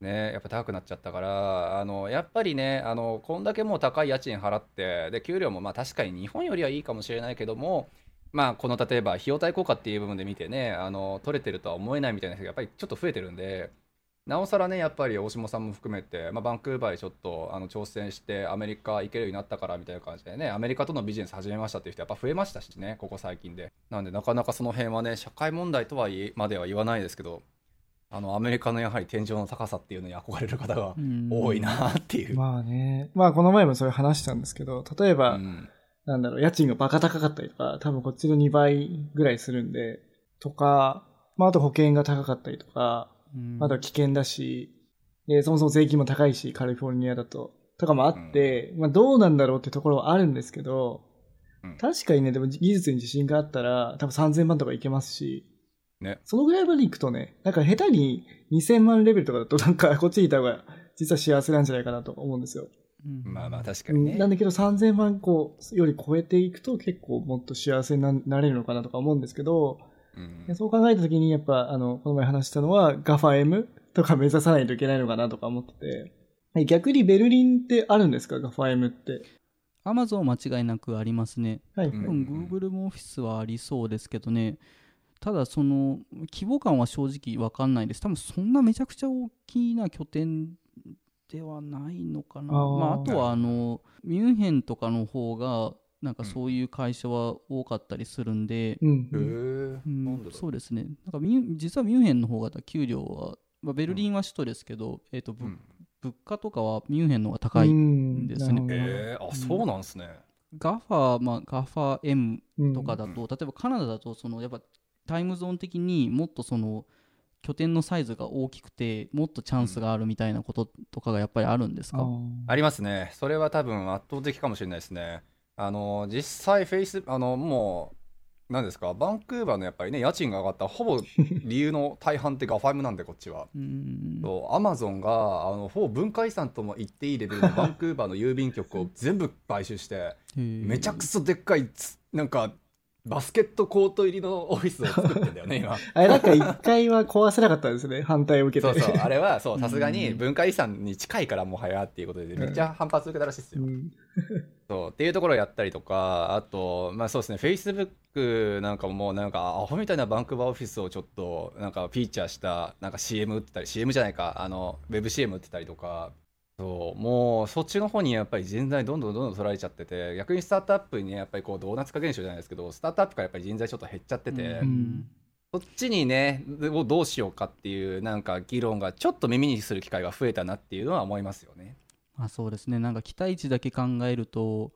ね。やっぱ高くなっちゃったからあのやっぱりねあのこんだけもう高い家賃払ってで給料もまあ確かに日本よりはいいかもしれないけどもまあこの例えば費用対効果っていう部分で見てねあの取れてるとは思えないみたいな人がやっぱりちょっと増えてるんでなおさらねやっぱり大下さんも含めて、まあ、バンクーバーでちょっとあの挑戦してアメリカ行けるようになったからみたいな感じでねアメリカとのビジネス始めましたっていう人やっぱ増えましたしねここ最近でなんでなかなかその辺はね社会問題とはいまでは言わないですけどあのアメリカのやはり天井の高さっていうのに憧れる方がうん。多いなっていう。まあね。まあこの前もそれ話したんですけど、例えば、うん。なんだろう、家賃がバカ高かったりとか、多分こっちの2倍ぐらいするんで、とか、まああと保険が高かったりとか、うん。あとは危険だし、で、そもそも税金も高いし、カリフォルニアだと、とかもあって、まあどうなんだろうってところはあるんですけど、うん。確かにね、でも技術に自信があったら、多分3000万とかいけますし、ねそのぐらいまで行くとね、なんか下手に2000万レベルとかだと、なんかこっちにいた方が実は幸せなんじゃないかなと思うんですよ。うんまあまあ確かにねうんなん。だけど3000万個より超えていくと結構もっと幸せにななれるのかなとか思うんですけど、うんでそう考えたときにやっぱあの、この前話したのは GAFAM とか目指さないといけないのかなとか思ってて、はい逆にベルリンってあるんですか ?GAFAM って。アマゾンは間違いなくありますね。はい。うん多分 Google もオフィスはありそうですけどね。ただその規模感は正直わかんないです。多分そんなめちゃくちゃ大きな拠点ではないのかな。あーまあ、あとはあのミュンヘンとかの方がなんかそういう会社は多かったりするんで、うんうんなんでだろそうですね。なんかミュン実はミュンヘンの方が給料は、まあ、ベルリンは首都ですけど、えっ、と、ぶうん物価とかはミュンヘンの方が高い。うんですねなるへーあそうなんですね。GAFA、まあ、 GAFA M とかだと、うん例えばカナダだとそのやっぱタイムゾーン的にもっとその拠点のサイズが大きくてもっとチャンスがあるみたいなこととかがやっぱりあるんですか、あーありますね。それは多分圧倒的かもしれないですね。あの実際フェイスあのもう何ですか？バンクーバーのやっぱりね家賃が上がったほぼ理由の大半って GAFAM なんでこっちは。うんアマゾンがあのほぼ文化遺産とも言っていいレベルの バンクーバーの郵便局を全部買収してめちゃくちゃでっかいつなんかバスケットコート入りのオフィスを作ってんだよね今 あれなんか一回は壊せなかったんですね。反対を受けて。そうそうあれはそうさすがにうん文化遺産に近いからもはやっていうことでめっちゃ反発受けたらしいですよ、うん そうっていうところをやったりとかあとまあそうですねフェイスブックなんかももうなんかアホみたいなバンクーバーオフィスをちょっとなんかフィーチャーしたなんか CM 打ってたり CM じゃないかあのウェブ CM 打ってたりとかそうもうそっちの方にやっぱり人材どんどんどんどん取られちゃってて逆にスタートアップにねやっぱりこうドーナツ化現象じゃないですけどスタートアップからやっぱり人材ちょっと減っちゃってて、うん。そっちにねをどうしようかっていうなんか議論がちょっと耳にする機会が増えたなっていうのは思いますよね。あそうですね。なんか期待値だけ考えると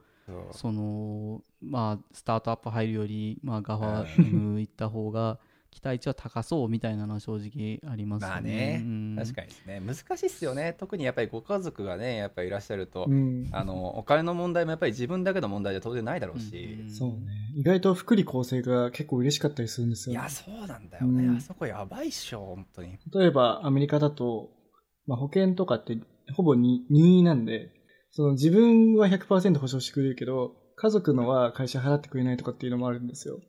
そのまあスタートアップ入るより、まあ、ガファう M 行った方が期待値は高そうみたいなのは正直ありますよね。まあね。うん。確かにですね。難しいっすよね。特にやっぱりご家族がねやっぱりいらっしゃると、うん。あのお金の問題もやっぱり自分だけの問題じゃ当然ないだろうし、うん。そうね。意外と福利厚生が結構嬉しかったりするんですよ、ねいや。そうなんだよね、うん。あそこやばいっしょ本当に。例えばアメリカだと、まあ、保険とかってほぼに任意なんで、その自分は100%保証してくれるけど、家族のは会社払ってくれないとかっていうのもあるんですよ。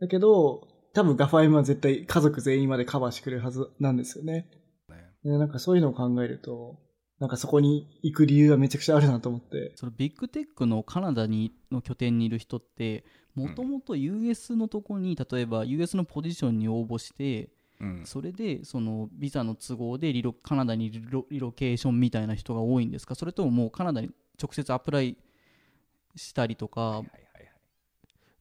だけど、多分ガファイムは絶対家族全員までカバーしてくれるはずなんですよね。ねなんかそういうのを考えると、なんかそこに行く理由はめちゃくちゃあるなと思って。そのビッグテックのカナダにの拠点にいる人って、もともと US のとこに、例えば US のポジションに応募して、うん、それでそのビザの都合でリロカナダにリロリロケーションみたいな人が多いんですか？それとももうカナダに直接アプライしたりとか、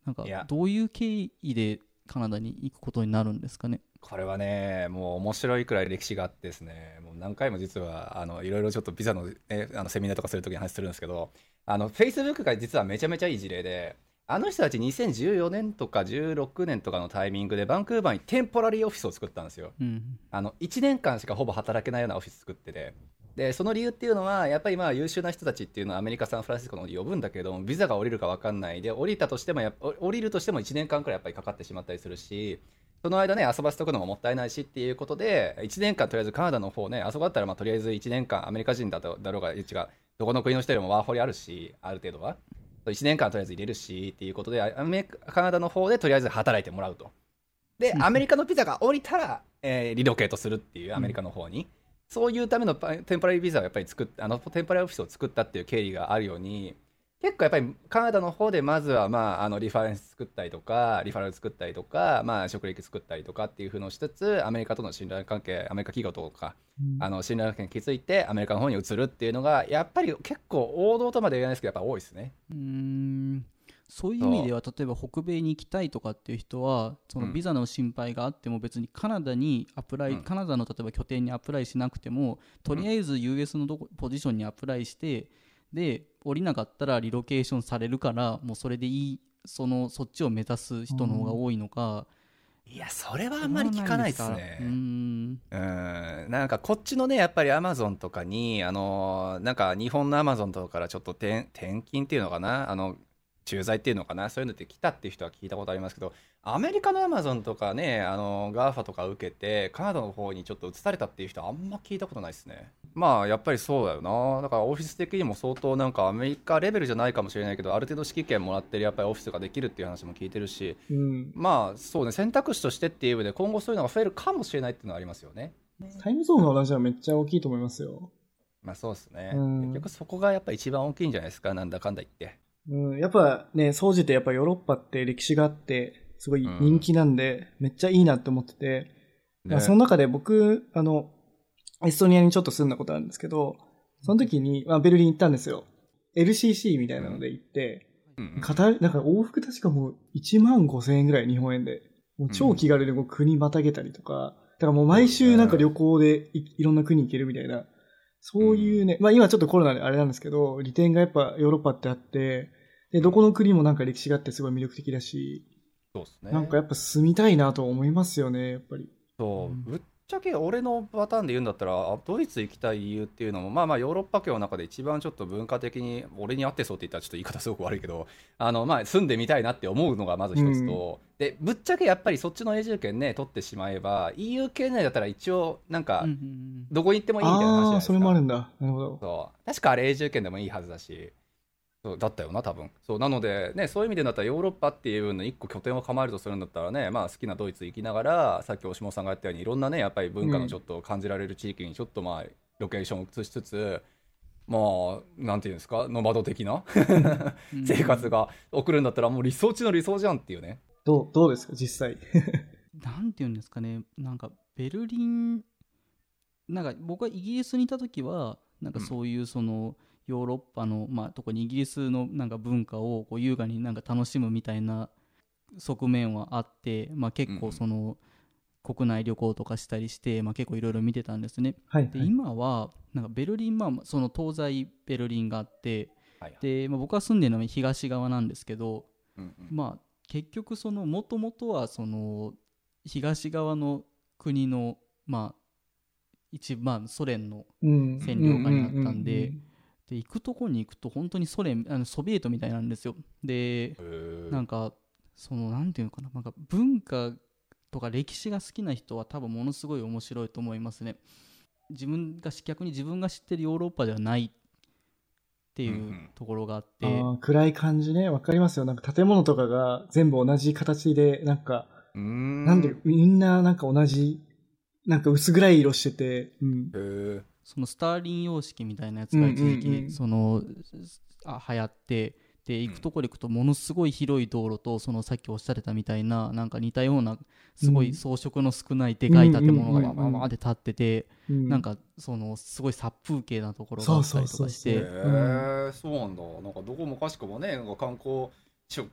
なんかどういう経緯でカナダに行くことになるんですかね？これはね、もう面白いくらい歴史があってですね、もう何回も実は、あの、いろいろちょっとビザの,、ね、あのセミナーとかするときに話するんですけど、あの、Facebook が実はめちゃめちゃいい事例で、あの人たち2014年とか16年とかのタイミングでバンクーバーにテンポラリーオフィスを作ったんですよ。うん、あの1年間しかほぼ働けないようなオフィス作ってて。でその理由っていうのはやっぱりまあ優秀な人たちっていうのはアメリカ・サンフランシスコの方に呼ぶんだけどビザが降りるか分かんない。で降りたとしてもや降りるとしても1年間くらいやっぱりかかってしまったりするしその間ね遊ばせておくのももったいないしっていうことで1年間とりあえずカナダの方ねあそこだったらまあとりあえず1年間アメリカ人だとだろうが違うどこの国の人よりもワーホリあるしある程度は。1年間とりあえず入れるしっていうことでアメカナダの方でとりあえず働いてもらうと。でアメリカのピザが降りたら、えー、リロケートするっていうアメリカの方に、うん、そういうためのテンポラリービザをやっぱり作っあのテンポラリーオフィスを作ったっていう経緯があるように結構やっぱりカナダの方でまずはまああのリファレンス作ったりとかリファラル作ったりとかまあ職歴作ったりとかっていうふうのしつつアメリカとの信頼関係アメリカ企業とか、うん、あの信頼関係築いてアメリカの方に移るっていうのがやっぱり結構王道とまで言えないですけどやっぱ多いですね。うんそういう意味では例えば北米に行きたいとかっていう人はそのビザの心配があっても別にカナダにアプライ、うん、カナダの例えば拠点にアプライしなくてもとりあえず US のポジションにアプライしてで降りなかったらリロケーションされるからもうそれでいいそのそっちを目指す人の方が多いのか、いやそれはあんまり聞かないですね。うんな。ん。かこっちのねやっぱりアマゾンとかにあのなんか日本のアマゾンとかからちょっと転勤っていうのかな？あの駐在っていうのかな？そういうのって来たっていう人は聞いたことありますけどアメリカのアマゾンとかねあの GAFA とか受けてカナダの方にちょっと移されたっていう人はあんま聞いたことないですね。まあやっぱりそうだよな。だからオフィス的にも相当なんかアメリカレベルじゃないかもしれないけどある程度指揮権もらってるやっぱりオフィスができるっていう話も聞いてるし、うん、まあそうね。選択肢としてっていう意味で今後そういうのが増えるかもしれないっていうのはありますよね。タイムゾーンの話はめっちゃ大きいと思いますよ。まあそうですね、うん、結局そこがやっぱ一番大きいんじゃないですか？なんだかんだ言ってうん、やっぱね、総じてやっぱヨーロッパって歴史があって、すごい人気なんで、めっちゃいいなって思ってて、ね、その中で僕、あの、エストニアにちょっと住んだことあるんですけど、その時に、まあ、ベルリン行ったんですよ。LCC みたいなので行って、うん、片なんか往復確かもう1万5千円ぐらい日本円で、もう超気軽でもう国またげたりとか、だからもう毎週なんか旅行でいいろんな国行けるみたいな、そういうね、まあ今ちょっとコロナであれなんですけど、利点がやっぱヨーロッパってあって、で、どこの国もなんか歴史があってすごい魅力的だし、そうですね。なんかやっぱ住みたいなと思いますよね、やっぱり。そう、ぶっちゃけ俺のパターンで言うんだったら、ドイツ行きたい理由っていうのも、まあまあヨーロッパ圏の中で一番ちょっと文化的に、俺に合ってそうって言ったらちょっと言い方すごく悪いけど、あの、まあ住んでみたいなって思うのがまず一つと、うん、で、ぶっちゃけやっぱりそっちの永住権ね、取ってしまえば、EU 圏内だったら一応、なんか、どこに行ってもいいみたいな話じゃないですか。ああ、それもあるんだ。なるほど。そう。確かあれ永住権でもいいはずだし。そうだったよな多分。そうなので、ね、そういう意味でだったらヨーロッパっていうの一個拠点を構えるとするんだったらね、まあ、好きなドイツ行きながらさっき大島さんが言ったようにいろんなねやっぱり文化のちょっと感じられる地域にちょっとまあロケーションを移しつつ、まあなんていうんですかノマド的な生活が送るんだったらもう理想中の理想じゃんっていうね。どうどうですか実際？なんていうんですかねなんかベルリンなんか僕はイギリスにいた時はなんかそういうその、うんヨーロッパの、まあ、特にイギリスのなんか文化をこう優雅になんか楽しむみたいな側面はあって、まあ、結構その、国内旅行とかしたりして、まあ、結構いろいろ見てたんですね。はいはい、で今はなんかベルリン、まあ、その東西ベルリンがあって、はいはい、でまあ、僕は住んでるのは東側なんですけど、うんうん、まあ、結局もともとはその東側の国の、まあ、一番ソ連の占領下にあったんで。で行くとこに行くと本当にソ連あのソビエトみたいなんですよ。でなんかそのなんていうのかな。なんか文化とか歴史が好きな人は多分ものすごい面白いと思いますね。自分が逆に自分が知ってるヨーロッパではないっていうところがあって、うん、暗い感じねわかりますよ。なんか建物とかが全部同じ形でなんかなんでみんななんか同じ、なんか薄暗い色してて、うん、へそのスターリン様式みたいなやつが一時期、そのあ流行ってで行くところ行くとものすごい広い道路とそのさっきおっしゃってたみたいななんか似たようなすごい装飾の少ないでかい建物がバババって立ってて、なんかそのすごい殺風景なところがあったりとかして。そうなんだ。なんかどこもかしくもねなんか観光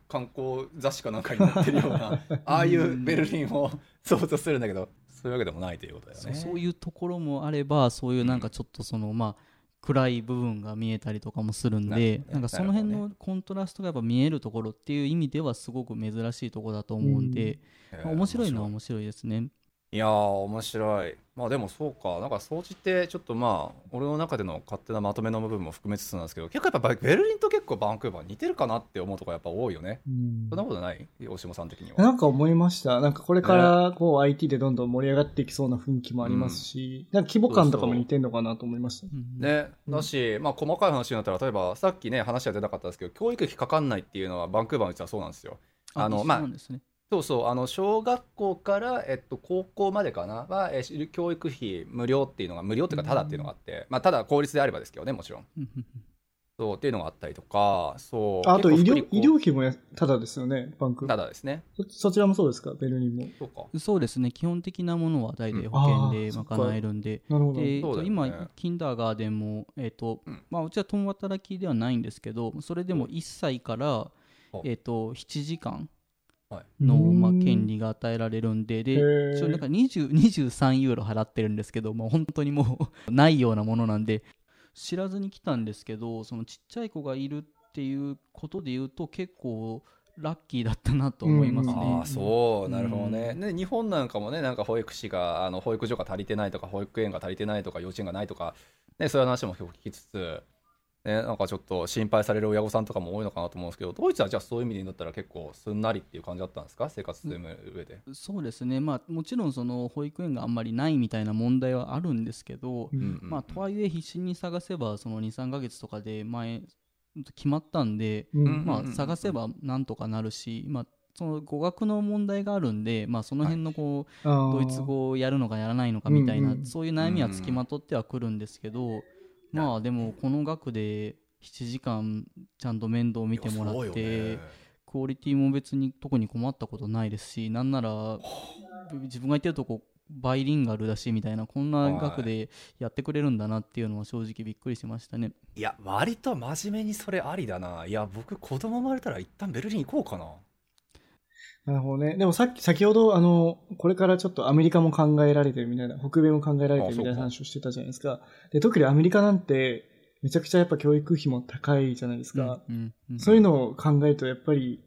観光雑誌かなんかになってるような ああいうベルリンを想像するんだけどそういうわけでもないということだよね。そういうところもあればそういうなんかちょっとその、まあ暗い部分が見えたりとかもするんで、なんかその辺のコントラストがやっぱ見えるところっていう意味ではすごく珍しいところだと思うんで、うん、面白いのは面白いですね。いやー面白い。まあでもそうか。なんか掃除ってちょっとまあ俺の中での勝手なまとめの部分も含めつつなんですけど結構やっぱベルリンと結構バンクーバー似てるかなって思うとこやっぱ多いよね、うん、そんなことない？大島さん的には。なんか思いました。なんかこれからこう IT でどんどん盛り上がっていきそうな雰囲気もありますし、うん、なんか規模感とかも似てるのかなと思いました。ね、だし、まあ細かい話になったら例えばさっきね話は出なかったんですけど教育費かかんないっていうのはバンクーバーのうちはそうなんですよ。あのまあそうそうあの小学校から、えっと、高校までかなは、え教育費無料っていうのが無料っていうかただっていうのがあって、まあ、ただ公立であればですけどねもちろん。そうっていうのがあったりとかそうあと医療医療費もただですよねバンク。ただですね。そちらもそうですかベルリンも。そうか。そうですね基本的なものは大体保険で賄えるんで、うん、で、ね、今キンダーガーデンも、えーと、うん、まあ、うちは共働きではないんですけどそれでも1歳から、えーと7時間の、まあ、権利が与えられるんで、で、一応なんか20 23ユーロ払ってるんですけど、まあ、本当にもう ないようなものなんで、知らずに来たんですけど、そのちっちゃい子がいるっていうことで言うと、結構、ラッキーだったなと思いますね。うん、あそうなるほどね、うん、日本なんかもねなんか保育士があの保育所が足りてないとか保育園が足りてないとか幼稚園がないとか、ね、そういう話も聞きつつね、なんかちょっと心配される親御さんとかも多いのかなと思うんですけどドイツはじゃあそういう意味で言ったら結構すんなりっていう感じだったんですか？生活する上で。そうですね、まあ、もちろんその保育園があんまりないみたいな問題はあるんですけど、うんうんうん、まあ、とはいえ必死に探せば23か月とかで前決まったんで、うん、まあ、探せばなんとかなるし、まあ、その語学の問題があるんで、まあ、その辺のこう、はい、ドイツ語をやるのかやらないのかみたいな、うんうん、そういう悩みはつきまとってはくるんですけど、まあでもこの額で7時間ちゃんと面倒見てもらって、クオリティも別に特に困ったことないですしなんなら自分が言ってるとこバイリンガルだしみたいなこんな額でやってくれるんだなっていうのは正直びっくりしましたね。いや割と真面目にそれありだな。いや僕子供生まれたら一旦ベルリン行こうかななるほどね。でもさっき、先ほど、あの、これからちょっとアメリカも考えられてるみたいな、北米も考えられてるみたいな話をしてたじゃないですか。で、特にアメリカなんて、めちゃくちゃやっぱ教育費も高いじゃないですか。うんうんうん、そういうのを考えると、やっぱり、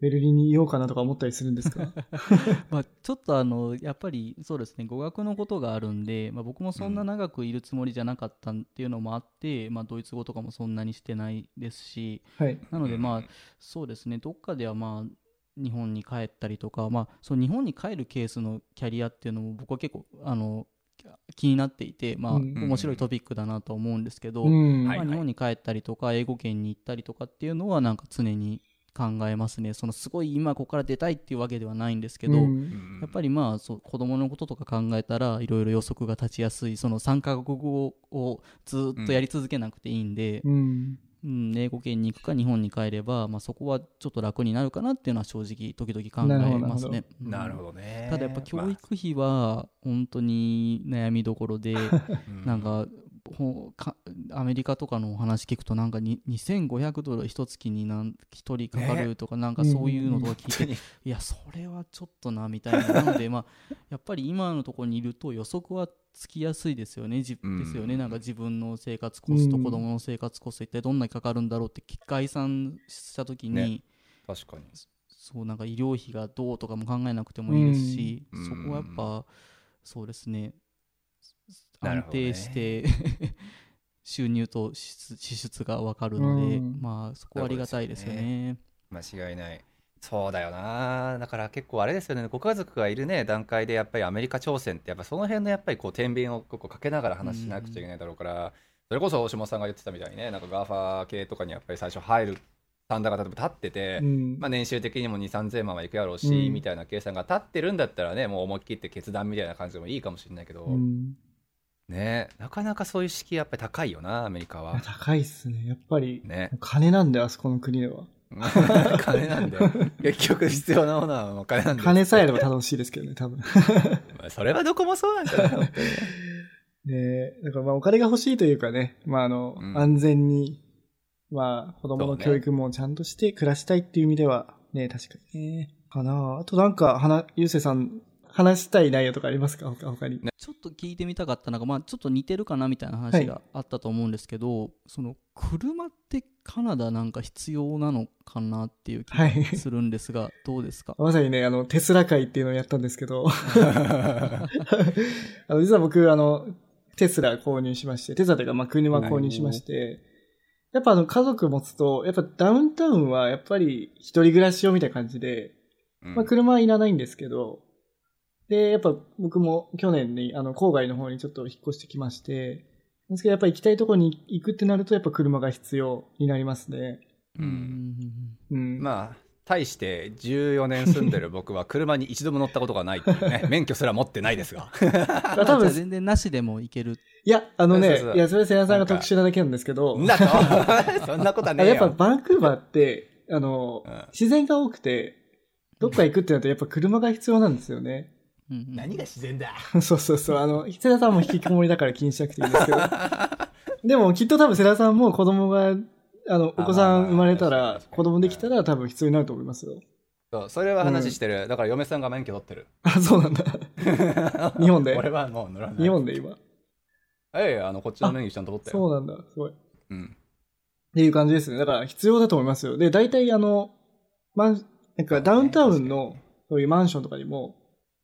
ベルリンにいようかなとか思ったりするんですか？まあちょっとあのやっぱりそうですね語学のことがあるんで、まあ、僕もそんな長くいるつもりじゃなかったっていうのもあって、うん、まあ、ドイツ語とかもそんなにしてないですし、はい、なのでまあそうですねどっかではまあ日本に帰ったりとか、まあ、その日本に帰るケースのキャリアっていうのも僕は結構あの気になっていて、まあ、面白いトピックだなと思うんですけど、まあ、日本に帰ったりとか英語圏に行ったりとかっていうのはなんか常に考えますね。そのすごい今ここから出たいっていうわけではないんですけど、やっぱりまあそう子供のこととか考えたらいろいろ予測が立ちやすいその3カ国語をずっとやり続けなくていいんで、うん、英語圏に行くか日本に帰れば、まあ、そこはちょっと楽になるかなっていうのは正直時々考えますね。なるほどね、ただやっぱ教育費は本当に悩みどころで、なんかアメリカとかのお話聞くとなんか2500ドル一月に1人かかるとかなんかそういうのとか聞いて、いやそれはちょっとなみたいな。なのでまあやっぱり今のところにいると予測はつきやすいですよね。じですよね。なんか自分の生活コスト子供の生活コスト一体どんなにかかるんだろうって概算した時に、確かにそうなんか医療費がどうとかも考えなくてもいいですし、そこはやっぱそうですね安定して、ね、収入と支出が分かるので、まあそこはありがたいですよね。間違いないそうだよな。だから結構あれですよね。ご家族がいるね段階でやっぱりアメリカ挑戦ってやっぱその辺のやっぱりこう天秤をこうかけながら話しなくちゃいけないだろうから、それこそ大島さんが言ってたみたいにねなんか GAFA 系とかにやっぱり最初入る算段が例えば立ってて、うん。まあ、年収的にも2 3 0 0 0万はいくやろうし、うん。みたいな計算が立ってるんだったらねもう思い切って決断みたいな感じでもいいかもしれないけど、うん。ねなかなかそういう敷居やっぱり高いよなアメリカは。高いっすね。やっぱり、ね。金なんで、あそこの国では。金なんで。結局必要なものはもう金なんで。金さえあれば楽しいですけどね、多分。まあそれはどこもそうなんじゃないねで、だからまあお金が欲しいというかね、まああの、うん。安全に、まあ子供の教育もちゃんとして暮らしたいっていう意味では、ね、確かにね。かなあとなんか、はな、ゆうせいさん、話したい内容とかありますか？他他に。ちょっと聞いてみたかったのが、まあ、ちょっと似てるかなみたいな話があったと思うんですけど、その車ってカナダなんか必要なのかなっていう気はい。がするんですが、どうですか？まさにね、あの、テスラ会っていうのをやったんですけど、あの、実は僕、あの、テスラ購入しまして、テスラというか、まあ、車購入しまして、やっぱあの、家族持つと、やっぱダウンタウンはやっぱり一人暮らし用みたいな感じで、うん。まあ、車はいらないんですけど、で、やっぱ僕も去年に、あの、郊外の方にちょっと引っ越してきまして、ですけどやっぱ行きたいところに行くってなると、やっぱ車が必要になりますね。ううん。んうん。まあ対して14年住んでる 僕は車に一度も乗ったことがないっていうね 免許すら持ってないですが。まあ多分、全然なしでもいける。いや、あのねそうそうそ、う。いや、それは瀬谷さんが特殊なだけなんですけど、なと。そんなことはねえやっぱよバンクーバーって、あの、うん。自然が多くて、どっか行くってなるとやっぱ車が必要なんですよね。うんうん何が自然だ そうそうそう。あの、瀬田さんも引きこもりだから気にしなくていいんですけど。でもきっと多分瀬田さんも子供が、あの、お子さん生まれたら子供できたら多分必要になると思いますよ。そうそれは話してる、だから嫁さんが免許取ってるあ、そうなんだ。日本で？俺はもう乗らない日本で今？ええあのこっちの免許ちゃんと取ったよそうなんだ。すごい。っうんていう感じですね。だから必要だと思いますよ。で、大体あの、マン、なんかダウンタウンのそういうマンションとかにも、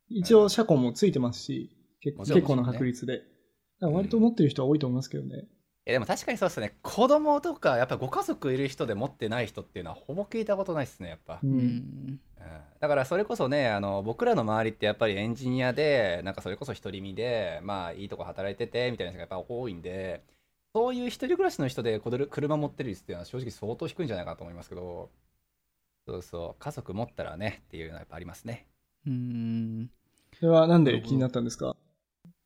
一応車庫もついてますし、結もちろん結構な確率で。だから割と持ってる人は多いと思いますけどね。えでも確かにそうですね。子供とかやっぱご家族いる人で持ってない人っていうのはほぼ聞いたことないですねやっぱ、う。うん。んうん。だからそれこそねあの僕らの周りってやっぱりエンジニアでなんかそれこそ独り身でまあいいとこ働いててみたいな人がやっぱ多いんでそういう一人暮らしの人でこれ車持ってる率っていうのは正直相当低いんじゃないかなと思いますけどそうそう。家族持ったらねっていうのはやっぱありますね。うんそれはなんで気になったんですか？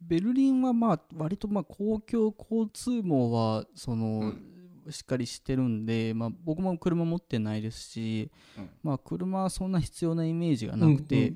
ベルリンはまあ割とまあ公共交通網はその、しっかりしてるんで、まあ、僕も車持ってないですし、うん。まあ、車はそんな必要なイメージがなくて、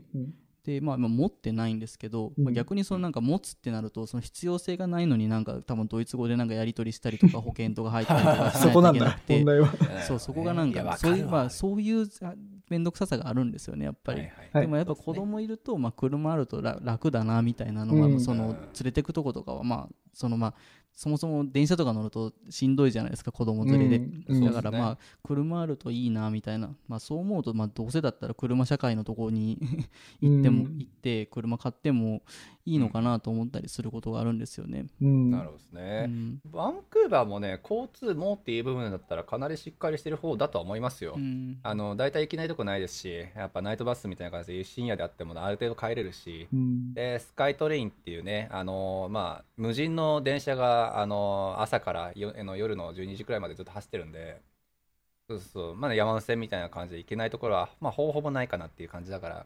でまあ、まあ持ってないんですけど、うん。まあ、逆にそのなんか持つってなるとその必要性がないのになんか多分ドイツ語でなんかやり取りしたりとか 保険とか入ったりとかしそこなないんだといけなく、て問題は。そうそこがなんかそういうまあそういうあ面倒くささがあるんですよねやっぱり。はいはいはい。でもやっぱ子供いると、まあ、車あると楽楽だなみたいなのが、うん。その連れてくとことかはまあそのまあそもそも電車とか乗るとしんどいじゃないですか子供連れで、うんだからまあ車あるといいなみたいな、まあ、そう思うとまあどうせだったら車社会のところに 行っても、うん。行って車買ってもいいのかなと思ったりすることがあるんですよね。うん。なるほどですうね、ん。バンクーバーもね交通網っていう部分だったらかなりしっかりしてる方だとは思いますよ、うん。あの大体行けないとこないですしやっぱナイトバスみたいな感じで深夜であってもある程度帰れるし。うん。でスカイトレインっていうねあの、まあ、無人の電車があの朝からよあの夜の12時くらいまでずっと走ってるんでそうそう、まあね、山手線みたいな感じで行けないところは、まあ、ほぼほぼないかなっていう感じだから。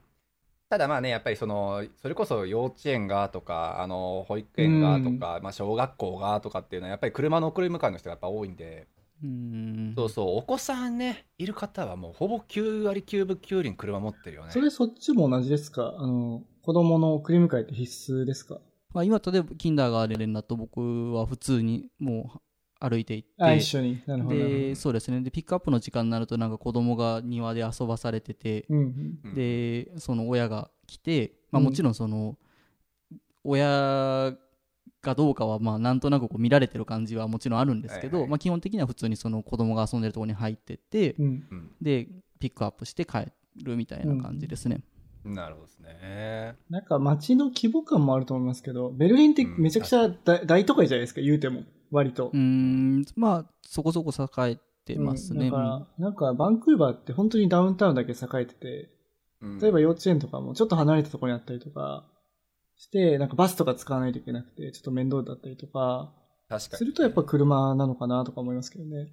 ただまあねやっぱりそのそれこそ幼稚園がとかあの保育園がとか、まあ、小学校がとかっていうのはやっぱり車の送り迎えの人がやっぱ多いんで。うん。そうそう、お子さんね、いる方はもうほぼ9割9分9厘車持ってるよね。それそっちも同じですか？あの、子供の送り迎えって必須ですか？まあ、今例えばキンダーガーデンだと僕は普通にもう歩いて行ってあ、一緒に。なるほど。なるでそうですねでピックアップの時間になるとなんか子供が庭で遊ばされてて、うんうんでその親が来て、まあ、うんもちろんその親がどうかはまあなんとなくこう見られてる感じはもちろんあるんですけど、はいはいまあ、基本的には普通にその子供が遊んでるところに入ってって、うん。うんでピックアップして帰るみたいな感じですね。なるほどですね。なんか街の規模感もあると思いますけど、ベルリンってめちゃくちゃ大大都会じゃないですか、言うても。割とう。ーんまあそこそこ栄えてますね。うんだから、なんかバンクーバーって本当にダウンタウンだけ栄えてて、うん例えば幼稚園とかもちょっと離れたところにあったりとかして、なんかバスとか使わないといけなくて、ちょっと面倒だったりとか、確かに。するとやっぱ車なのかなとか思いますけどね。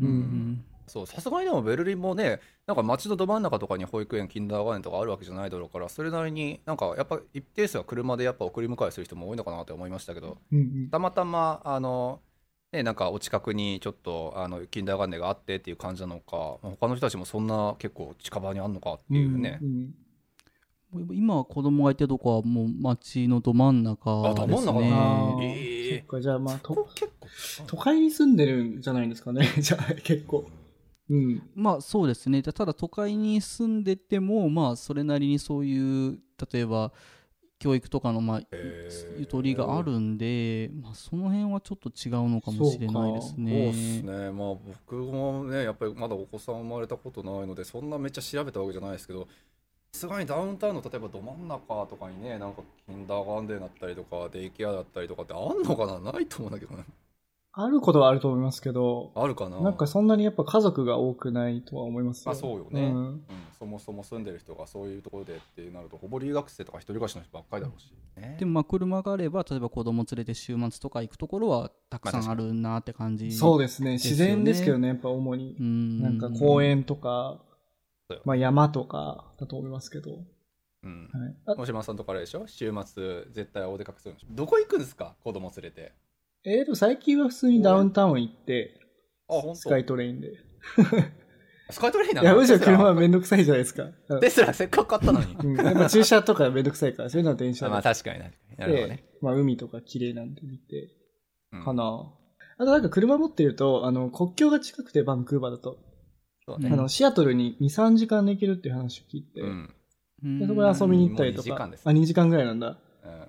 うんうんそうさすがにでもベルリンもねなんか街のど真ん中とかに保育園キンダーガーデンとかあるわけじゃないだろうからそれなりになんかやっぱ一定数は車でやっぱ送り迎えする人も多いのかなって思いましたけどうんうん。たまたまあのねなんかお近くにちょっとあのキンダーガーデンがあってっていう感じなのかまあ他の人たちもそんな結構近場にあんのかっていうね、うんうん今は子供がいてるとこはもう街のど真ん中あどですね。真ん中なあー。ええそっか、じゃあまあ、と結構都会に住んでるんじゃないですかね。じゃあ結構。うん。まあそうですね。ただ都会に住んでてもまあそれなりにそういう例えば教育とかのまあゆとりがあるんで、まあ、その辺はちょっと違うのかもしれないですそうねっすね。まあ僕もねやっぱりまだお子さん生まれたことないのでそんなめっちゃ調べたわけじゃないですけどさすがにダウンタウンの例えばど真ん中とかにねなんかキンダーガーデンだったりとかデイケアだったりとかってあんのかな？ないと思うんだけどねあることはあると思いますけど、あるかな？なんかそんなにやっぱ家族が多くないとは思いますよ。まあそうよね、ううん。ん。そもそも住んでる人がそういうところでってなるとほぼ留学生とか一人暮らしの人ばっかりだろうし、ね。でもまあ車があれば例えば子供連れて週末とか行くところはたくさんあるなって感じ、そうですね。自然ですけどね、やっぱ主に。う。ん。なんか公園とかまあ山とかだと思いますけど。うん。はい。あ大島さんとかあれでしょ？週末絶対お出かけするんでしょ？どこ行くんですか？子供連れてえーと、最近は普通にダウンタウン行って、あ本当？スカイトレインで。スカイトレインないのや、むしろ車はめんどくさいじゃないですか。うんテスラせっかく買ったのに。うん。やっぱ駐車とかめんどくさいから、そういうのは電車あまあで。確かに確かになるほどね、で、まあ海とか綺麗なんで見て、うん。かな。あとなんか車持ってると、あの、国境が近くてバンクーバーだと、そうね。うんあの、シアトルに2、3時間で行けるっていう話を聞いて、うん。うん。でそこで遊びに行ったりともう2時か、間ですあ、2時間ぐらいなんだ。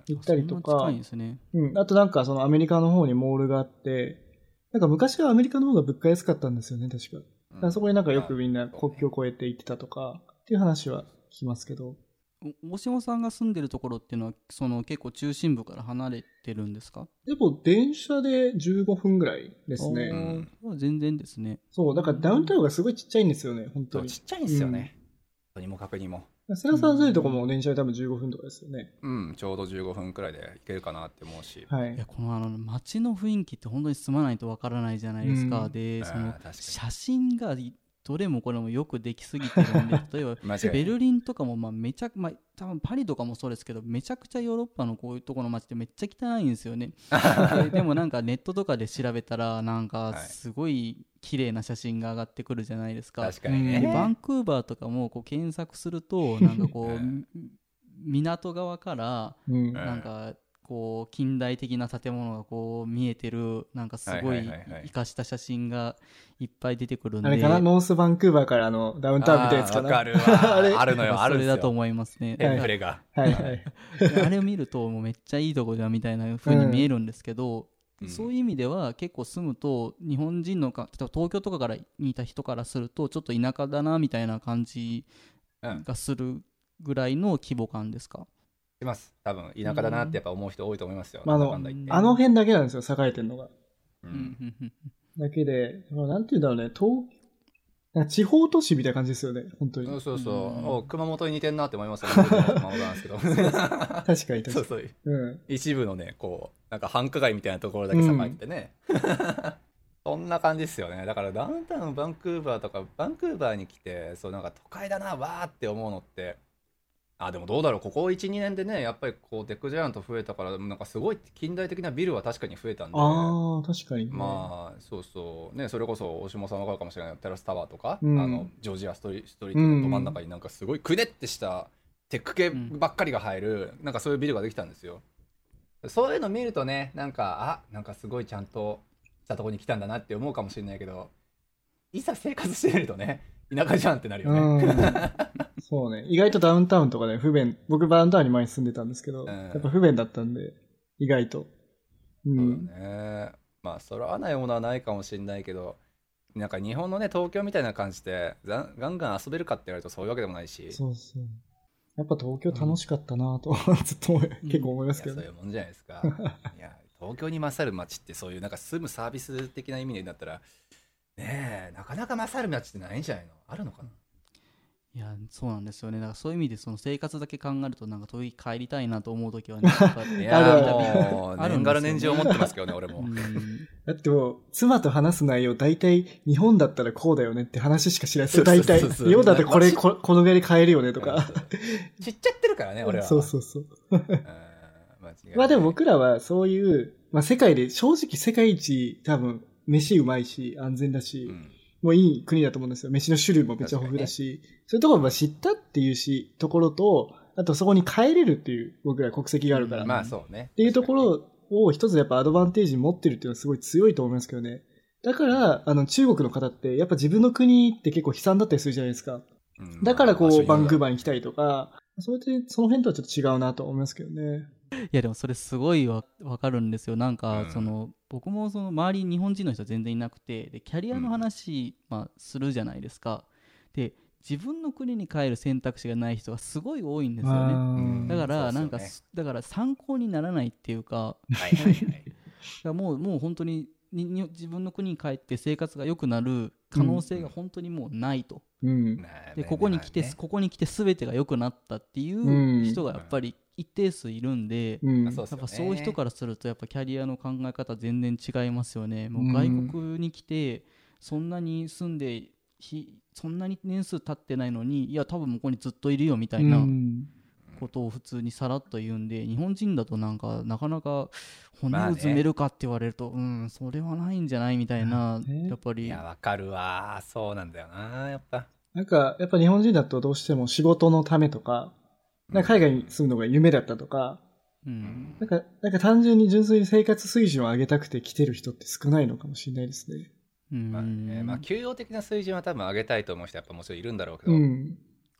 うん行ったりとか。近いん、ですね。うん。あとなんかそのアメリカの方にモールがあって、なんか昔はアメリカの方が物価安かったんですよね、確か。だからそこになんかよくみんな国境を越えて行ってたとか、っていう話は聞きますけど。お大島さんが住んでるところっていうのはその結構中心部から離れてるんですか？でも電車で15分ぐらいですね。んおー。全然ですね。そう、だからダウンタウンがすごいちっちゃいんですよね、本当に。ちっちゃいんですよね、とにもかくにもセラさん住んでるとこも電車で多分15分とかですよね。うん。ちょうど15分くらいで行けるかなって思うし、はい。いや。このあの街の雰囲気って本当に住まないとわからないじゃないですか、うん。でその写真がどれもこれもよくできすぎてるんで 例えばベルリンとかもまあめちゃまあ多分パリとかもそうですけどめちゃくちゃヨーロッパのこういうところの街ってめっちゃ汚いんですよね。ででもなんかネットとかで調べたらなんかすごい綺麗な写真が上がってくるじゃないですか、確かにね、でバンクーバーとかもこう検索すると なんかこううん。港側からうん。なんかこう近代的な建物がこう見えてるなんかすごはい生かした写真がいっぱい出てくるんで。あれかな？ノースバンクーバーからあのダウンタウンみたいなやつかな？あるわ。あれ？あるのよあるそれだと思いますね。テンプレが、はいはい。あれを見るともうめっちゃいいとこじゃんみたいな風に見えるんですけど、うん。そういう意味では結構住むと日本人のか例えば東京とかからにいた人からするとちょっと田舎だなみたいな感じうん。がするぐらいの規模感ですか、します。多分田舎だなってやっぱ思う人多いと思いますよ、まああのあの辺だけなんですよ、栄えてるのが。ううん。ん。うん。だけで、まあなんて言うんだろうね、東、なんか地方都市みたいな感じですよね、本当に。そうそうそう、うん。お熊本に似てんなって思いますよね。熊本なんですけど確かに確かに。そうそう。うん。一部のねこうなんか繁華街みたいなところだけ栄えててね、そんな感じですよね。だからダウンタウンバンクーバーとかバンクーバーに来てそうなんか都会だなわーって思うのってあでもどうだろう。ここ12年でねやっぱりこうテックジャイアント増えたからなんかすごい近代的なビルは確かに増えたんでああ、確かに、ね。まあそうそう。ねそれこそ大島さんわかるかもしれない。テラスタワーとか、うん。あのジョージアストリストリートのど真ん中になんかすごいくねってしたテック系ばっかりが入る、なんかそういうビルができたんですよ。そういうの見るとねなんかあなんかすごいちゃんとしたとこに来たんだなって思うかもしれないけどいざ生活してみるとね田舎じゃんってなるよね、うん。そうね。意外とダウンタウンとかね、不便。僕ダウンタウンに前に住んでたんですけど、うんやっぱ不便だったんで、意外と。うそうだん。ねまあそれはないものはないかもしれないけどなんか日本のね東京みたいな感じでガンガンガン遊べるかって言われるとそういうわけでもないしそうそう。やっぱ東京楽しかったなと、ずっと思い結構思いますけどそういうもんじゃないですか いや東京に勝る街ってそういうなんか住むサービス的な意味でだったらねえなかなか勝る街ってないんじゃないの？あるのかな？いやそうなんですよね。だからそういう意味でその生活だけ考えるとなんか遠い帰りたいなと思う時はね やっぱりいあるあるやもうある。んですよね年がら年中思ってますけどね 俺も。うん。だってもう、妻と話す内容、大体、日本だったらこうだよねって話しか知らない。です大体。日本だったらこれ、まあここのぐらいで買えるよねとか。知っちゃってるからね俺は。そうそうそう。まあでも僕らはそういう、まあ世界で、正直世界一多分、飯うまいし、安全だし、うんもういい国だと思うんですよ。飯の種類もめっちゃ豊富だし、そういうところを知ったっていうし、ところと、あとそこに帰れるっていう、僕ら国籍があるから。まあそうねっていうところを一つやっぱアドバンテージに持ってるっていうのはすごい強いと思いますけどね。だから、あの中国の方ってやっぱ自分の国って結構悲惨だったりするじゃないですか。うんだからこう、まあバンクーバーに来たりとか、それで、その辺とはちょっと違うなと思いますけどね。いやでもそれすごいわわかるんですよ。なんかうん。その、僕もその周りに日本人の人全然いなくてでキャリアの話、まあ、するじゃないですか。で自分の国に帰る選択肢がない人がすごい多いんですよね。うん。だからなんか、ねだから参考にならないっていうかはいはいはい。だからもうもう本当ににに自分の国に帰って生活が良くなる可能性が本当にもうないと、うん。まあでここに来て、ここに来て全てが良くなったっていううん。人がやっぱり一定数いるんで、うん。やっぱそういう人からするとやっぱキャリアの考え方全然違いますよね。もううん外国に来てそんなに住んでひそんなに年数経ってないのにいや多分ここにずっといるよみたいなうん。ことを普通にさらっと言うんで日本人だとなんかなかなか骨をまあね埋めるかって言われると、うんそれはないんじゃないみたいな、ね。やっぱり。いやわかるわ。そうなんだよなやっぱ。なんか、やっぱ日本人だとどうしても仕事のためとか、なんか海外に住むのが夢だったとか、うんなんか、なんか単純に純粋に生活水準を上げたくて来てる人って少ないのかもしれないですね。うんまあねまあ給与的な水準は多分上げたいと思う人はやっぱもちろんいるんだろうけど、うん。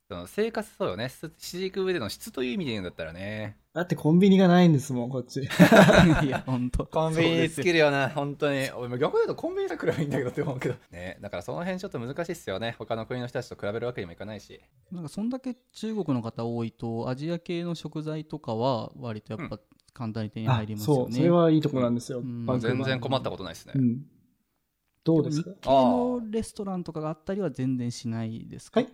その生活そうよね。質していく上での質という意味で言うんだったらね。だってコンビニがないんですもん、こっち。いや本当。コンビニつけるよな本当に。俺も逆に言うとコンビニさくらいいいんだけどって思うけど。ねだからその辺ちょっと難しいっすよね。他の国の人たちと比べるわけにもいかないし。なんかそんだけ中国の方多いとアジア系の食材とかは割とやっぱ簡単に手にあ入りますよね。そう、それはいいとこなんですよ。うん。全然困ったことないですね、うん。どうですか？日系のレストランとかがあったりは全然しないですか、はい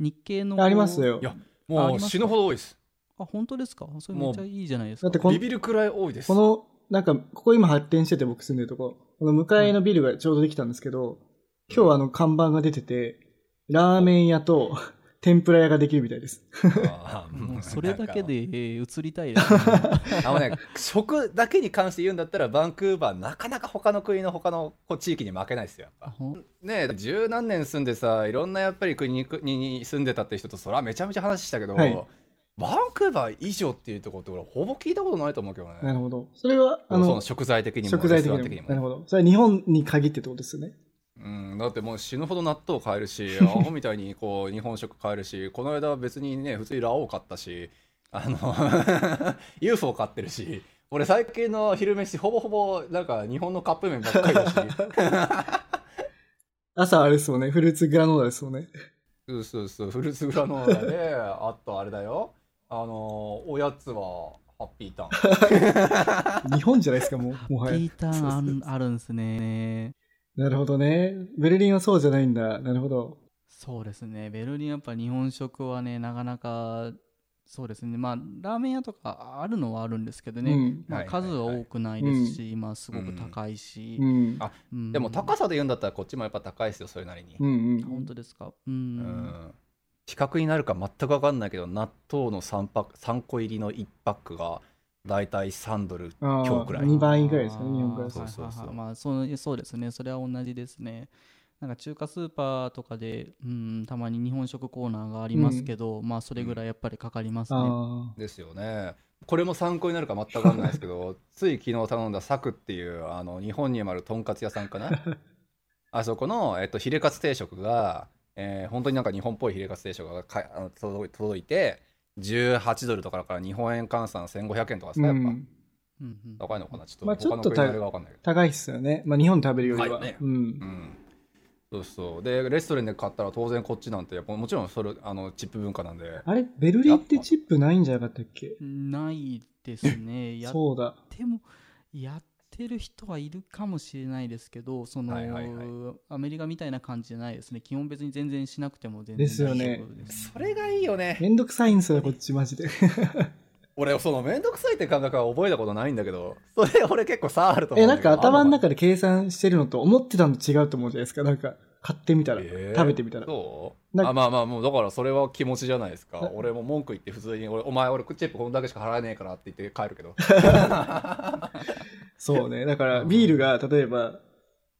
日系の。ありますよ。い。やあもう死ぬほど多いです。あ本当ですか？それめっちゃいいじゃないですか。だってこんビビるくらい多いです。この、なんか、ここ今発展してて僕住んでるとこ、この向かいのビルがちょうどできたんですけど、今日あの看板が出てて、ラーメン屋と天ぷら屋ができるみたいです。もうそれだけで、えー移りたいです、ね、あのね、食だけに関して言うんだったら、バンクーバー、なかなか他の国の他のこう地域に負けないですよ、やっぱ。ねえ、十何年住んでさ、いろんなやっぱり国に国に住んでたって人と、それはめちゃめちゃ話したけど、はいバンクーバー以上っていうところって、俺、ほぼ聞いたことないと思うけどね。なるほど。それは、あのその、食材的にも、食材的にも。なるもほど。それは日本に限ってってことですよね。うん、だってもう死ぬほど納豆買えるし、アホみたいにこう日本食買えるし、この間は別にね、普通にラオウ買ったし、あの、UFO 買ってるし、俺最近の昼飯ほぼほぼなんか日本のカップ麺ばっかりだし、朝あれですもんね。フルーツグラノーラですもんね。そうそうそう、フルーツグラノーラで、あとあれだよ、あの、おやつはハッピーターン。日本じゃないですか、もう、もはや。ピーターンあるあるんですねなるほどね。ベルリンはそうじゃないんだ。なるほど。そうですねベルリンやっぱ日本食はねなかなかそうですねまあラーメン屋とかあるのはあるんですけどね、うん。まあ、数は多くないですし、今すごく高いし、うん。あうんでも高さで言うんだったらこっちもやっぱ高いですよ、それなりに。うんうん。本当ですか？ううんん比較になるか全く分かんないけど納豆の 3, パック3個入りの1パックがだいたい3ドルあ今日くらい。2倍ぐらいですかね、日本からあーす。るとそうそう。そうですね。それは同じですね。なんか中華スーパーとかで、うん、たまに日本食コーナーがありますけど、まあそれぐらいやっぱりかかりますね、あですよね。これも参考になるか全く分かんないですけど つい昨日頼んだサクっていうあの日本にもあるとんかつ屋さんかな？あそこの、えっと、ヒレカツ定食が、えー本当になんか日本っぽいヒレカツ定食がかあの届いて18ドルとかだから日本円換算1500円とかですーかやっぱ、うん。高いのかな？ちょっとまあ他の国のあれが分かんないけど。高いっすよね。まあ日本で食べるよりは。ね。うん。う。ん。そうそう。でレストランで買ったら当然こっちなんてやっぱもちろんそれあのチップ文化なんで。あれ、ベルリンってチップないんじゃなかったっけ？ないですね。やっそうだ。てもやっててる人はいるかもしれないですけど、その、はいはいはいアメリカみたいな感じじゃないですね。基本別に全然しなくても全然ですよねそれがいいよね。めんどくさいんですよ、こっちマジで。俺、そのめんどくさいって感覚は覚えたことないんだけど、それ俺結構差あると思うえ、んだけど。なんか頭の中で計算してるのと思ってたのと違うと思うじゃないですか。なんか、買ってみたら、えー？食べてみたら。そう？あまあまあもうだからそれは気持ちじゃないですか俺も文句言って普通に俺お前俺チップこんだけしか払えねえからって言って帰るけど そうね。だから、ビールが、例えば、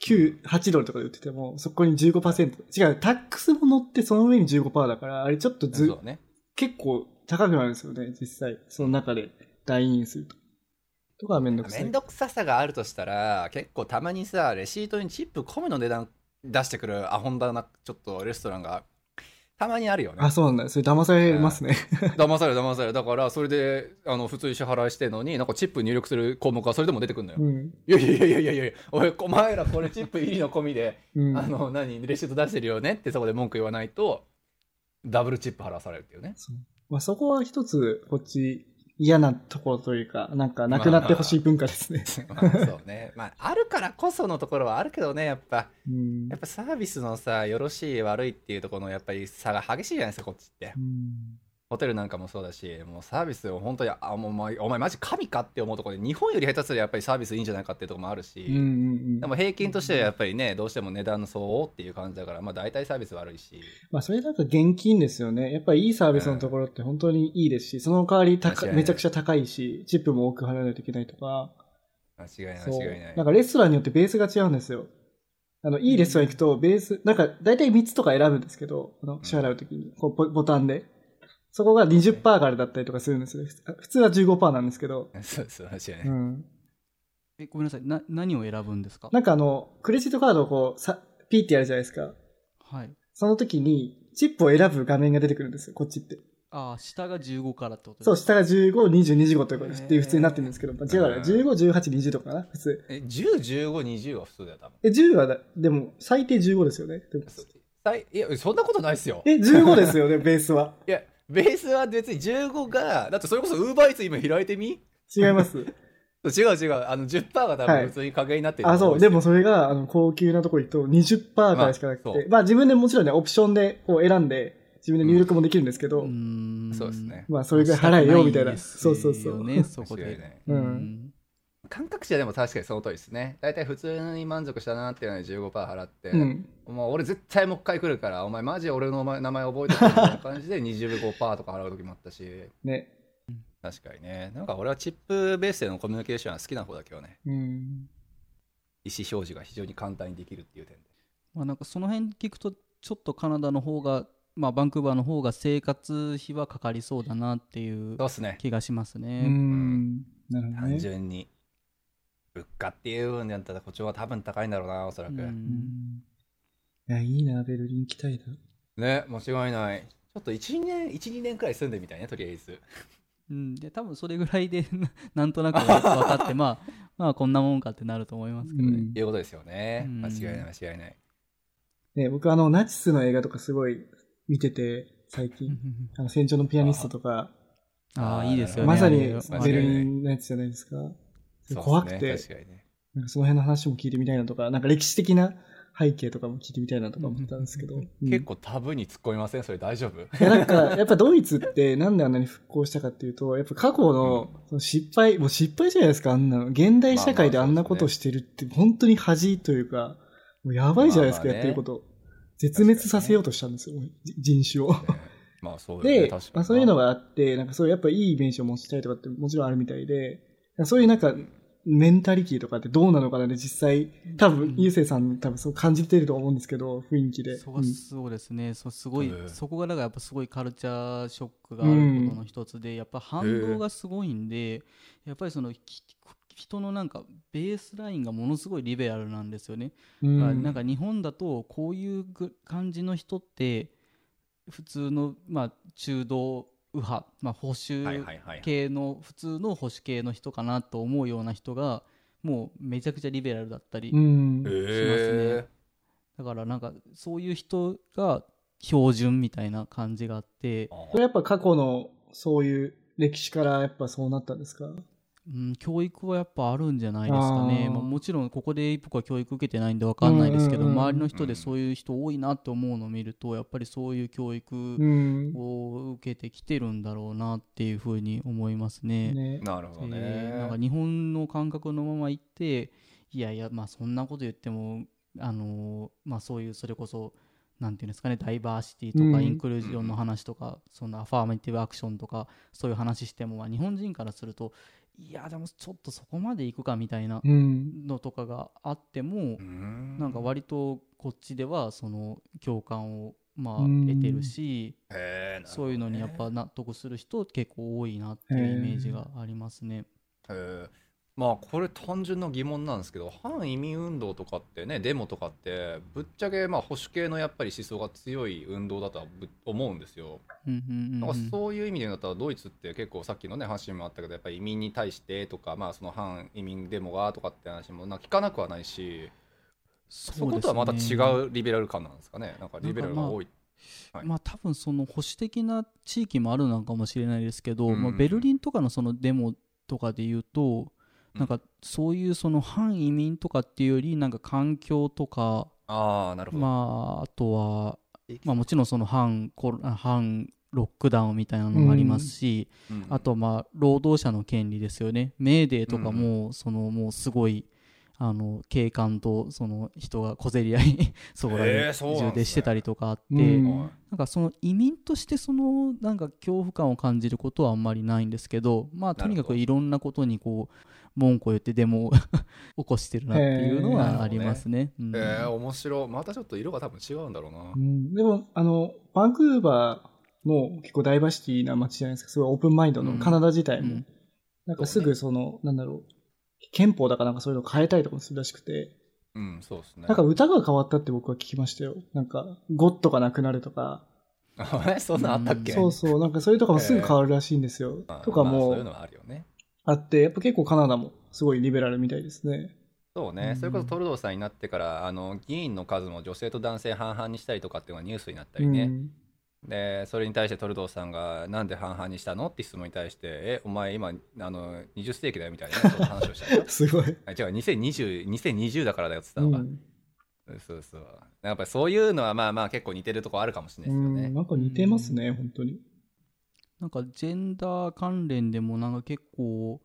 9、8ドルとかで売ってても、そこに15%。違う、タックスも乗ってその上に15%だから、あれちょっとずそ、うね結構高くなるんですよね、実際。その中で、代印すると。とかはめんどくさい。めんどくささがあるとしたら結構たまにさレシートにチップ込みの値段出してくるアホンダなちょっとレストランがたまにあるよねあ、そうなんだ。それ騙されますね。騙される騙されるだからそれであの普通に支払いしてんのになんかチップ入力する項目がそれでも出てくるのよ、うん。いやいやいやいやいやいやおいお前らこれチップ入りの込みでうん。あの、何、レシート出してるよね？ってそこで文句言わないと、ダブルチップ払わされるっていうね。そうまあ、そこは一つ、こっち、嫌なところというか、なんか、なくなってほしい文化ですね。まあ、そうね。まあ、あるからこそのところはあるけどね、やっぱ。うんやっぱサービスのさ、よろしい悪いっていうところのやっぱり差が激しいじゃないですか、こっちってう。んホテルなんかもそうだし、もうサービスを本当に、あ、もうお前、お前マジ神かって思うところで、日本より下手すりゃやっぱりサービスいいんじゃないかっていうところもあるし、うんうんうんでも平均としてはやっぱりね、どうしても値段の相応っていう感じだから、まあ大体サービス悪いし。まあ、それなんか現金ですよね。やっぱりいいサービスのところって本当にいいですし、その代わり高めちゃくちゃ高いし、チップも多く払わないといけないとか、間違いない。間違いないなん。かレストランによってベースが違うんですよ。あの、いいレストラン行くと、ベース、なんか、大体3つとか選ぶんですけど、あの支払うときに、こうボ、ボタンで。そこが20%からだったりとかするんですよ。普通は15%なんですけど、そうそう、間違いない。うん。えごめんなさい。な、何を選ぶんですか？なんかあの、クレジットカードをこう、さ、ピーってやるじゃないですか。はい。その時に、チップを選ぶ画面が出てくるんですよ、こっちって。ああ、下が15からってことですそう、か下が15、20、25とかっていう普通になってるんですけど、まあ違うから、うん15、18、20とかかな、普通。え、10、15、20は普通だよ、多分。え、10はだ、でも、最低15ですよね。でもさいいや、そんなことないっすよ。え、15ですよね、ベースは。いや、ベースは別に15が、だってそれこそ UberEats 今開いてみ？違います。違う違う、あの10%が多はい分普通に加減になってる、あ、そう。でもそれが、あの、高級なとこ行くと20%からしかなくて、まあまあ自分でもちろんね、オプションでこう選んで、自分で入力もできるんですけど、うーんそうですね。まあそれぐらい払えよ、みたいな。そうそうそう。ね、そこで。うん感覚値はでも確かにその通りですね。大体普通に満足したなっていうのに15%払って、うん。もう俺絶対もう一回来るから、お前マジ俺の名前覚えてるみたいな感じで 25%とか払う時もあったし、ね。確かにね。なんか俺はチップベースでのコミュニケーションは好きな方だけどね。うん。意思表示が非常に簡単にできるっていう点で。まあなんかその辺聞くと、ちょっとカナダの方が、まあバンクーバーの方が生活費はかかりそうだなっていう。気がしますうね。ん。なるほど単ね。純に。物価っていう部分でやったらこっちは多分高いんだろうな、おそらく。いや、いいな、ベルリン行きたいな。ね、間違いない。ちょっと1、2年、1、2年くらい住んでみたいね、とりあえず。うん、で多分それぐらいでな なんとなく分かってまあまあこんなもんかってなると思いますけどね、うんいうことですよね。うん間違いない、間違いない。ね、僕あの、ナチスの映画とかすごい見てて、最近。あの、戦場のピアニストとか、ああいいですよねまさにベルリンのやつじゃないですか。怖くて、ですね。その辺の話も聞いてみたいなとか、なんか歴史的な背景とかも聞いてみたいなとか思ったんですけど。うん。結構タブーに突っ込みません？それ大丈夫？なんか、やっぱドイツってなんであんなに復興したかっていうと、やっぱ過去のその失敗、もう失敗じゃないですか、あんなの。現代社会であんなことをしてるって、本当に恥というか、もうやばいじゃないですか、まあまあね。やってること。絶滅させようとしたんですよ、じ人種を。まあそうで、確かに。まあ、そういうのがあって、なんかそういうやっぱいいイメージを持ちたいとかってもちろんあるみたいで、そういうなんか、メンタリティとかってどうなのかなって実際、多分、ゆうせいさん多分そう感じてると思うんですけど、雰囲気で。そううん。そうですね。そうすごい、うんそこがだからやっぱすごいカルチャーショックがあることの一つで、やっぱ反動がすごいんで、やっぱりそのき人のなんかベースラインがものすごいリベラルなんですよね、うん。なんか日本だとこういうぐ感じの人って普通の、まあ、中道右派、まあ、保守。系の普通の保守系の人かなと思うような人がもうめちゃくちゃリベラルだったり、うん。へだからなんかそういう人が標準みたいな感じがあって。ー。これやっぱ過去のそういう歴史からやっぱそうなったんですか？うん、教育はやっぱあるんじゃないですかね、まあ、もちろんここで僕は教育受けてないんで分かんないですけど、周りの人でそういう人多いなって思うのを見るとやっぱりそういう教育を受けてきてるんだろうなっていうふうに思いますね。ね。なるほどね、えー、なんか日本の感覚のまま行っていやいやまあそんなこと言ってもあのまあ、そういうそれこそなんていうんですかねダイバーシティとかインクルージョンの話とか、そのアファーメティブアクションとかそういう話しても、まあ、日本人からするといやでもちょっとそこまでいくかみたいなのとかがあっても、うん、なんか割とこっちではその共感をまあ得てるし、ね、そういうのにやっぱ納得する人結構多いなっていうイメージがありますね。へまあこれ単純な疑問なんですけど反移民運動とかってねデモとかってぶっちゃけまあ保守系のやっぱり思想が強い運動だとは思うんですよ。なんかそういう意味で言うんだったらドイツって結構さっきのね話もあったけどやっぱり移民に対してとかまあその反移民デモがとかって話もな聞かなくはないしそ,、ことはまた違うリベラル感なんですかね？なんかリベラルが多い。はい、まあ多分その保守的な地域もあるのかもしれないですけど、まあ、ベルリンとかのそのデモとかで言うとなんかそういうその反移民とかっていうよりなんか環境とかあなるほど、まあ、あとは、まあ、もちろんその反コロ反ロックダウンみたいなのもありますし、うん、あとまあ労働者の権利ですよね。メーデーとかもそのもうすごいあの警官とその人が小競り合い そこらで充でしてたりとかあって、なんかその移民としてそのなんか恐怖感を感じることはあんまりないんですけどまあとにかくいろんなことにこう文句を言ってデモを起こしてるなっていうのはありますね。えー、ねうん、えー、面白い。またちょっと色が多分違うんだろうな。うん、でも、あの、バンクーバーも結構ダイバーシティな街じゃないですか。すごいオープンマインドのカナダ自体も。うん、なんかすぐその、ね、なんだろう、憲法だかなんかそういうの変えたりとかするらしくて。うん、そうですね。なんか歌が変わったって僕は聞きましたよ。なんか、ゴッドがなくなるとか。えそんなあったっけ、そうそう。なんかそれとかもすぐ変わるらしいんですよ。とかも、まあ、そういうのはあるよね。あって、やっぱ結構カナダもすごいリベラルみたいですね。そうね、うん、それこそトルドーさんになってからあの議員の数も女性と男性半々にしたりとかっていうのがニュースになったりね、うん、でそれに対してトルドーさんがなんで半々にしたのって質問に対してえお前今あの20世紀だよみたいな、話をした すごい。違う2020 2020だからだよって言ったのが、うん、そうそう。やっぱりそういうのはまあまあ結構似てるとこあるかもしれないですよね、なんか似てますね、本当になんかジェンダー関連でもなんか結構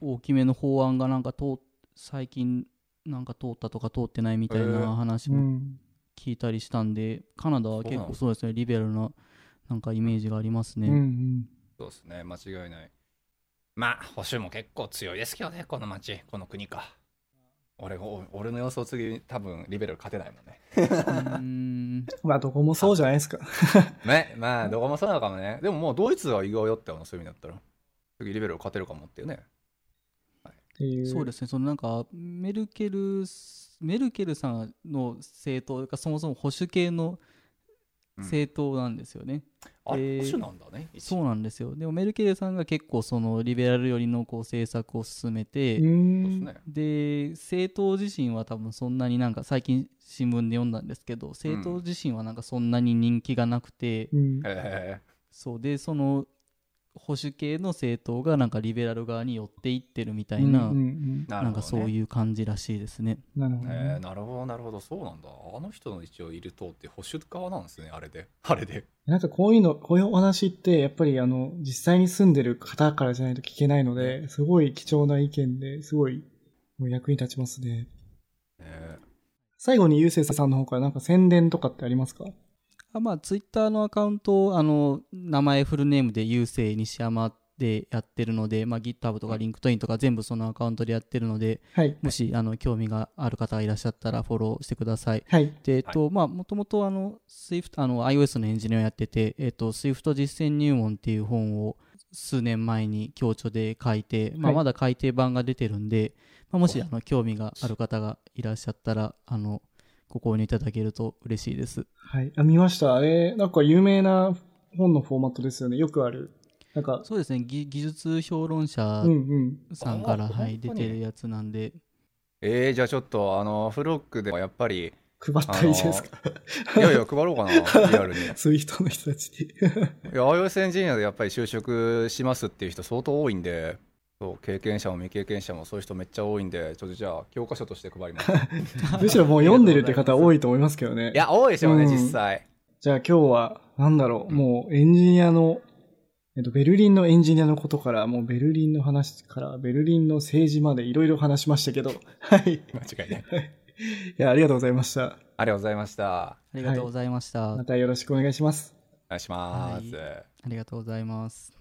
大きめの法案がなんか通最近なんか通ったとか通ってないみたいな話も聞いたりしたんで、カナダは結構そうですねリベラルななんかイメージがありますね、うんうん、そうですね間違いない。まあ保守も結構強いですけどねこの町この国か俺俺の予想次多分リベラル勝てないもんね。まあどこもそうじゃないですか。ねまあどこもそうなのかもね。でももうドイツは意外よってそういう意味だったら。次リベラル勝てるかもっていうね。そうですねそのなんかメルケルメルケルさんの政党がそもそも保守系の政党なんですよね。うん、あ、保守なんだね。そうなんですよ。でもメルケルさんが結構そのリベラル寄りのこう政策を進めて、で政党自身は多分そんなになんか最近新聞で読んだんですけど、政党自身はなんかそんなに人気がなくて、うん、そう。でその保守系の政党がなんかリベラル側に寄っていってるみたいな、なんかそういう感じらしいですね。なるほど、ね、なるほどなるほど。そうなんだ。あの人の一応いる党って保守側なんですねあれで。あれで。なんかこういうのこういうお話ってやっぱりあの実際に住んでる方からじゃないと聞けないのですごい貴重な意見ですごい役に立ちますね。え。ー、最後にゆうせいさんの方からなんか宣伝とかってありますか？あまあ、ツイッターのアカウントあの、名前フルネームで郵政西山でやってるので、まあ、GitHub とか LinkedIn とか全部そのアカウントでやってるので、はい、もしあの興味がある方がいらっしゃったらフォローしてください。はい、で、えっと、まあ、もともとあの、Swift、あの、iOS のエンジニアをやってて、えっと、Swift 実践入門っていう本を数年前に共著で書いて、まあ、まだ改訂版が出てるんで、まあ、もしあの興味がある方がいらっしゃったら、あの、ご購入いただけると嬉しいです。はい。あ、見ました。えー、なんか有名な本のフォーマットですよね。よくある。なんか。そうですね。技術評論者さんから、うんうん、はい、出てるやつなんで。えー、じゃあちょっと、あの、フロックではやっぱり、配ったらいいですか？いやいや、配ろうかな、リアルに。そういう人の人たちに。いや、iOS エンジニアでやっぱり就職しますっていう人相当多いんで、そう経験者も未経験者もそういう人めっちゃ多いんでちょっとじゃあ教科書として配ります むしろもう読んでるって方多いと思いますけどね。いや多いでしょうね、うん実際じゃあ今日は、なんだろう、もうエンジニアの、えっと、ベルリンのエンジニアのことから、もうベルリンの話から、ベルリンの政治までいろいろ話しましたけど、はい。間違いないいや、ありがとうございました。ありがとうございましたありがとうございました。またよろしくお願いします。お願いします、ありがとうございます。